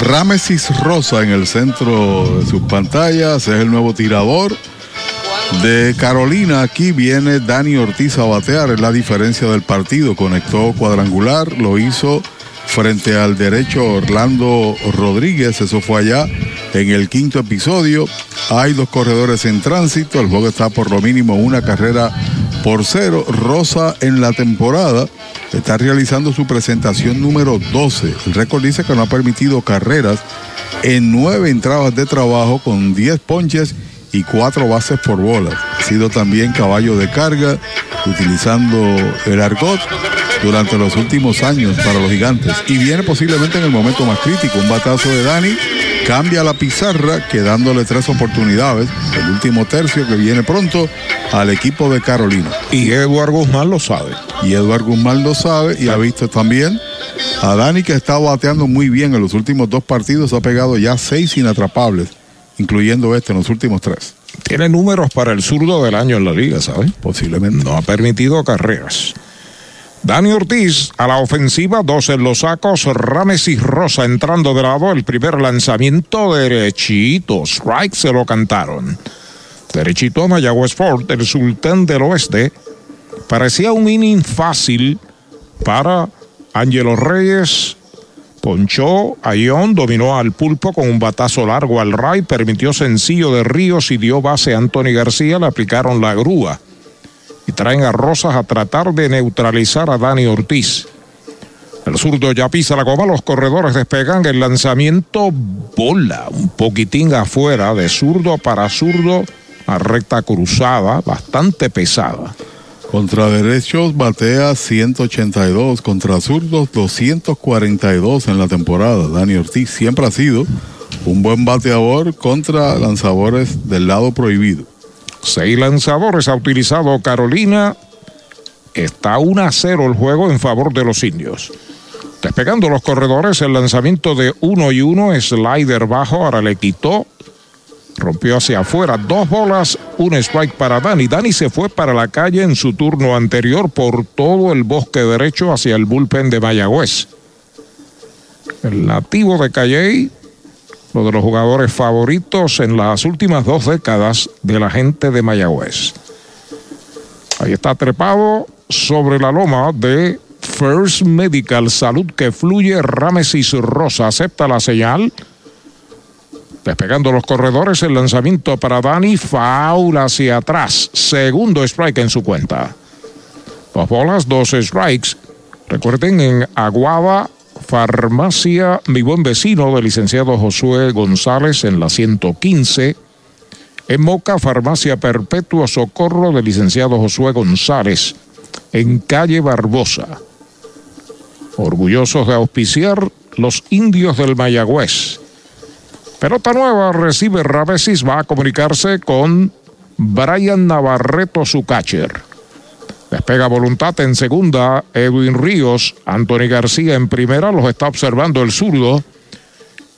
S6: Ramesis Rosa en el centro de sus pantallas, es el nuevo tirador de Carolina. Aquí viene Dani Ortiz a batear, es la diferencia del partido. Conectó cuadrangular, lo hizo frente al derecho Orlando Rodríguez, eso fue allá en el quinto episodio. Hay dos corredores en tránsito, el juego está por lo mínimo una carrera por cero. Rosa en la temporada está realizando su presentación número 12. El récord dice que no ha permitido carreras en nueve entradas de trabajo con 10 ponches y cuatro bases por bola. Ha sido también caballo de carga, utilizando el argot durante los últimos años para los gigantes. Y viene posiblemente en el momento más crítico. Un batazo de Dani cambia la pizarra, quedándole tres oportunidades. El último tercio que viene pronto al equipo de Carolina.
S2: Y Eduardo Guzmán lo sabe.
S6: Y Eduardo Guzmán lo sabe y ha visto también a Dani que está bateando muy bien en los últimos dos partidos. Ha pegado ya seis inatrapables, incluyendo este en los últimos tres.
S2: Tiene números para el zurdo del año en la liga, ¿sabes?
S6: Posiblemente.
S2: No ha permitido carreras. Dani Ortiz a la ofensiva, dos en los sacos, Rames y Rosa entrando de lado, el primer lanzamiento derechito, strike se lo cantaron. Derechito a Mayagüez Ford, el sultán del oeste. Parecía un inning fácil para Angelo Reyes. Ponchó a Ion, dominó al pulpo con un batazo largo al ray, permitió sencillo de Ríos y dio base a Anthony García, le aplicaron la grúa y traen a Rosas a tratar de neutralizar a Dani Ortiz. El zurdo ya pisa la goma, los corredores despegan, el lanzamiento bola un poquitín afuera, de zurdo para zurdo, a recta cruzada, bastante pesada.
S6: Contra derechos batea 182, contra zurdos 242 en la temporada. Dani Ortiz siempre ha sido un buen bateador contra lanzadores del lado prohibido.
S2: Seis lanzadores ha utilizado Carolina. Está 1 a 0 el juego en favor de los indios. Despegando los corredores, el lanzamiento de 1 y 1, slider bajo, ahora le quitó. Rompió hacia afuera, dos bolas, un strike para Dani. Dani se fue para la calle en su turno anterior por todo el bosque derecho hacia el bullpen de Mayagüez. El nativo de Calley uno de los jugadores favoritos en las últimas dos décadas de la gente de Mayagüez. Ahí está trepado sobre la loma de First Medical Salud que fluye Ramesis Rosa. Acepta la señal. Despegando los corredores, el lanzamiento para Dani, faula hacia atrás. Segundo strike en su cuenta. Dos bolas, dos strikes. Recuerden en Aguada, Farmacia Mi Buen Vecino del licenciado Josué González en la 115. En Moca, Farmacia Perpetuo Socorro del licenciado Josué González en calle Barbosa. Orgullosos de auspiciar los indios del Mayagüez. Pelota nueva recibe Ravesis, va a comunicarse con Brian Navarreto, su. Despega voluntad en segunda, Edwin Ríos, Anthony García en primera, los está observando el zurdo.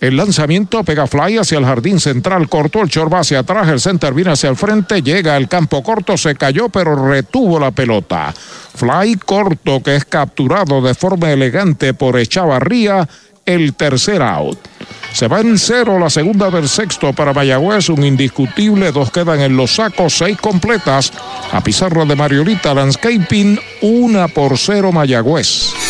S2: El lanzamiento pega fly hacia el jardín central, cortó el short va hacia atrás, el center viene hacia el frente, llega al campo corto, se cayó pero retuvo la pelota. Fly corto que es capturado de forma elegante por Echavarría, el tercer out. Se va en cero la segunda del sexto para Mayagüez, un indiscutible, dos quedan en los sacos, seis completas. A pizarra de Mariolita Landscaping, una por cero Mayagüez.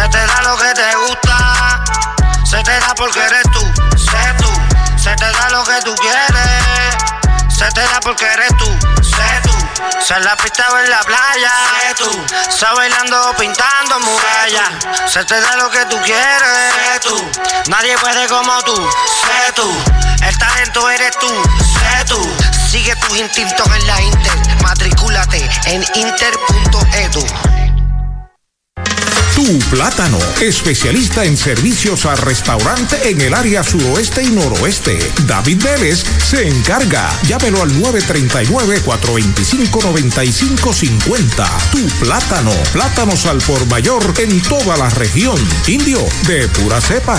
S11: Se te da lo que te gusta, se te da porque eres tú, sé tú. Se te da lo que tú quieres, se te da porque eres tú, sé tú. Se la pista o en la playa, sé tú. Se bailando pintando murallas, se te da lo que tú quieres, sé tú. Nadie puede como tú, sé tú. El talento eres tú, sé tú. Sigue tus instintos en la Inter, matricúlate en inter.edu.
S2: Tu Plátano, especialista en servicios a restaurante en el área suroeste y noroeste. David Vélez se encarga. Llámelo al 939-425-9550. Tu Plátano, plátanos al por mayor en toda la región. Indio, de pura cepa.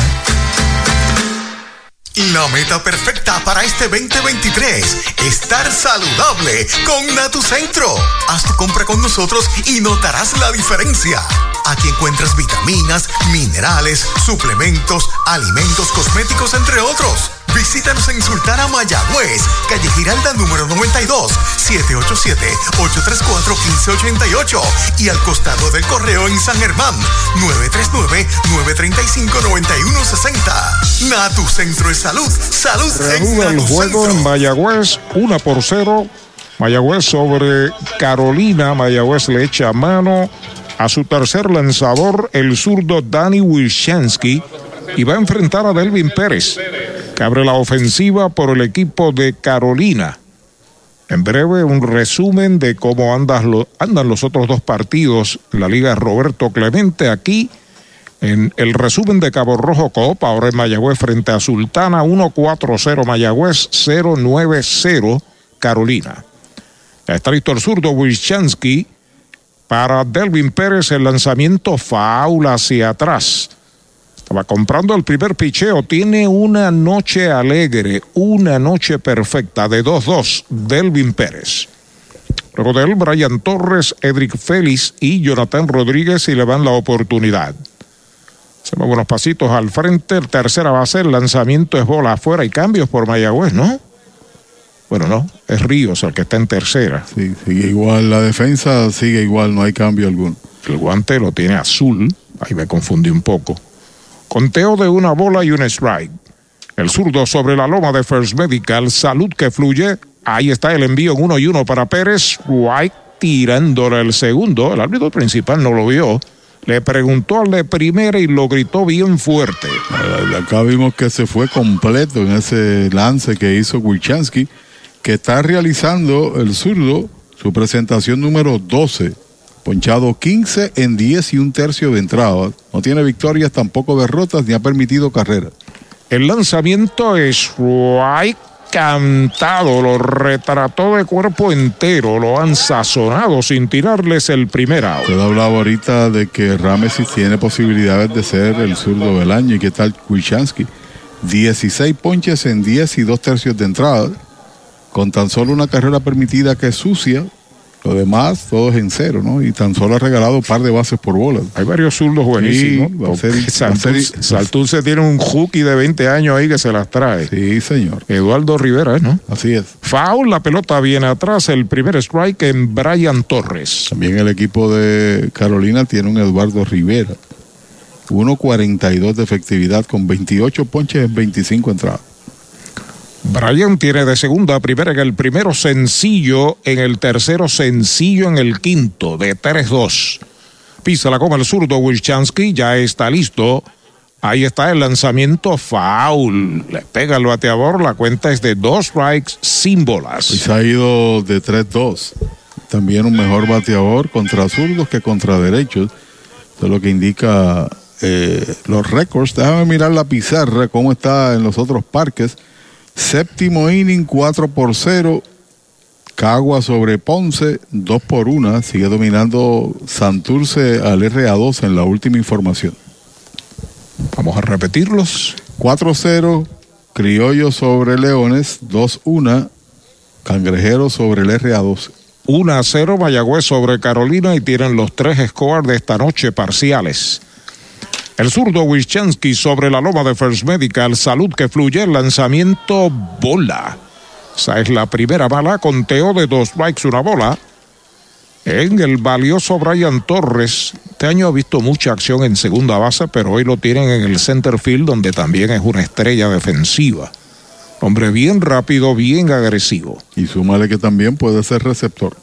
S24: La meta perfecta para este 2023, estar saludable con Natucentro. Haz tu compra con nosotros y notarás la diferencia. Aquí encuentras vitaminas, minerales, suplementos, alimentos cosméticos, entre otros. Visítanos en Sultana Mayagüez, calle Giralda número 92, 787-834-1588 y al costado del correo en San Germán, 939-935-9160. Natu Centro de Salud, salud en
S2: Reanuda el
S24: Natu
S2: juego
S24: Centro.
S2: en Mayagüez, 1 por 0. Mayagüez sobre Carolina. Mayagüez le echa mano a su tercer lanzador, el zurdo Danny Wilshansky, y va a enfrentar a Delvin Pérez, que abre la ofensiva por el equipo de Carolina. En breve, un resumen de cómo andan los otros dos partidos en la Liga Roberto Clemente aquí. En el resumen de Cabo Rojo Copa, ahora en Mayagüez frente a Sultana, 1-4-0 Mayagüez, 0-9-0 Carolina. Está listo el zurdo Wilchansky para Delvin Pérez, el lanzamiento faula hacia atrás. Estaba comprando el primer picheo, tiene una noche alegre, una noche perfecta de 2-2, Delvin Pérez. Luego de él, Brian Torres, Edric Félix y Jonathan Rodríguez y le dan la oportunidad. Se mueven unos pasitos al frente. El tercera base, el lanzamiento es bola afuera y cambios por Mayagüez, ¿no? Bueno, no, es Ríos el que está en tercera.
S6: Sí, sigue igual, la defensa sigue igual, no hay cambio alguno.
S2: El guante lo tiene azul, ahí me confundí un poco. Conteo de una bola y un strike. El zurdo sobre la loma de First Medical, salud que fluye. Ahí está el envío en uno y uno para Pérez. White tirándole el segundo. El árbitro principal no lo vio. Le preguntó al de primera y lo gritó bien fuerte.
S6: Acá vimos que se fue completo en ese lance que hizo Wilchansky, que está realizando el zurdo su presentación número 12. Ponchado 15 en 10 y un tercio de entrada. No tiene victorias, tampoco derrotas, ni ha permitido carreras.
S2: El lanzamiento es White cantado, lo retrató de cuerpo entero, lo han sazonado sin tirarles el primer out.
S6: Usted hablaba ahorita de que Ramesis tiene posibilidades de ser el zurdo del año. ¿Y qué tal Wilchansky? 16 ponches en 10 y dos tercios de entrada, con tan solo una carrera permitida que es sucia. Lo demás, todo es en cero, ¿no? Y tan solo ha regalado un par de bases por bolas.
S2: Hay varios zurdos buenísimos.
S6: Sí, va a ser-
S2: porque
S6: va a ser-
S2: Santurce, Santurce tiene un hooky de 20 años ahí que se las trae.
S6: Sí, señor.
S2: Eduardo Rivera, ¿no?
S6: Así es.
S2: Foul, la pelota viene atrás, el primer strike en Brian Torres.
S6: También el equipo de Carolina tiene un Eduardo Rivera. 1.42 de efectividad con 28 ponches en 25 entradas.
S2: Brian tiene de segunda a primera en el primero sencillo, en el tercero sencillo en el quinto, de 3-2. Pisa la goma el zurdo Wilchansky, ya está listo. Ahí está el lanzamiento foul. Le pega el bateador, la cuenta es de dos strikes sin bolas.
S6: Se ha ido de 3-2. También un mejor bateador contra zurdos que contra derechos. Eso es lo que indica eh, los récords. Déjame mirar la pizarra, cómo está en los otros parques. Séptimo inning, 4 por 0. Cagua sobre Ponce, dos por una. Sigue dominando Santurce al RA2 en la última información.
S2: Vamos a repetirlos.
S6: 4-0, Criollo sobre Leones, 2-1, Cangrejero sobre el RA12.
S2: 1 a 0 Mayagüez sobre Carolina y tienen los tres scores de esta noche parciales. El zurdo Wischansky sobre la loma de First Medical, salud que fluye, lanzamiento bola. Esa es la primera bala, conteo de dos strikes, una bola. En el valioso Brian Torres, este año ha visto mucha acción en segunda base, pero hoy lo tienen en el center field, donde también es una estrella defensiva. Hombre bien rápido, bien agresivo.
S6: Y súmale que también puede ser receptor.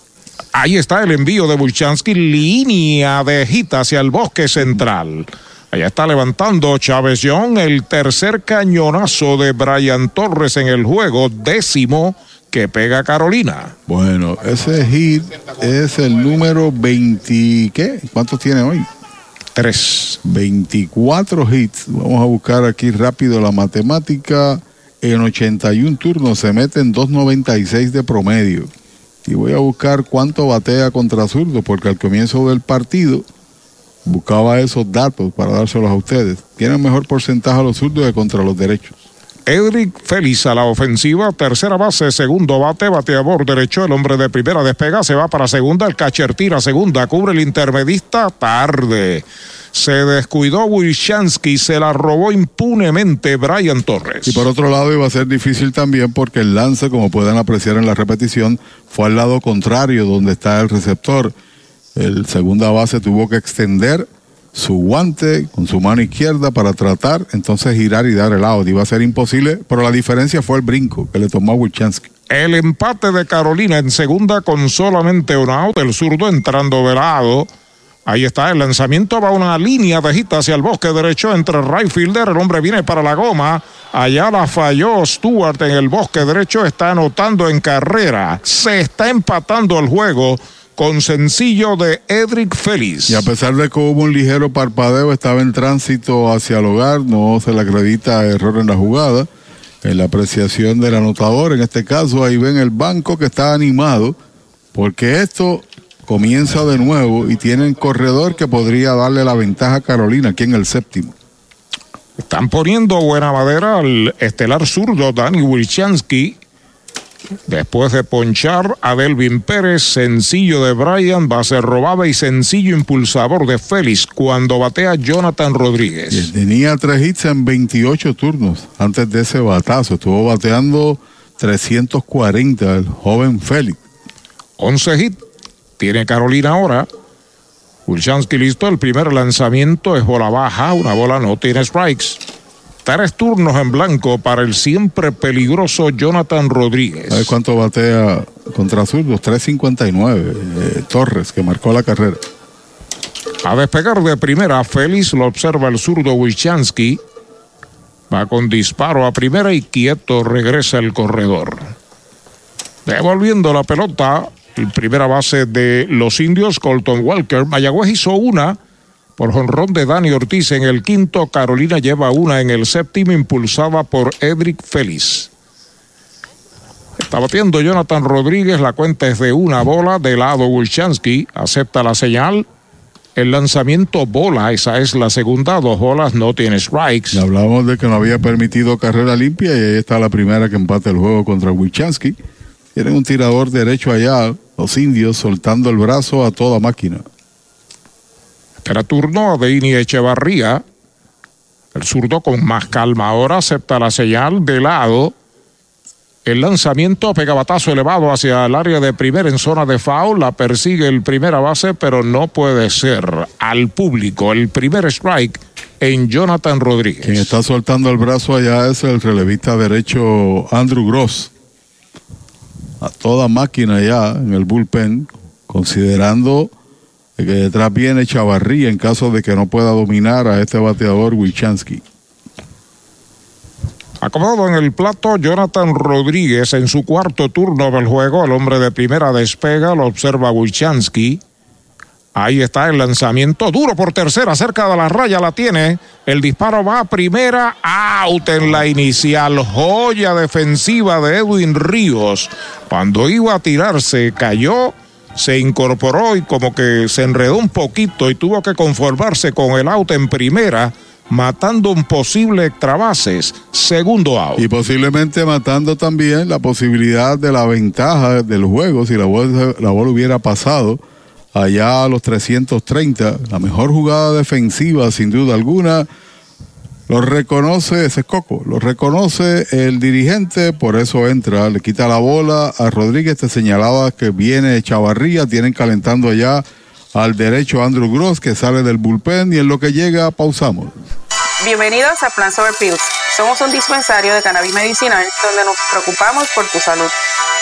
S2: Ahí está el envío de Bulchansky, línea de hita hacia el bosque central. Allá está levantando Chávez Young, el tercer cañonazo de Brian Torres en el juego, décimo que pega Carolina.
S6: Bueno, ese hit es el número 20, ¿qué? ¿Cuántos tiene hoy?
S2: Tres.
S6: 24 hits. Vamos a buscar aquí rápido la matemática. En 81 turnos se mete en 2.96 de promedio. Y voy a buscar cuánto batea contra zurdo, porque al comienzo del partido buscaba esos datos para dárselos a ustedes. Tienen mejor porcentaje a los zurdos que contra los derechos.
S2: Edric Félix a la ofensiva, tercera base, segundo bate, bateador derecho, el hombre de primera despega, se va para segunda, el catcher tira segunda, cubre el intermedista, tarde. Se descuidó Wilshansky, se la robó impunemente Brian Torres.
S6: Y por otro lado iba a ser difícil también porque el lance, como pueden apreciar en la repetición, fue al lado contrario donde está el receptor. El segunda base tuvo que extender su guante con su mano izquierda para tratar entonces girar y dar el out. Iba a ser imposible, pero la diferencia fue el brinco que le tomó a Wilchansky.
S2: El empate de Carolina en segunda con solamente un out, el zurdo entrando de lado. Ahí está, el lanzamiento va una línea de hita hacia el bosque derecho entre right fielder, el hombre viene para la goma. Allá la falló Stewart en el bosque derecho, está anotando en carrera. Se está empatando el juego con sencillo de Edric Félix.
S6: Y a pesar de que hubo un ligero parpadeo, estaba en tránsito hacia el hogar, no se le acredita error en la jugada. En la apreciación del anotador, en este caso, ahí ven el banco que está animado, porque esto comienza de nuevo y tienen corredor que podría darle la ventaja a Carolina aquí en el séptimo.
S2: Están poniendo buena madera al estelar zurdo Dani Wilchansky. Después de ponchar a Delvin Pérez, sencillo de Brian, base robada y sencillo impulsador de Félix cuando batea Jonathan Rodríguez.
S6: Y tenía tres hits en 28 turnos antes de ese batazo. Estuvo bateando 340 el joven Félix.
S2: 11 hits tiene Carolina ahora. Wilchansky listo, el primer lanzamiento es bola baja, una bola no tiene strikes. Tres turnos en blanco para el siempre peligroso Jonathan Rodríguez.
S6: ¿Sabes cuánto batea contra zurdos? 3.59. Eh, Torres, que marcó la carrera.
S2: A despegar de primera, Félix lo observa el zurdo Wilchansky. Va con disparo a primera y quieto regresa el corredor. Devolviendo la pelota, el primera base de los indios, Colton Walker. Mayagüez hizo una por jonrón de Dani Ortiz en el quinto. Carolina lleva una en el séptimo, impulsada por Edric Félix. Está batiendo Jonathan Rodríguez. La cuenta es de una bola de lado Wilchansky. Acepta la señal. El lanzamiento bola, esa es la segunda. Dos bolas, no tiene strikes.
S6: Hablamos de que no había permitido carrera limpia y ahí está la primera que empata el juego contra Wilchansky. Tienen un tirador derecho allá, los indios soltando el brazo a toda máquina.
S2: Era turno de Ini Echevarría. El zurdo con más calma ahora acepta la señal de lado. El lanzamiento pega batazo elevado hacia el área de primera en zona de foul. La persigue el primera base, pero no puede ser. Al público, el primer strike en Jonathan Rodríguez.
S6: Quien está soltando el brazo allá es el relevista derecho Andrew Gross. A toda máquina ya en el bullpen, considerando detrás viene Chavarría en caso de que no pueda dominar a este bateador Wilchansky.
S2: Acomodado en el plato, Jonathan Rodríguez en su cuarto turno del juego. El hombre de primera despega, lo observa Wilchansky. Ahí está el lanzamiento duro por tercera, cerca de la raya la tiene. El disparo va a primera, out en la inicial. Joya defensiva de Edwin Ríos. Cuando iba a tirarse, cayó, se incorporó y como que se enredó un poquito y tuvo que conformarse con el out en primera matando un posible extrabases, segundo out.
S6: Y posiblemente matando también la posibilidad de la ventaja del juego si la bola, la bola hubiera pasado allá a los 330. La mejor jugada defensiva, sin duda alguna. Lo reconoce ese Coco, lo reconoce el dirigente, por eso entra, le quita la bola a Rodríguez, te señalaba que viene Chavarría, tienen calentando allá al derecho Andrew Gross que sale del bullpen y en lo que llega pausamos.
S13: Bienvenidos a Plan Sober Pills. Somos un dispensario de cannabis medicinal donde nos preocupamos por tu salud.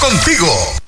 S24: contigo.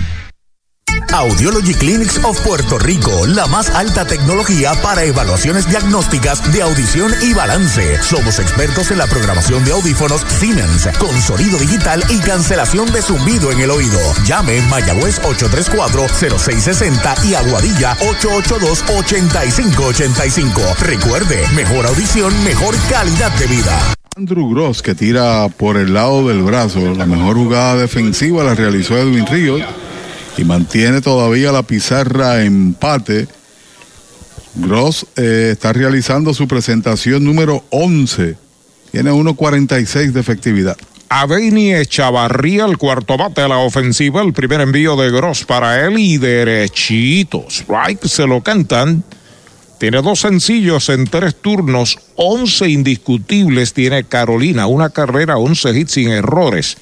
S1: Audiology Clinics of Puerto Rico, la más alta tecnología para evaluaciones diagnósticas de audición y balance. Somos expertos en la programación de audífonos Siemens con sonido digital y cancelación de zumbido en el oído. Llame Mayagüez 834-0660 y Aguadilla 882-8585. Recuerde, mejor audición, mejor calidad de vida.
S6: Andrew Gross que tira por el lado del brazo. La mejor jugada defensiva la realizó Edwin Ríos y mantiene todavía la pizarra empate. Gross eh, está realizando su presentación número 11. Tiene 1.46 de efectividad.
S2: Aveini Echavarría, el cuarto bate a la ofensiva, el primer envío de Gross para él y derechito. Strike se lo cantan. Tiene dos sencillos en tres turnos, 11 indiscutibles tiene Carolina, una carrera, 11 hits sin errores.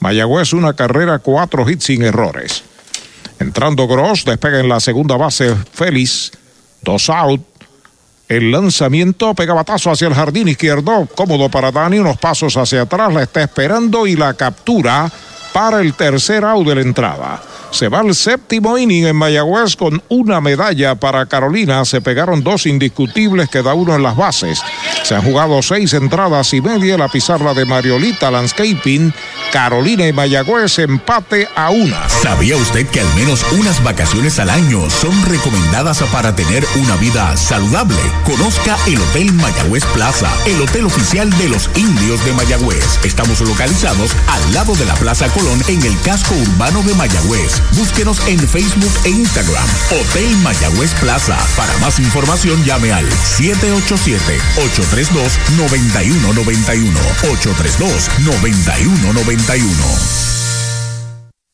S2: Mayagüez una carrera, cuatro hits sin errores. Entrando Gross, despega en la segunda base Félix. Dos out. El lanzamiento pega batazo hacia el jardín izquierdo. Cómodo para Dani. Unos pasos hacia atrás. La está esperando y la captura para el tercer out de la entrada. Se va el séptimo inning en Mayagüez con una medalla para Carolina. Se pegaron dos indiscutibles, queda uno en las bases. Se han jugado seis entradas y media. La pizarra de Mariolita Landscaping. Carolina y Mayagüez empate a una.
S1: ¿Sabía usted que al menos unas vacaciones al año son recomendadas para tener una vida saludable? Conozca el Hotel Mayagüez Plaza, el hotel oficial de los indios de Mayagüez. Estamos localizados al lado de la Plaza Colón en el casco urbano de Mayagüez. Búsquenos en Facebook e Instagram. Hotel Mayagüez Plaza. Para más información llame al 787-832-9191. 832-9191.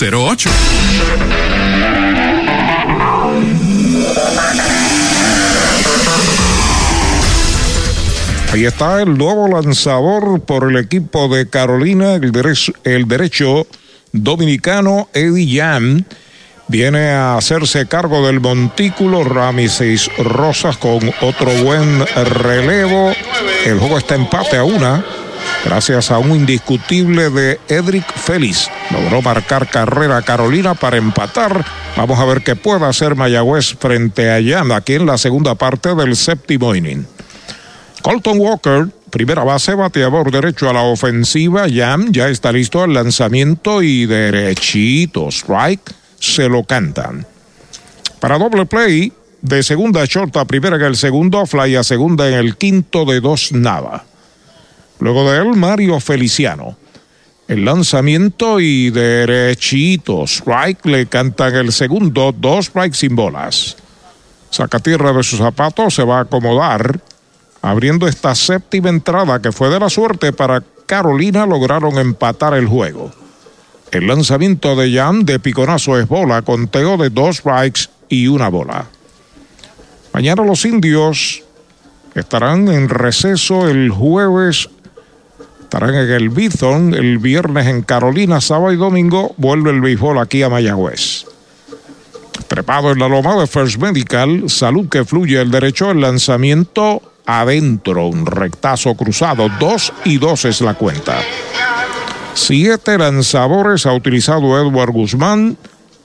S25: 408-8808
S2: Ahí está el nuevo lanzador por el equipo de Carolina, el derecho, dominicano Eddie Jan. Viene a hacerse cargo del montículo Ramises Rosas con otro buen relevo. El juego está empate a una gracias a un indiscutible de Edric Félix. Logró marcar carrera Carolina para empatar. Vamos a ver qué puede hacer Mayagüez frente a Jan aquí en la segunda parte del séptimo inning. Colton Walker, primera base, bateador derecho a la ofensiva. Jan ya está listo al lanzamiento y derechito. Strike, se lo cantan. Para doble play, de segunda short a primera en el segundo, fly a segunda en el quinto de dos nada. Luego de él, Mario Feliciano. El lanzamiento y derechito. Strike le cantan el segundo, dos strikes sin bolas. Saca tierra de sus zapatos, se va a acomodar. Abriendo esta séptima entrada que fue de la suerte para Carolina, lograron empatar el juego. El lanzamiento de Jan de piconazo es bola, conteo de dos strikes y una bola. Mañana los indios estarán en receso el jueves Estarán en el Bithorn el viernes en Carolina, sábado y domingo vuelve el béisbol aquí a Mayagüez. Trepado en la loma de First Medical, salud que fluye el derecho, el lanzamiento adentro, un rectazo cruzado, dos y dos es la cuenta. Siete lanzadores ha utilizado Edward Guzmán,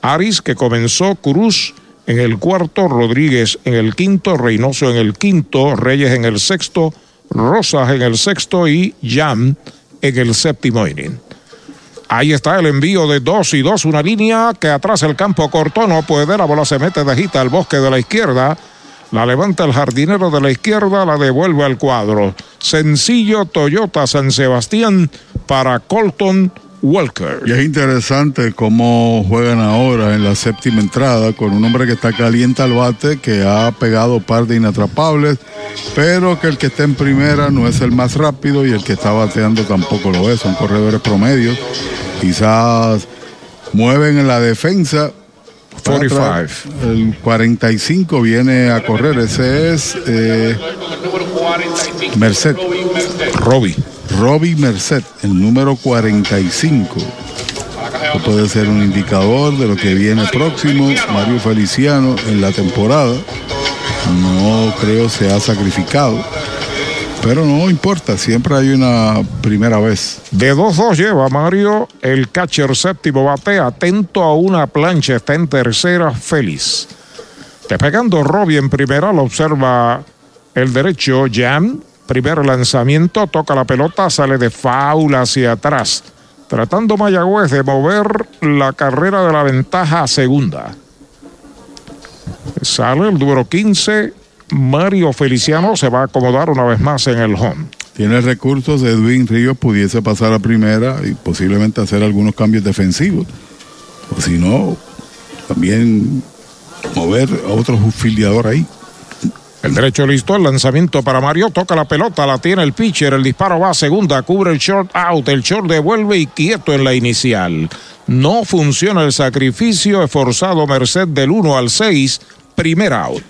S2: Aris que comenzó, Cruz en el cuarto, Rodríguez en el quinto, Reynoso en el quinto, Reyes en el sexto, Rosas en el sexto y Jam en el séptimo inning. Ahí está el envío de dos y dos, una línea que atrás el campo cortó, no puede, la bola se mete de gita al bosque de la izquierda. La levanta el jardinero de la izquierda, la devuelve al cuadro. Sencillo Toyota San Sebastián para Colton Walker.
S6: Y es interesante cómo juegan ahora en la séptima entrada con un hombre que está caliente al bate, que ha pegado par de inatrapables, pero que el que está en primera no es el más rápido y el que está bateando tampoco lo es, son corredores promedios. Quizás mueven en la defensa.
S2: 45.
S6: El 45 viene a correr, ese es eh, Merced.
S2: Robbie.
S6: Robbie Merced, el número 45. Esto puede ser un indicador de lo que viene próximo. Mario Feliciano en la temporada. No creo se ha sacrificado. Pero no importa, siempre hay una primera vez.
S2: De 2-2 lleva Mario, el catcher séptimo bate, atento a una plancha, está en tercera, feliz. Despegando Robbie en primera, lo observa el derecho, Jan, Primer lanzamiento, toca la pelota, sale de faula hacia atrás. Tratando Mayagüez de mover la carrera de la ventaja a segunda. Sale el número 15, Mario Feliciano se va a acomodar una vez más en el home.
S6: Tiene recursos, Edwin Ríos pudiese pasar a primera y posiblemente hacer algunos cambios defensivos. O si no, también mover a otro filiador ahí.
S2: El derecho listo, el lanzamiento para Mario, toca la pelota, la tiene el pitcher, el disparo va a segunda, cubre el short out, el short devuelve y quieto en la inicial. No funciona el sacrificio esforzado Merced del 1 al 6, primer out.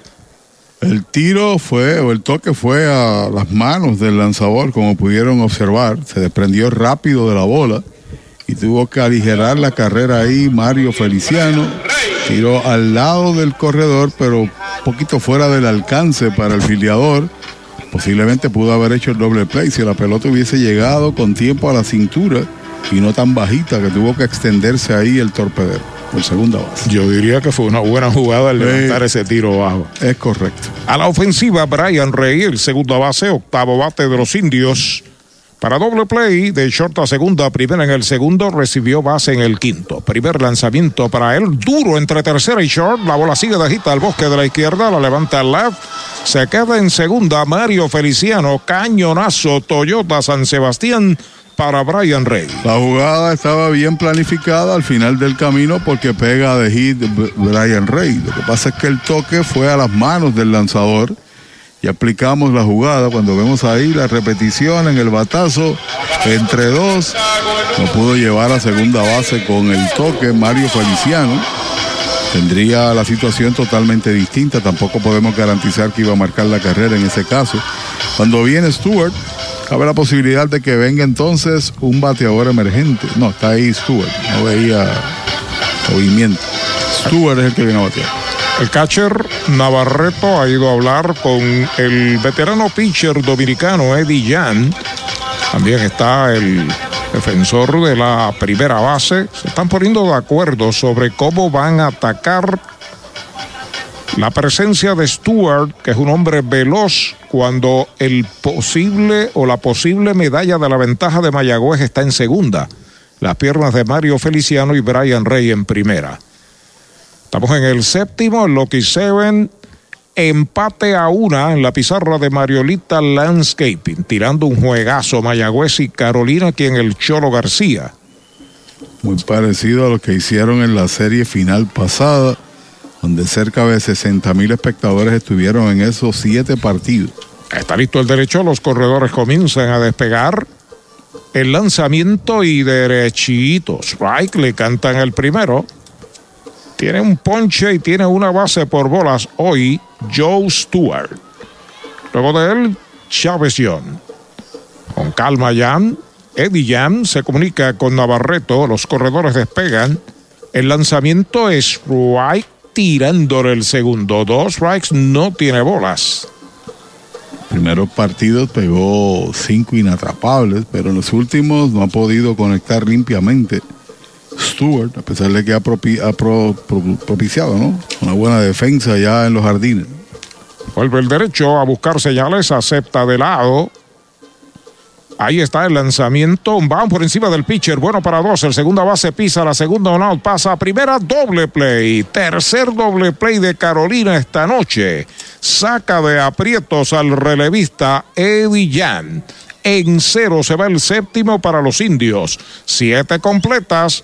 S6: El tiro fue, o el toque fue a las manos del lanzador, como pudieron observar. Se desprendió rápido de la bola y tuvo que aligerar la carrera ahí Mario Feliciano. Tiró al lado del corredor, pero un poquito fuera del alcance para el filiador. Posiblemente pudo haber hecho el doble play si la pelota hubiese llegado con tiempo a la cintura y no tan bajita que tuvo que extenderse ahí el torpedero por segunda base.
S2: Yo diría que fue una buena jugada al levantar ese tiro bajo.
S6: Es correcto.
S2: A la ofensiva, Brian Rey, el segundo base, octavo bate de los indios. Para doble play de short a segunda, primera en el segundo, recibió base en el quinto. Primer lanzamiento para él, duro entre tercera y short. La bola sigue de agita al bosque de la izquierda, la levanta al left. Se queda en segunda Mario Feliciano, cañonazo Toyota San Sebastián para Brian Rey.
S6: La jugada estaba bien planificada al final del camino porque pega de hit Brian Rey. Lo que pasa es que el toque fue a las manos del lanzador y aplicamos la jugada. Cuando vemos ahí la repetición en el batazo entre dos, no pudo llevar a segunda base con el toque Mario Feliciano. Tendría la situación totalmente distinta. Tampoco podemos garantizar que iba a marcar la carrera en ese caso. Cuando viene Stewart, cabe la posibilidad de que venga entonces un bateador emergente. No, está ahí Stewart. No veía movimiento. Stewart es el que viene a batear.
S2: El catcher Navarreto ha ido a hablar con el veterano pitcher dominicano Eddie Jan. También está el defensor de la primera base. Se están poniendo de acuerdo sobre cómo van a atacar la presencia de Stewart, que es un hombre veloz, cuando el posible o la posible medalla de la ventaja de Mayagüez está en segunda. Las piernas de Mario Feliciano y Brian Rey en primera. Estamos en el séptimo, en Loki Seven. Empate a una en la pizarra de Mariolita Landscaping, tirando un juegazo Mayagüez y Carolina, quien el Cholo García.
S6: Muy parecido a lo que hicieron en la serie final pasada, donde cerca de 60 mil espectadores estuvieron en esos siete partidos.
S2: Está listo el derecho, los corredores comienzan a despegar. El lanzamiento y derechito. Strike le cantan el primero. Tiene un ponche y tiene una base por bolas hoy, Joe Stewart. Luego de él, Chávez Young. Con calma, Jan. Eddie Jan se comunica con Navarreto. Los corredores despegan. El lanzamiento es strike tirándole el segundo. Dos strikes, no tiene bolas.
S6: Primeros partidos pegó cinco inatrapables, pero en los últimos no ha podido conectar limpiamente. Stewart, a pesar de que ha, propi- ha pro- pro- propiciado ¿no? una buena defensa ya en los jardines.
S2: Vuelve el derecho a buscar señales, acepta de lado. Ahí está el lanzamiento. Van por encima del pitcher. Bueno para dos. El segunda base pisa. La segunda on out pasa primera. Doble play. Tercer doble play de Carolina esta noche. Saca de aprietos al relevista Eddie Jan. En cero se va el séptimo para los indios. Siete completas.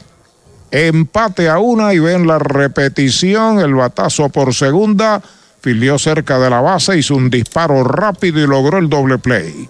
S2: Empate a una y ven la repetición. El batazo por segunda. Filió cerca de la base, hizo un disparo rápido y logró el doble play.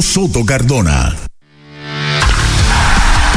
S1: Soto Cardona.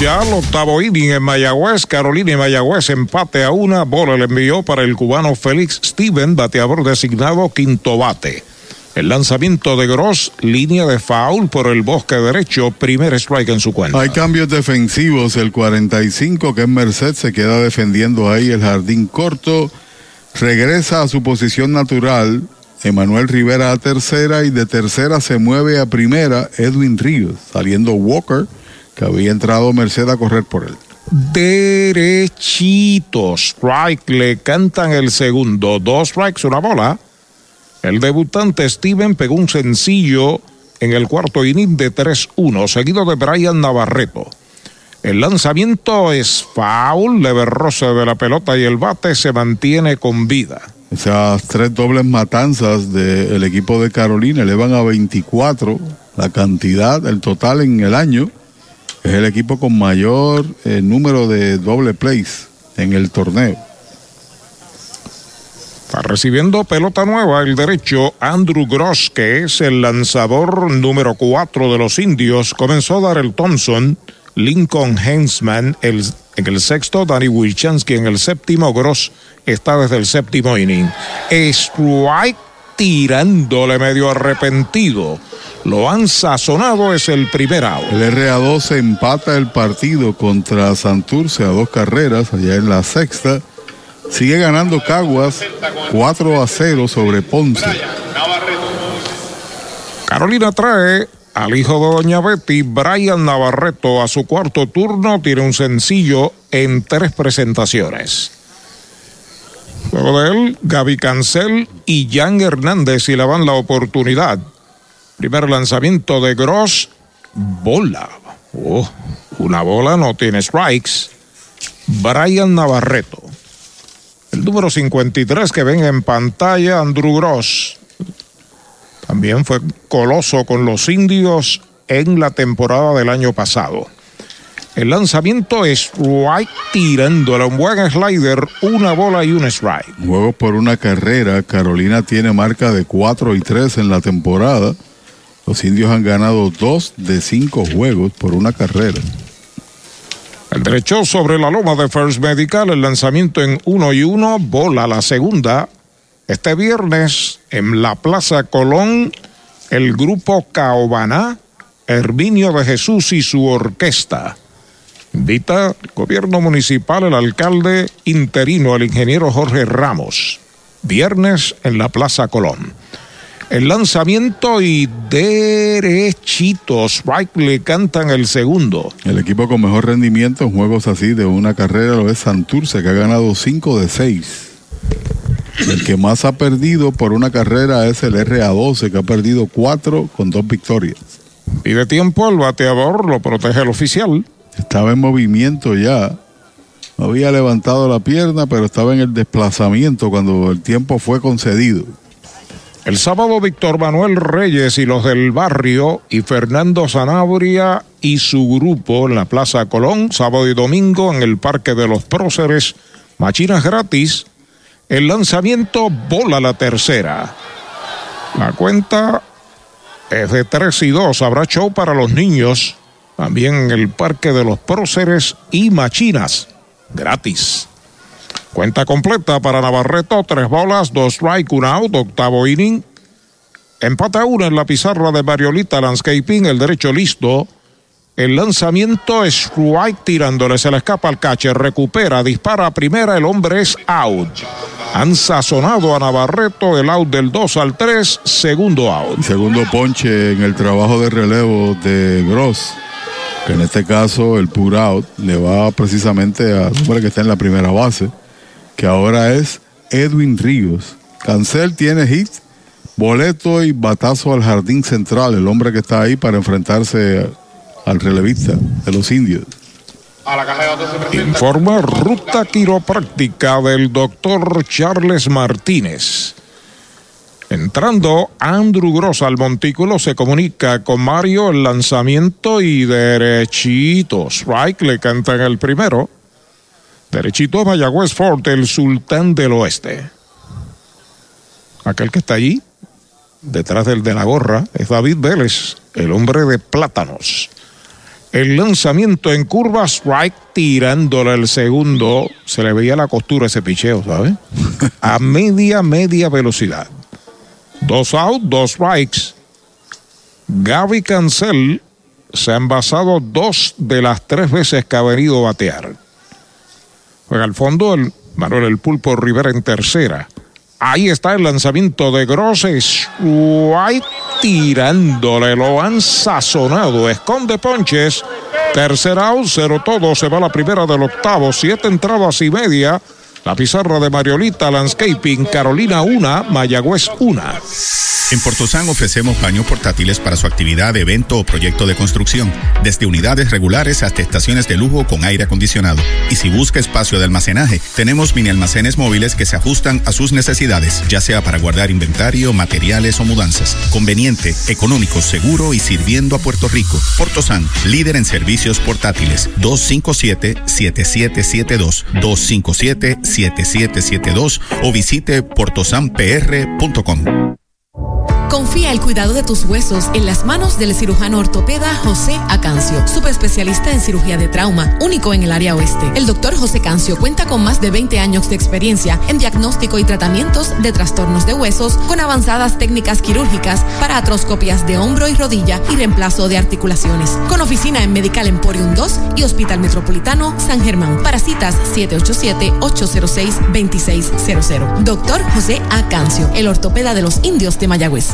S2: Ya al octavo inning en Mayagüez. Carolina y Mayagüez empate a una. Bola le envió para el cubano Félix Steven, bateador designado quinto bate. El lanzamiento de Gross, línea de foul por el bosque derecho, primer strike en su cuenta.
S6: Hay cambios defensivos. El 45, que es Merced, se queda defendiendo ahí el jardín corto. Regresa a su posición natural. Emanuel Rivera a tercera y de tercera se mueve a primera Edwin Ríos, saliendo Walker, que había entrado Merced a correr por él.
S2: Derechito, strike, le cantan el segundo, dos strikes, una bola. El debutante Steven pegó un sencillo en el cuarto inning de 3-1, seguido de Brian Navarreto. El lanzamiento es foul, leve roce de la pelota y el bate se mantiene con vida.
S6: Esas tres dobles matanzas del equipo de Carolina elevan a 24 la cantidad, el total en el año. Es el equipo con mayor eh, número de doble plays en el torneo.
S2: Está recibiendo pelota nueva el derecho Andrew Gross, que es el lanzador número 4 de los indios. Comenzó Darrell Thompson, Lincoln Hensman el, en el sexto, Danny Wilchansky en el séptimo. Gross está desde el séptimo inning. Strike tirándole medio arrepentido. Lo han sazonado, es el primer out.
S6: El RA12 empata el partido contra Santurce a dos carreras, allá en la sexta. Sigue ganando Caguas 4 a 0 sobre Ponce.
S2: Carolina trae al hijo de Doña Betty, Brian Navarreto, a su cuarto turno. Tiene un sencillo en tres presentaciones. Luego de él, Gaby Cancel y Jan Hernández y le van la oportunidad. Primer lanzamiento de Gross, bola. Oh, una bola no tiene strikes. Brian Navarreto. El número 53 que ven en pantalla, Andrew Gross. También fue coloso con los indios en la temporada del año pasado. El lanzamiento es strike tirándole un buen slider, una bola y un strike.
S6: Juegos por una carrera. Carolina tiene marca de 4 y 3 en la temporada. Los indios han ganado dos de cinco juegos por una carrera.
S2: El derecho sobre la loma de First Medical, el lanzamiento en uno y uno, bola la segunda. Este viernes en la Plaza Colón, el grupo Caobaná, Herminio de Jesús y su orquesta. Invita el gobierno municipal, el alcalde interino, el ingeniero Jorge Ramos. Viernes en la Plaza Colón. El lanzamiento y derechitos. Strike le cantan el segundo.
S6: El equipo con mejor rendimiento en juegos así de una carrera lo es Santurce, que ha ganado 5 de 6. El que más ha perdido por una carrera es el RA12, que ha perdido 4 con dos victorias.
S2: Pide tiempo, el bateador lo protege el oficial.
S6: Estaba en movimiento ya. No había levantado la pierna, pero estaba en el desplazamiento cuando el tiempo fue concedido.
S2: El sábado Víctor Manuel Reyes y los del barrio y Fernando Sanabria y su grupo en la Plaza Colón, sábado y domingo en el Parque de los Próceres, machinas gratis. El lanzamiento bola la tercera. La cuenta es de 3 y 2. Habrá show para los niños también en el Parque de los Próceres y Machinas gratis. Cuenta completa para Navarreto, tres bolas, dos strike, un out, octavo inning. Empate a uno en la pizarra de Mariolita Landscaping, el derecho listo. El lanzamiento es tirándole, se le escapa al catcher, recupera, dispara a primera, el hombre es out. Han sazonado a Navarreto el out del 2 al 3, segundo out.
S6: Segundo ponche en el trabajo de relevo de Gross, que en este caso el pure out le va precisamente al hombre que está en la primera base que ahora es Edwin Ríos. Cancel tiene hit, boleto y batazo al jardín central, el hombre que está ahí para enfrentarse al relevista de los indios.
S2: Informa ruta quiropráctica del doctor Charles Martínez. Entrando Andrew Gross al montículo, se comunica con Mario el lanzamiento y derechito. Strike le canta en el primero. Derechito a Mayagüez Fort, el sultán del oeste. Aquel que está allí, detrás del de la gorra, es David Vélez, el hombre de plátanos. El lanzamiento en curva, strike, tirándole el segundo. Se le veía la costura a ese picheo, ¿sabes? A media, media velocidad. Dos out, dos strikes. Gaby Cancel se ha envasado dos de las tres veces que ha venido a batear. Juega al fondo el Manuel El Pulpo Rivera en tercera. Ahí está el lanzamiento de Grosses. White tirándole, lo han sazonado. Esconde ponches. Tercera out, cero todo. Se va la primera del octavo. Siete entradas y media. La pizarra de Mariolita Landscaping, Carolina 1, Mayagüez 1.
S26: En Portosan ofrecemos baños portátiles para su actividad, evento o proyecto de construcción, desde unidades regulares hasta estaciones de lujo con aire acondicionado. Y si busca espacio de almacenaje, tenemos mini almacenes móviles que se ajustan a sus necesidades, ya sea para guardar inventario, materiales o mudanzas. Conveniente, económico, seguro y sirviendo a Puerto Rico. Portosan, líder en servicios portátiles. 257-7772. 257-7772 o visite portosanpr.com.
S9: Confía el cuidado de tus huesos en las manos del cirujano ortopeda José Acancio, subespecialista en cirugía de trauma, único en el área oeste. El doctor José Cancio cuenta con más de 20 años de experiencia en diagnóstico y tratamientos de trastornos de huesos con avanzadas técnicas quirúrgicas para atroscopias de hombro y rodilla y reemplazo de articulaciones. Con oficina en Medical Emporium 2 y Hospital Metropolitano San Germán. Para citas 787-806-2600. Doctor José Acancio, el ortopeda de los indios de Mayagüez.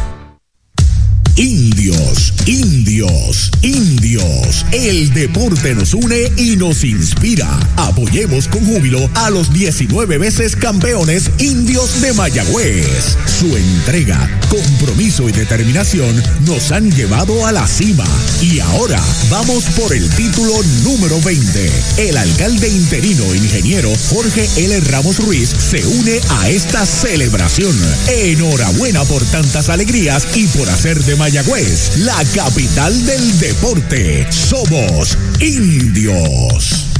S1: Indios, indios, indios. El deporte nos une y nos inspira. Apoyemos con júbilo a los 19 veces campeones indios de Mayagüez. Su entrega, compromiso y determinación nos han llevado a la cima. Y ahora vamos por el título número 20. El alcalde interino ingeniero Jorge L. Ramos Ruiz se une a esta celebración. Enhorabuena por tantas alegrías y por hacer de Mayagüez, la capital del deporte. Somos indios.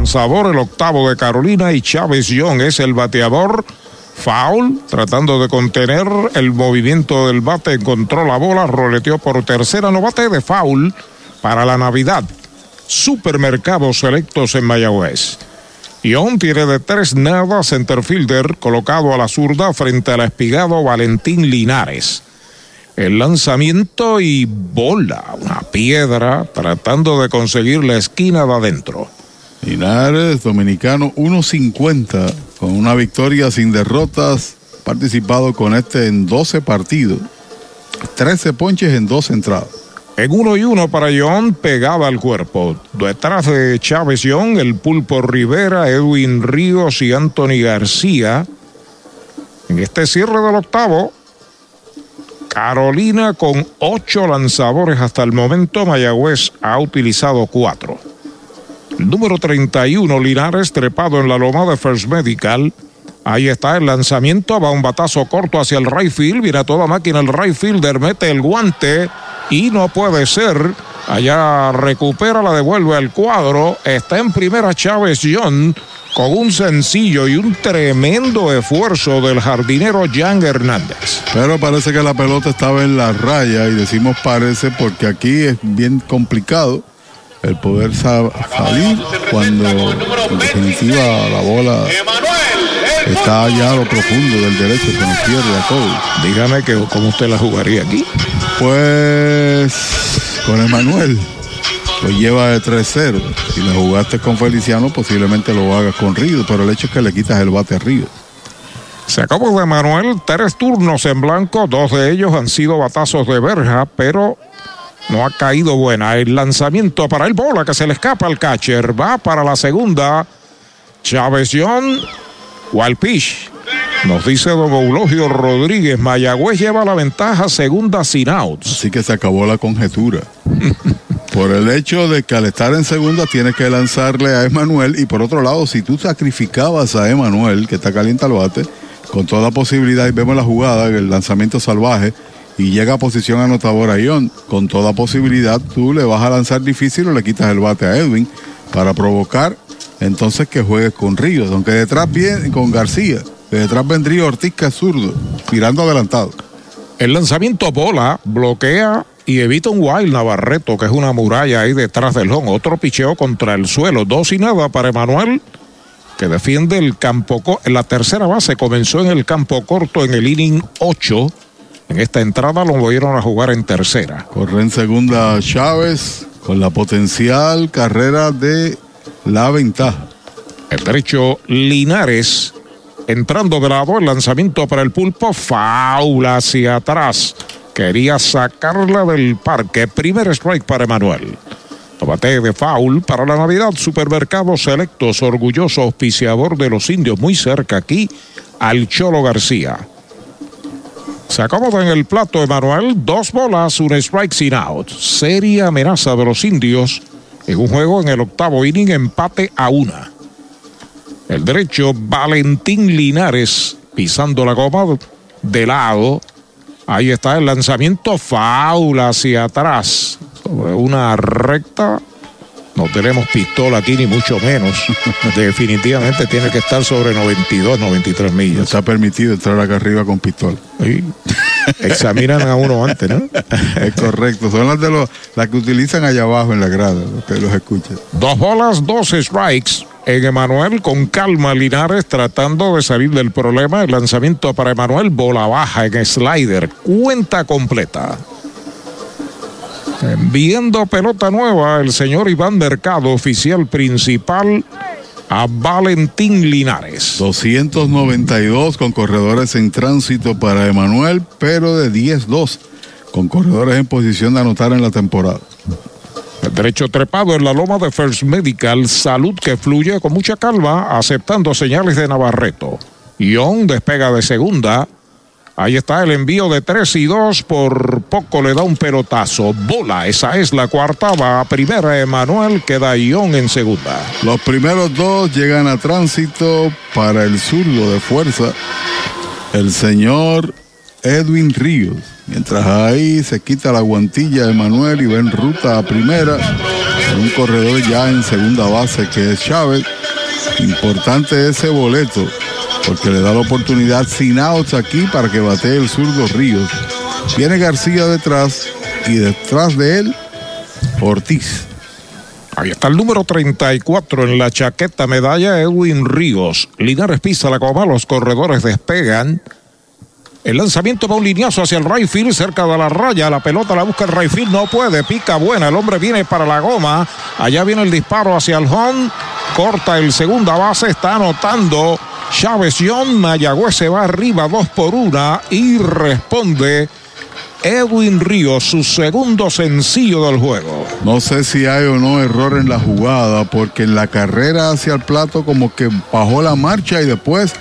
S2: Sabor el octavo de Carolina y Chávez Young es el bateador. Foul, tratando de contener el movimiento del bate, encontró la bola, roleteó por tercera, no bate de foul para la Navidad. Supermercados selectos en Mayagüez. Young tiene de tres nada centerfielder colocado a la zurda frente al espigado Valentín Linares. El lanzamiento y bola, una piedra, tratando de conseguir la esquina de adentro.
S6: Linares, dominicano, 1.50, con una victoria sin derrotas, participado con este en 12 partidos, 13 ponches en dos entradas.
S2: En uno y uno para John pegaba al cuerpo. Detrás de Chávez John, el Pulpo Rivera, Edwin Ríos y Anthony García. En este cierre del octavo, Carolina con ocho lanzadores hasta el momento, Mayagüez ha utilizado cuatro. Número 31, Linares, trepado en la loma de First Medical. Ahí está el lanzamiento, va un batazo corto hacia el right field, viene a toda máquina el right fielder, mete el guante y no puede ser. Allá recupera, la devuelve al cuadro. Está en primera Chávez John con un sencillo y un tremendo esfuerzo del jardinero Jan Hernández.
S6: Pero parece que la pelota estaba en la raya y decimos parece porque aquí es bien complicado el poder sa salir cuando en definitiva la bola está allá a lo profundo del derecho, se nos pierde a todos.
S2: Dígame que cómo usted la jugaría aquí.
S6: Pues con Emanuel. Lo lleva de 3-0. Si le jugaste con Feliciano, posiblemente lo hagas con Río, pero el hecho es que le quitas el bate a Río.
S2: Se acabó de Manuel, tres turnos en blanco, dos de ellos han sido batazos de verja, pero no ha caído buena. El lanzamiento para el bola que se le escapa al catcher. Va para la segunda. Chávez John. Walpish. Nos dice don Eulogio Rodríguez, Mayagüez lleva la ventaja segunda sin outs.
S6: Así que se acabó la conjetura. por el hecho de que al estar en segunda tienes que lanzarle a Emanuel y por otro lado, si tú sacrificabas a Emanuel, que está caliente al bate, con toda posibilidad, y vemos la jugada, el lanzamiento salvaje, y llega a posición anotadora Ion, con toda posibilidad tú le vas a lanzar difícil o le quitas el bate a Edwin para provocar entonces que juegues con Ríos, aunque detrás viene con García. De detrás vendría Ortiz, que es zurdo, tirando adelantado.
S2: El lanzamiento bola bloquea y evita un wild Navarreto, que es una muralla ahí detrás del home. Otro picheo contra el suelo. Dos y nada para Emanuel, que defiende el campo. En la tercera base comenzó en el campo corto en el inning 8. En esta entrada lo movieron a jugar en tercera.
S6: Corre en segunda Chávez con la potencial carrera de la ventaja.
S2: El derecho Linares entrando de lado, el lanzamiento para el pulpo, faula hacia atrás. Quería sacarla del parque. Primer strike para Emanuel. Tomate de foul para la Navidad. Supermercados Selectos, orgulloso auspiciador de los indios, muy cerca aquí, al Cholo García. Se acomoda en el plato Emanuel, dos bolas, un strike sin out. Seria amenaza de los indios en un juego en el octavo inning, empate a una. El derecho, Valentín Linares, pisando la goma de lado. Ahí está el lanzamiento faula hacia atrás. Sobre una recta. No tenemos pistola aquí, ni mucho menos. Definitivamente tiene que estar sobre 92, 93 millas.
S6: Está permitido entrar acá arriba con pistola.
S2: Sí. Examinan a uno antes, ¿no?
S6: es correcto. Son las de los las que utilizan allá abajo en la grada, los que los escuchan.
S2: Dos bolas, dos strikes en Emanuel con calma Linares tratando de salir del problema. El lanzamiento para Emanuel, bola baja en slider, cuenta completa. Enviando pelota nueva el señor Iván Mercado, oficial principal, a Valentín Linares.
S6: 292 con corredores en tránsito para Emanuel, pero de 10-2 con corredores en posición de anotar en la temporada.
S2: El derecho trepado en la loma de First Medical, salud que fluye con mucha calma, aceptando señales de Navarreto. Ion despega de segunda. Ahí está el envío de 3 y 2. Por poco le da un pelotazo. Bola, esa es la cuarta. Va a primera Emanuel. Queda Ion en segunda.
S6: Los primeros dos llegan a tránsito para el zurdo de fuerza. El señor Edwin Ríos. Mientras ahí se quita la guantilla de Manuel y va en ruta a primera. Con un corredor ya en segunda base que es Chávez. Importante ese boleto porque le da la oportunidad sin outs aquí para que batee el zurdo Ríos. Viene García detrás y detrás de él Ortiz.
S2: Ahí está el número 34 en la chaqueta medalla Edwin Ríos. Linares pisa la coma, los corredores despegan. El lanzamiento va un lineazo hacia el right field, cerca de la raya. La pelota la busca el right field, no puede. Pica buena. El hombre viene para la goma. Allá viene el disparo hacia el home. Corta el segunda base. Está anotando Chávez John. Mayagüez se va arriba dos por una y responde Edwin Ríos, su segundo sencillo del juego.
S6: No sé si hay o no error en la jugada, porque en la carrera hacia el plato como que bajó la marcha y después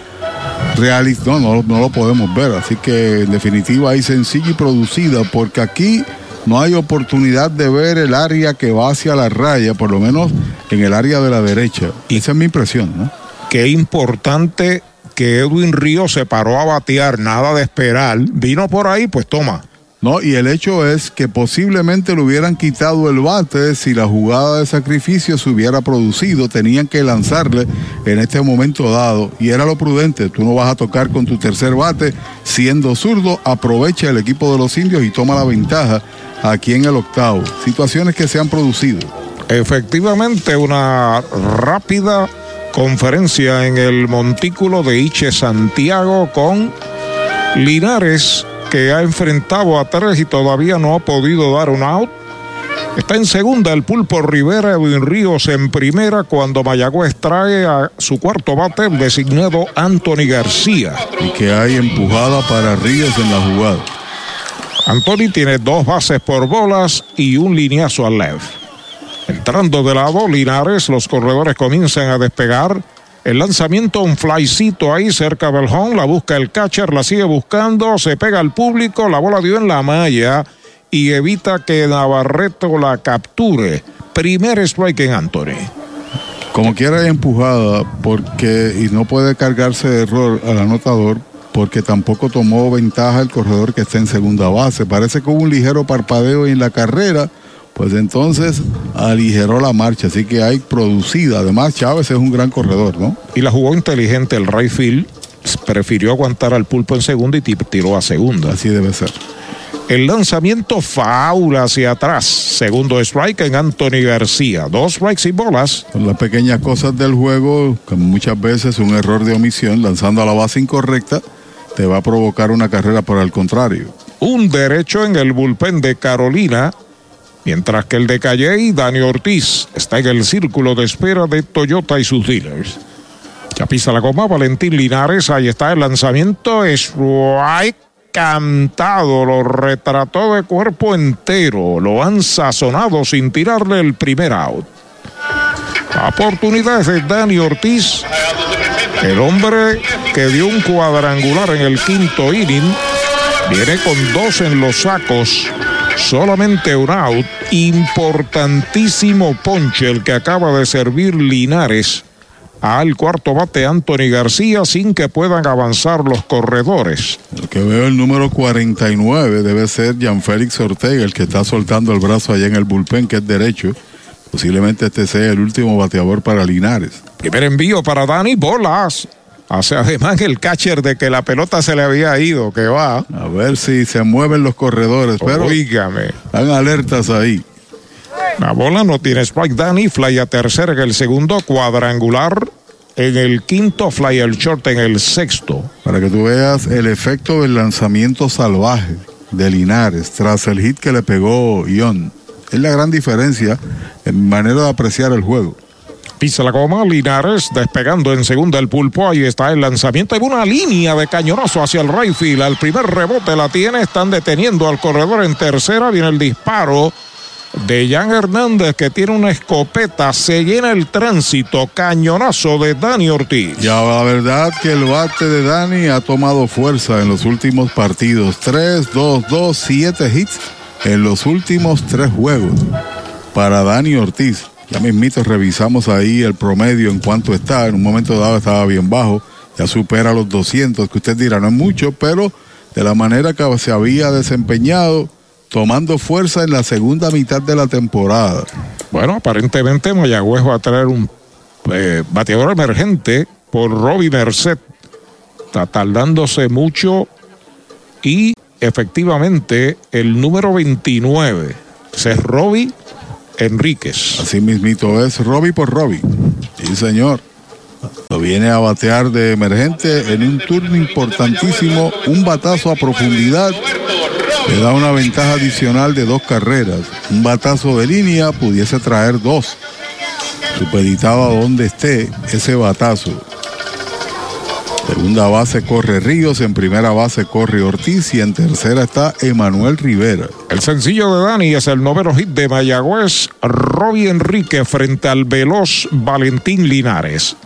S6: realizó, no, no, no lo podemos ver, así que en definitiva hay sencilla y producida, porque aquí no hay oportunidad de ver el área que va hacia la raya, por lo menos en el área de la derecha. Y esa es mi impresión, ¿no?
S2: Qué importante que Edwin Ríos se paró a batear, nada de esperar. Vino por ahí, pues toma.
S6: No, y el hecho es que posiblemente le hubieran quitado el bate si la jugada de sacrificio se hubiera producido. Tenían que lanzarle en este momento dado. Y era lo prudente. Tú no vas a tocar con tu tercer bate. Siendo zurdo, aprovecha el equipo de los indios y toma la ventaja aquí en el octavo. Situaciones que se han producido.
S2: Efectivamente, una rápida conferencia en el montículo de Iche Santiago con Linares que ha enfrentado a tres y todavía no ha podido dar un out. Está en segunda el Pulpo Rivera, Edwin Ríos en primera cuando Mayagüez trae a su cuarto bate el designado Anthony García.
S6: Y que hay empujada para Ríos en la jugada.
S2: Anthony tiene dos bases por bolas y un lineazo al left. Entrando de lado, Linares, los corredores comienzan a despegar. El lanzamiento, un flycito ahí cerca del la busca el catcher, la sigue buscando, se pega al público, la bola dio en la malla y evita que Navarreto la capture. Primer strike en Anthony.
S6: Como quiera empujada porque y no puede cargarse de error al anotador porque tampoco tomó ventaja el corredor que está en segunda base. Parece que hubo un ligero parpadeo en la carrera, pues entonces aligeró la marcha, así que hay producida. Además, Chávez es un gran corredor, ¿no?
S2: Y la jugó inteligente el right field, prefirió aguantar al pulpo en segunda y tiró a segunda.
S6: Así debe ser.
S2: El lanzamiento faula hacia atrás. Segundo strike en Anthony García. Dos strikes y bolas.
S6: Son las pequeñas cosas del juego, que muchas veces un error de omisión, lanzando a la base incorrecta, te va a provocar una carrera por el contrario.
S2: Un derecho en el bullpen de Carolina. Mientras que el de Calle, Dani Ortiz, está en el círculo de espera de Toyota y sus dealers. Ya pisa la goma Valentín Linares. Ahí está el lanzamiento. Strike cantado, lo retrató de cuerpo entero, lo han sazonado sin tirarle el primer out. Oportunidades de Dani Ortiz, el hombre que dio un cuadrangular en el quinto inning, viene con dos en los sacos, solamente un out, importantísimo ponche el que acaba de servir Linares al cuarto bate Anthony García sin que puedan avanzar los corredores.
S6: El que veo el número 49 debe ser Jan Félix Ortega, el que está soltando el brazo allá en el bullpen, que es derecho. Posiblemente este sea el último bateador para Linares.
S2: Primer envío para Dani Bolas. Hace además el catcher de que la pelota se le había ido, que va.
S6: A ver si se mueven los corredores, pero.
S2: Oígame.
S6: Están alertas ahí.
S2: La bola no tiene strike. Danny fly a tercera en el segundo, cuadrangular en el quinto, fly al short en el sexto.
S6: Para que tú veas el efecto del lanzamiento salvaje de Linares tras el hit que le pegó Ion. Es la gran diferencia en manera de apreciar el juego.
S2: Pisa la goma, Linares despegando en segunda el pulpo. Ahí está el lanzamiento. Hay una línea de cañonazo hacia el right field. Al primer rebote la tiene. Están deteniendo al corredor en tercera. Viene el disparo de Jan Hernández que tiene una escopeta, se llena el tránsito, cañonazo de Dani Ortiz.
S6: Ya la verdad que el bate de Dani ha tomado fuerza en los últimos partidos. 3, 2, 2, 7 hits en los últimos tres juegos para Dani Ortiz. Ya mismito revisamos ahí el promedio en cuanto está. En un momento dado estaba bien bajo. Ya supera los 200, que usted dirá no es mucho, pero de la manera que se había desempeñado tomando fuerza en la segunda mitad de la temporada.
S2: Bueno, aparentemente Mayagüez va a traer un eh, bateador emergente por Robbie Merced. Está tardándose mucho y efectivamente el número 29 ese es Robbie Enríquez.
S6: Así mismito es Robbie por Robbie. Sí, señor. Lo viene a batear de emergente en un turno importantísimo, un batazo a profundidad le da una ventaja adicional de dos carreras. Un batazo de línea pudiese traer dos. Supeditado a donde esté ese batazo. Segunda base corre Ríos, en primera base corre Ortiz y en tercera está Emanuel Rivera.
S2: El sencillo de Dani es el noveno hit de Mayagüez, Robbie Enrique frente al veloz Valentín Linares.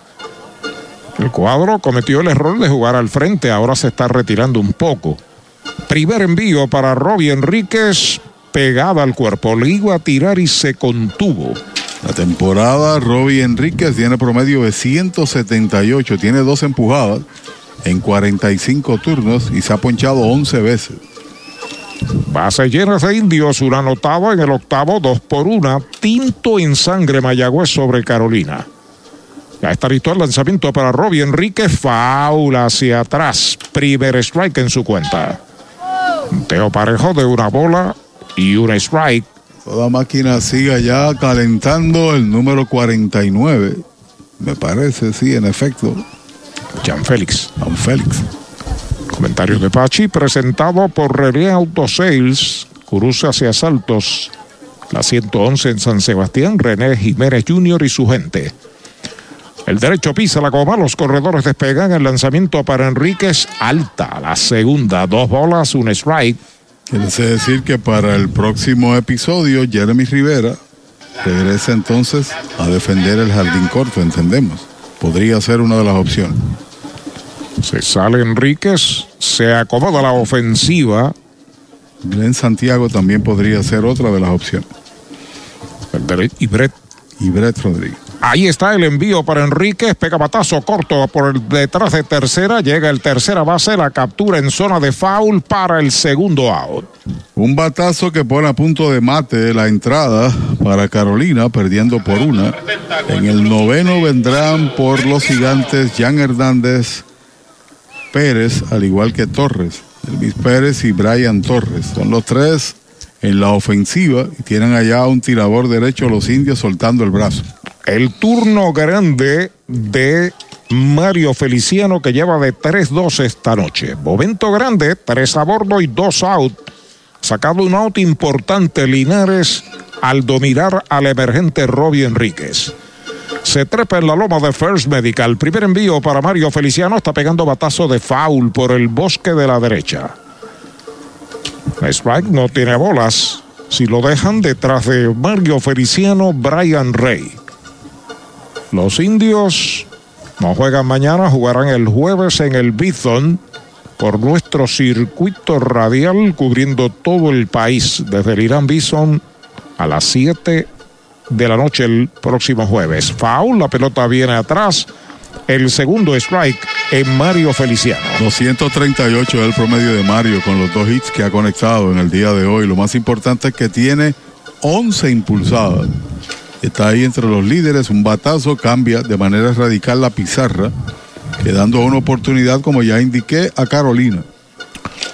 S2: El cuadro cometió el error de jugar al frente, ahora se está retirando un poco. Primer envío para Robbie Enríquez, pegada al cuerpo, le iba a tirar y se contuvo.
S6: La temporada Robbie Enríquez tiene promedio de 178, tiene dos empujadas en 45 turnos y se ha ponchado 11 veces.
S2: Base llenas de indios, una anotada en el octavo, dos por una, tinto en sangre Mayagüez sobre Carolina. Ya está listo el lanzamiento para Robbie Enrique, faula hacia atrás, primer strike en su cuenta. Teo Parejo de una bola y un strike.
S6: Toda máquina sigue ya calentando el número 49. Me parece, sí, en efecto.
S2: Jan Félix.
S6: Jan Félix.
S2: Comentarios de Pachi, presentado por Relé Auto Sales, cruce hacia Saltos, la 111 en San Sebastián, René Jiménez Jr. y su gente. El derecho pisa la goma, los corredores despegan, el lanzamiento para Enríquez, alta, la segunda, dos bolas, un strike.
S6: Quiere decir que para el próximo episodio, Jeremy Rivera regresa entonces a defender el jardín corto, entendemos. podría ser una de las opciones.
S2: Se sale Enríquez, se acomoda la ofensiva.
S6: Glenn Santiago también podría ser otra de las opciones.
S2: Y Brett.
S6: Y Brett Rodríguez.
S2: Ahí está el envío para Enríquez, pega batazo corto por detrás de tercera, llega el tercera base, la captura en zona de foul para el segundo out.
S6: Un batazo que pone a punto de mate la entrada para Carolina, perdiendo por una. En el noveno vendrán por los gigantes Jan Hernández Pérez, al igual que Torres. Elvis Pérez y Brian Torres. Son los tres en la ofensiva y tienen allá un tirador derecho los indios soltando el brazo.
S2: El turno grande de Mario Feliciano que lleva de 3-2 esta noche. Momento grande, 3 a bordo y 2 out. Sacado un out importante Linares al dominar al emergente Robbie Enríquez. Se trepa en la loma de First Medical. Primer envío para Mario Feliciano. Está pegando batazo de foul por el bosque de la derecha. Strike no tiene bolas. Si lo dejan detrás de Mario Feliciano, Brian Rey. Los indios no juegan mañana, jugarán el jueves en el Bison por nuestro circuito radial cubriendo todo el país desde el Irán Bison a las 7 de la noche el próximo jueves. Foul, la pelota viene atrás. El segundo strike en Mario Feliciano.
S6: 238 es el promedio de Mario con los dos hits que ha conectado en el día de hoy. Lo más importante es que tiene 11 impulsadas. Está ahí entre los líderes, un batazo cambia de manera radical la pizarra, quedando una oportunidad, como ya indiqué, a Carolina.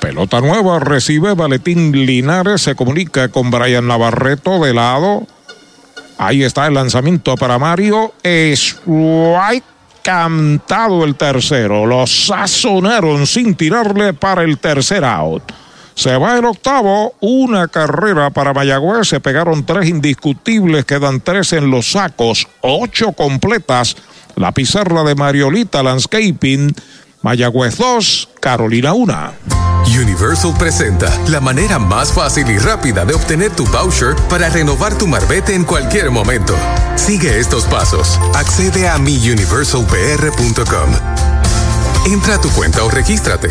S2: Pelota nueva, recibe Valentín Linares, se comunica con Brian Navarreto de lado. Ahí está el lanzamiento para Mario. Strike cantado el tercero. Lo sazonaron sin tirarle para el tercer out. Se va el octavo, una carrera para Mayagüez, se pegaron tres indiscutibles, quedan tres en los sacos, ocho completas. La pizarra de Mariolita Landscaping, Mayagüez 2, Carolina 1.
S27: Universal presenta la manera más fácil y rápida de obtener tu voucher para renovar tu marbete en cualquier momento. Sigue estos pasos. Accede a miuniversalpr.com. Entra a tu cuenta o regístrate.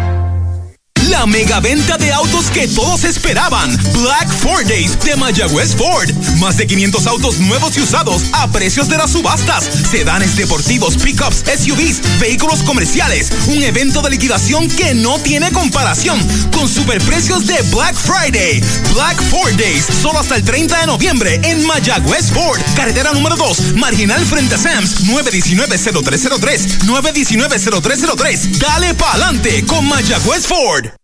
S3: La mega venta de autos que todos esperaban. Black Ford Days de Mayagüez Ford. Más de 500 autos nuevos y usados a precios de las subastas. Sedanes deportivos, pickups, SUVs, vehículos comerciales. Un evento de liquidación que no tiene comparación. Con superprecios de Black Friday. Black Ford Days. Solo hasta el 30 de noviembre en Mayagüez Ford. Carretera número 2. Marginal frente a Sams. 919-0303. 919-0303. Dale pa'lante con Mayagüez Ford.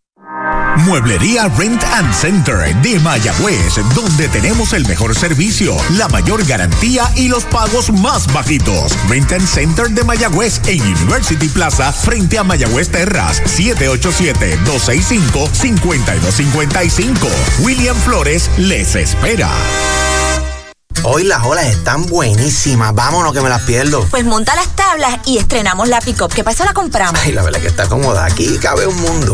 S1: Mueblería Rent and Center de Mayagüez, donde tenemos el mejor servicio, la mayor garantía y los pagos más bajitos. Rent and Center de Mayagüez en University Plaza frente a Mayagüez Terras, 787-265-5255. William Flores les espera.
S28: Hoy las olas están buenísimas. Vámonos que me las pierdo.
S29: Pues monta las tablas y estrenamos la pick-up. ¿Qué pasa? La compramos.
S28: Ay, la verdad que está cómoda. Aquí cabe un mundo.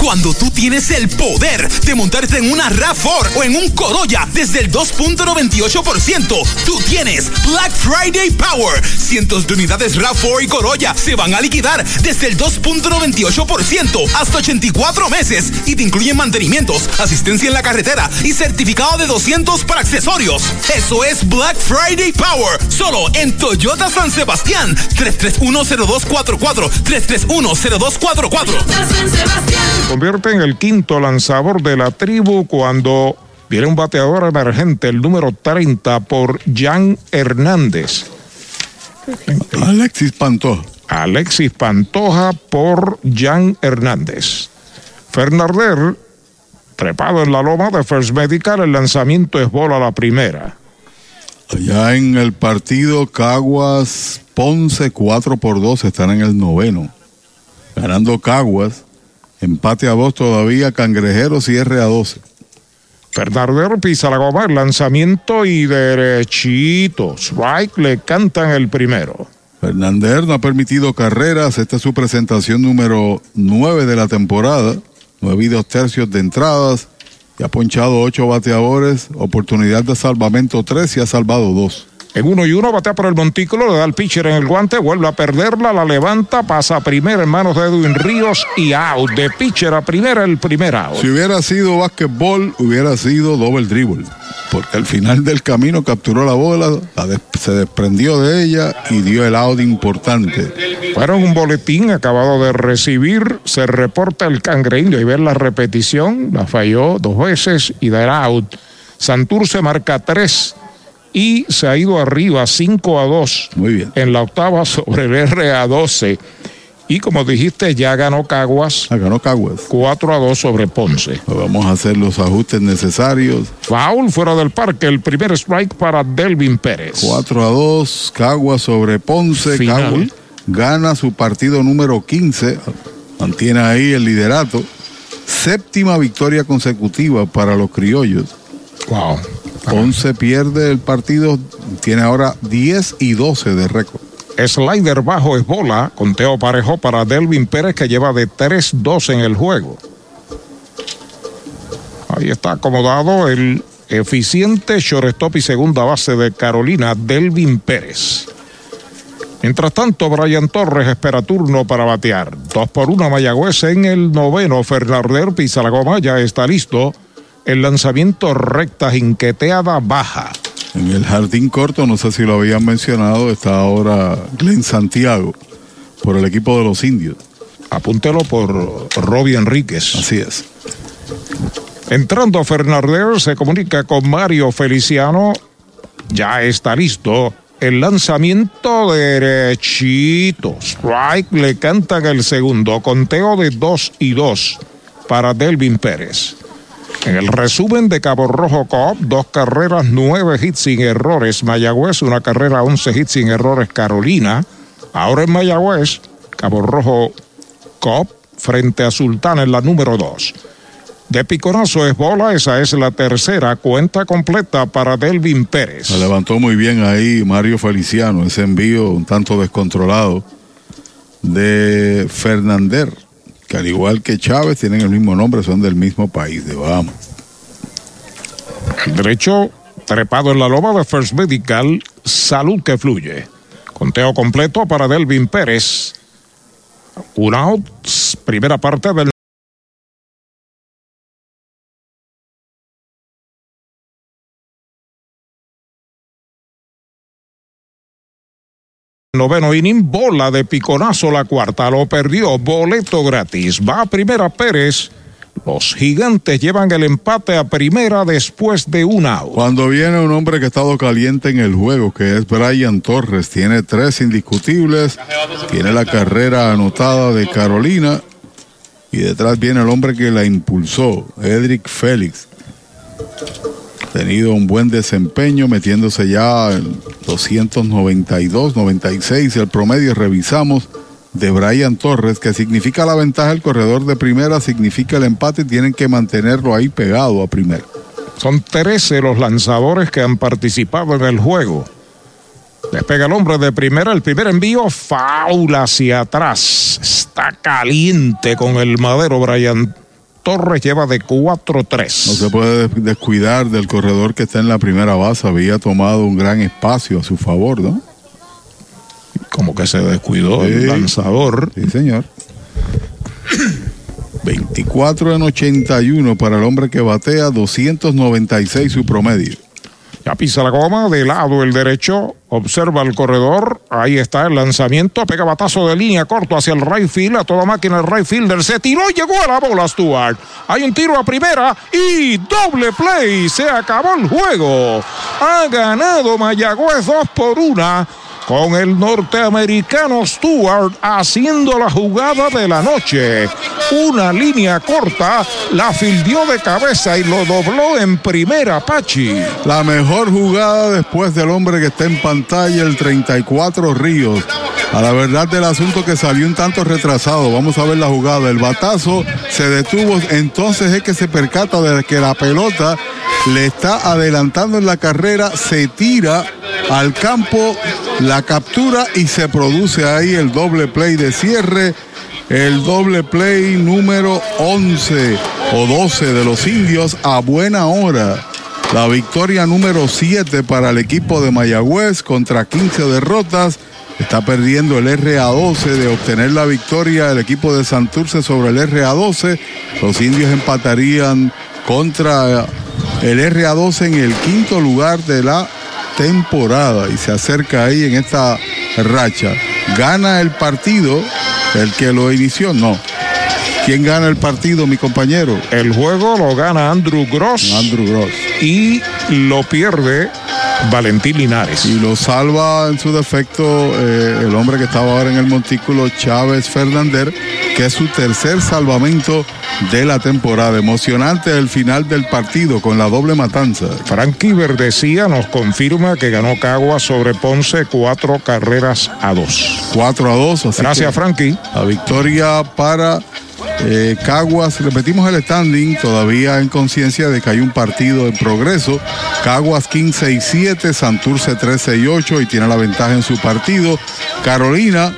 S3: Cuando tú tienes el poder de montarte en una RAV4 o en un Corolla desde el 2.98%, tú tienes Black Friday Power. Cientos de unidades RAV4 y Corolla se van a liquidar desde el 2.98% hasta 84 meses y te incluyen mantenimientos, asistencia en la carretera y certificado de 200 para accesorios. Eso es Black Friday Power, solo en Toyota San Sebastián. 3310244 3310244
S29: San Sebastián
S2: convierte en el quinto lanzador de la tribu cuando viene un bateador emergente, el número 30 por Jan Hernández.
S6: Alexis Pantoja.
S2: Alexis Pantoja por Jan Hernández. Fernarder Trepado en la loma de First Medical, el lanzamiento es bola la primera.
S6: Allá en el partido Caguas Ponce 4 por 2 están en el noveno. Ganando Caguas. Empate a dos todavía. Cangrejeros cierre a 12.
S2: Fernandero pisa la goma, el lanzamiento y derechito. Strike le cantan el primero.
S6: Fernander no ha permitido carreras. Esta es su presentación número 9 de la temporada. Nueve y dos tercios de entradas. Y ha ponchado ocho bateadores. Oportunidad de salvamento tres y ha salvado dos.
S2: En uno y uno batea por el montículo, le da el pitcher en el guante, vuelve a perderla, la levanta, pasa a primera en manos de Edwin Ríos y out. De pitcher a primera, el primer out.
S6: Si hubiera sido básquetbol, hubiera sido doble dribble. Porque al final del camino capturó la bola, la des- se desprendió de ella y dio el out importante.
S2: Fueron un boletín acabado de recibir, se reporta el cangreño y ver la repetición, la falló dos veces y da out. Santurce marca tres y se ha ido arriba 5 a 2
S6: Muy bien.
S2: en la octava sobre el R a 12. Y como dijiste, ya ganó Caguas.
S6: Ah, ganó Caguas.
S2: 4 a 2 sobre Ponce.
S6: Pues vamos a hacer los ajustes necesarios.
S2: Foul fuera del parque, el primer strike para Delvin Pérez.
S6: 4 a 2, Caguas sobre Ponce.
S2: Final.
S6: Caguas gana su partido número 15, mantiene ahí el liderato. Séptima victoria consecutiva para los criollos.
S2: Wow.
S6: Ponce pierde el partido, tiene ahora 10 y 12 de récord.
S2: Slider bajo es bola, conteo parejo para Delvin Pérez que lleva de 3-2 en el juego. Ahí está acomodado el eficiente shortstop y segunda base de Carolina, Delvin Pérez. Mientras tanto, Brian Torres espera turno para batear. Dos por una Mayagüez en el noveno. Fernandero pisa la goma, ya está listo. El lanzamiento recta, jinqueteada, baja.
S6: En el jardín corto, no sé si lo habían mencionado, está ahora Glenn Santiago por el equipo de los indios.
S2: Apúntelo por Robbie Enríquez.
S6: Así es.
S2: Entrando Fernández se comunica con Mario Feliciano. Ya está listo. El lanzamiento derechito. Strike le cantan el segundo. Conteo de 2 y 2 para Delvin Pérez. En el resumen de Cabo Rojo Coop, dos carreras, nueve hits sin errores. Mayagüez, una carrera, once hits sin errores. Carolina. Ahora en Mayagüez, Cabo Rojo Coop frente a Sultana en la número 2. De piconazo es bola, esa es la tercera cuenta completa para Delvin Pérez.
S6: Se levantó muy bien ahí Mario Feliciano, ese envío un tanto descontrolado de Fernander, que al igual que Chávez tienen el mismo nombre, son del mismo país, de Bahamas.
S2: Derecho trepado en la loma de First Medical, salud que fluye. Conteo completo para Delvin Pérez. Un out, primera parte del Noveno inning, bola de piconazo la cuarta, lo perdió, boleto gratis. Va a primera Pérez. Los gigantes llevan el empate a primera después de un out.
S6: Cuando viene un hombre que ha estado caliente en el juego, que es Brian Torres, tiene tres indiscutibles, tiene la carrera anotada de Carolina y detrás viene el hombre que la impulsó, Edric Félix. Tenido un buen desempeño, metiéndose ya en 292, 96 el promedio. Revisamos de Brian Torres, que significa la ventaja el corredor de primera, significa el empate, tienen que mantenerlo ahí pegado a primera.
S2: Son 13 los lanzadores que han participado en el juego. Despega el hombre de primera, el primer envío, faula hacia atrás. Está caliente con el madero Brian Torres, lleva de 4-3.
S6: No se puede des- descuidar del corredor que está en la primera base, había tomado un gran espacio a su favor, ¿no?
S2: Como que se descuidó el lanzador.
S6: Sí, señor. 24 en 81 para el hombre que batea, 296 su promedio.
S2: Ya pisa la goma, de lado el derecho, observa el corredor, ahí está el lanzamiento, pega batazo de línea corto hacia el right field, a toda máquina el right fielder se tiró, llegó a la bola Stuart. Hay un tiro a primera y doble play, se acabó el juego. Ha ganado Mayagüez 2 por 1 con el norteamericano Stewart haciendo la jugada de la noche. Una línea corta, la fildió de cabeza y lo dobló en primera Pachi.
S6: La mejor jugada después del hombre que está en pantalla, el 34 Ríos. A la verdad del asunto que salió un tanto retrasado. Vamos a ver la jugada. El batazo se detuvo. Entonces es que se percata de que la pelota le está adelantando en la carrera. Se tira al campo, la captura y se produce ahí el doble play de cierre el doble play número 11 o 12 de los indios a buena hora. La victoria número 7 para el equipo de Mayagüez contra 15 derrotas. Está perdiendo el RA12 de obtener la victoria el equipo de Santurce sobre el RA12. Los indios empatarían contra el RA12 en el quinto lugar de la temporada y se acerca ahí en esta racha. Gana el partido el que lo inició, no. ¿Quién gana el partido, mi compañero?
S2: El juego lo gana Andrew Gross.
S6: Andrew Gross.
S2: Y lo pierde Valentín Linares.
S6: Y lo salva en su defecto eh, el hombre que estaba ahora en el montículo, Chávez Fernández, que es su tercer salvamento de la temporada. Emocionante el final del partido con la doble matanza.
S2: Frankie Verdecía nos confirma que ganó Cagua sobre Ponce cuatro carreras a dos.
S6: Cuatro a dos.
S2: Gracias, Frankie.
S6: La victoria para eh, Caguas, repetimos el standing, todavía en conciencia de que hay un partido en progreso. Caguas 15 y 7, Santurce 13 y 8 y tiene la ventaja en su partido. Carolina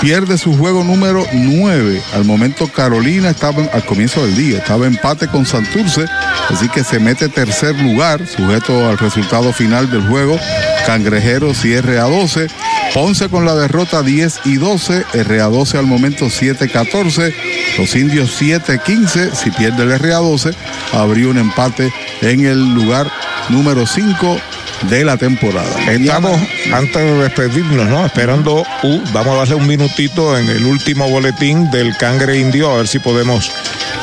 S6: pierde su juego número 9. Al momento Carolina estaba al comienzo del día, estaba empate con Santurce, así que se mete tercer lugar, sujeto al resultado final del juego. Cangrejeros cierre a 12. Ponce con la derrota 10 y 12. RA12 al momento 7-14. Los indios 7-15. Si pierde el RA12, habría un empate en el lugar número 5 de la temporada.
S2: Estamos, antes de despedirnos, ¿no? Esperando, uh, vamos a darle un minutito en el último boletín del Cangre Indio, a ver si podemos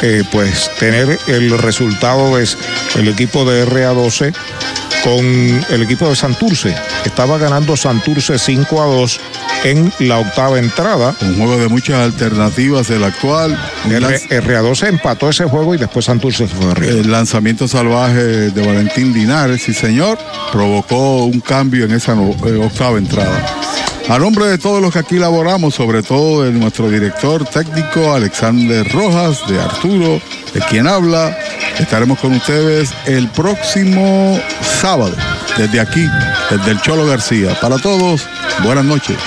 S2: eh, pues tener el resultado del equipo de RA12 con el equipo de Santurce. Estaba ganando Santurce 5 a 2 en la octava entrada.
S6: Un juego de muchas alternativas, el actual.
S2: RA2 se empató ese juego y después Santurce se fue arriba.
S6: El lanzamiento salvaje de Valentín Dinares, sí señor, provocó un cambio en esa eh, octava entrada. A nombre de todos los que aquí laboramos, sobre todo de nuestro director técnico Alexander Rojas, de Arturo, de quien habla, estaremos con ustedes el próximo sábado, desde aquí, desde el Cholo García. Para todos, buenas noches.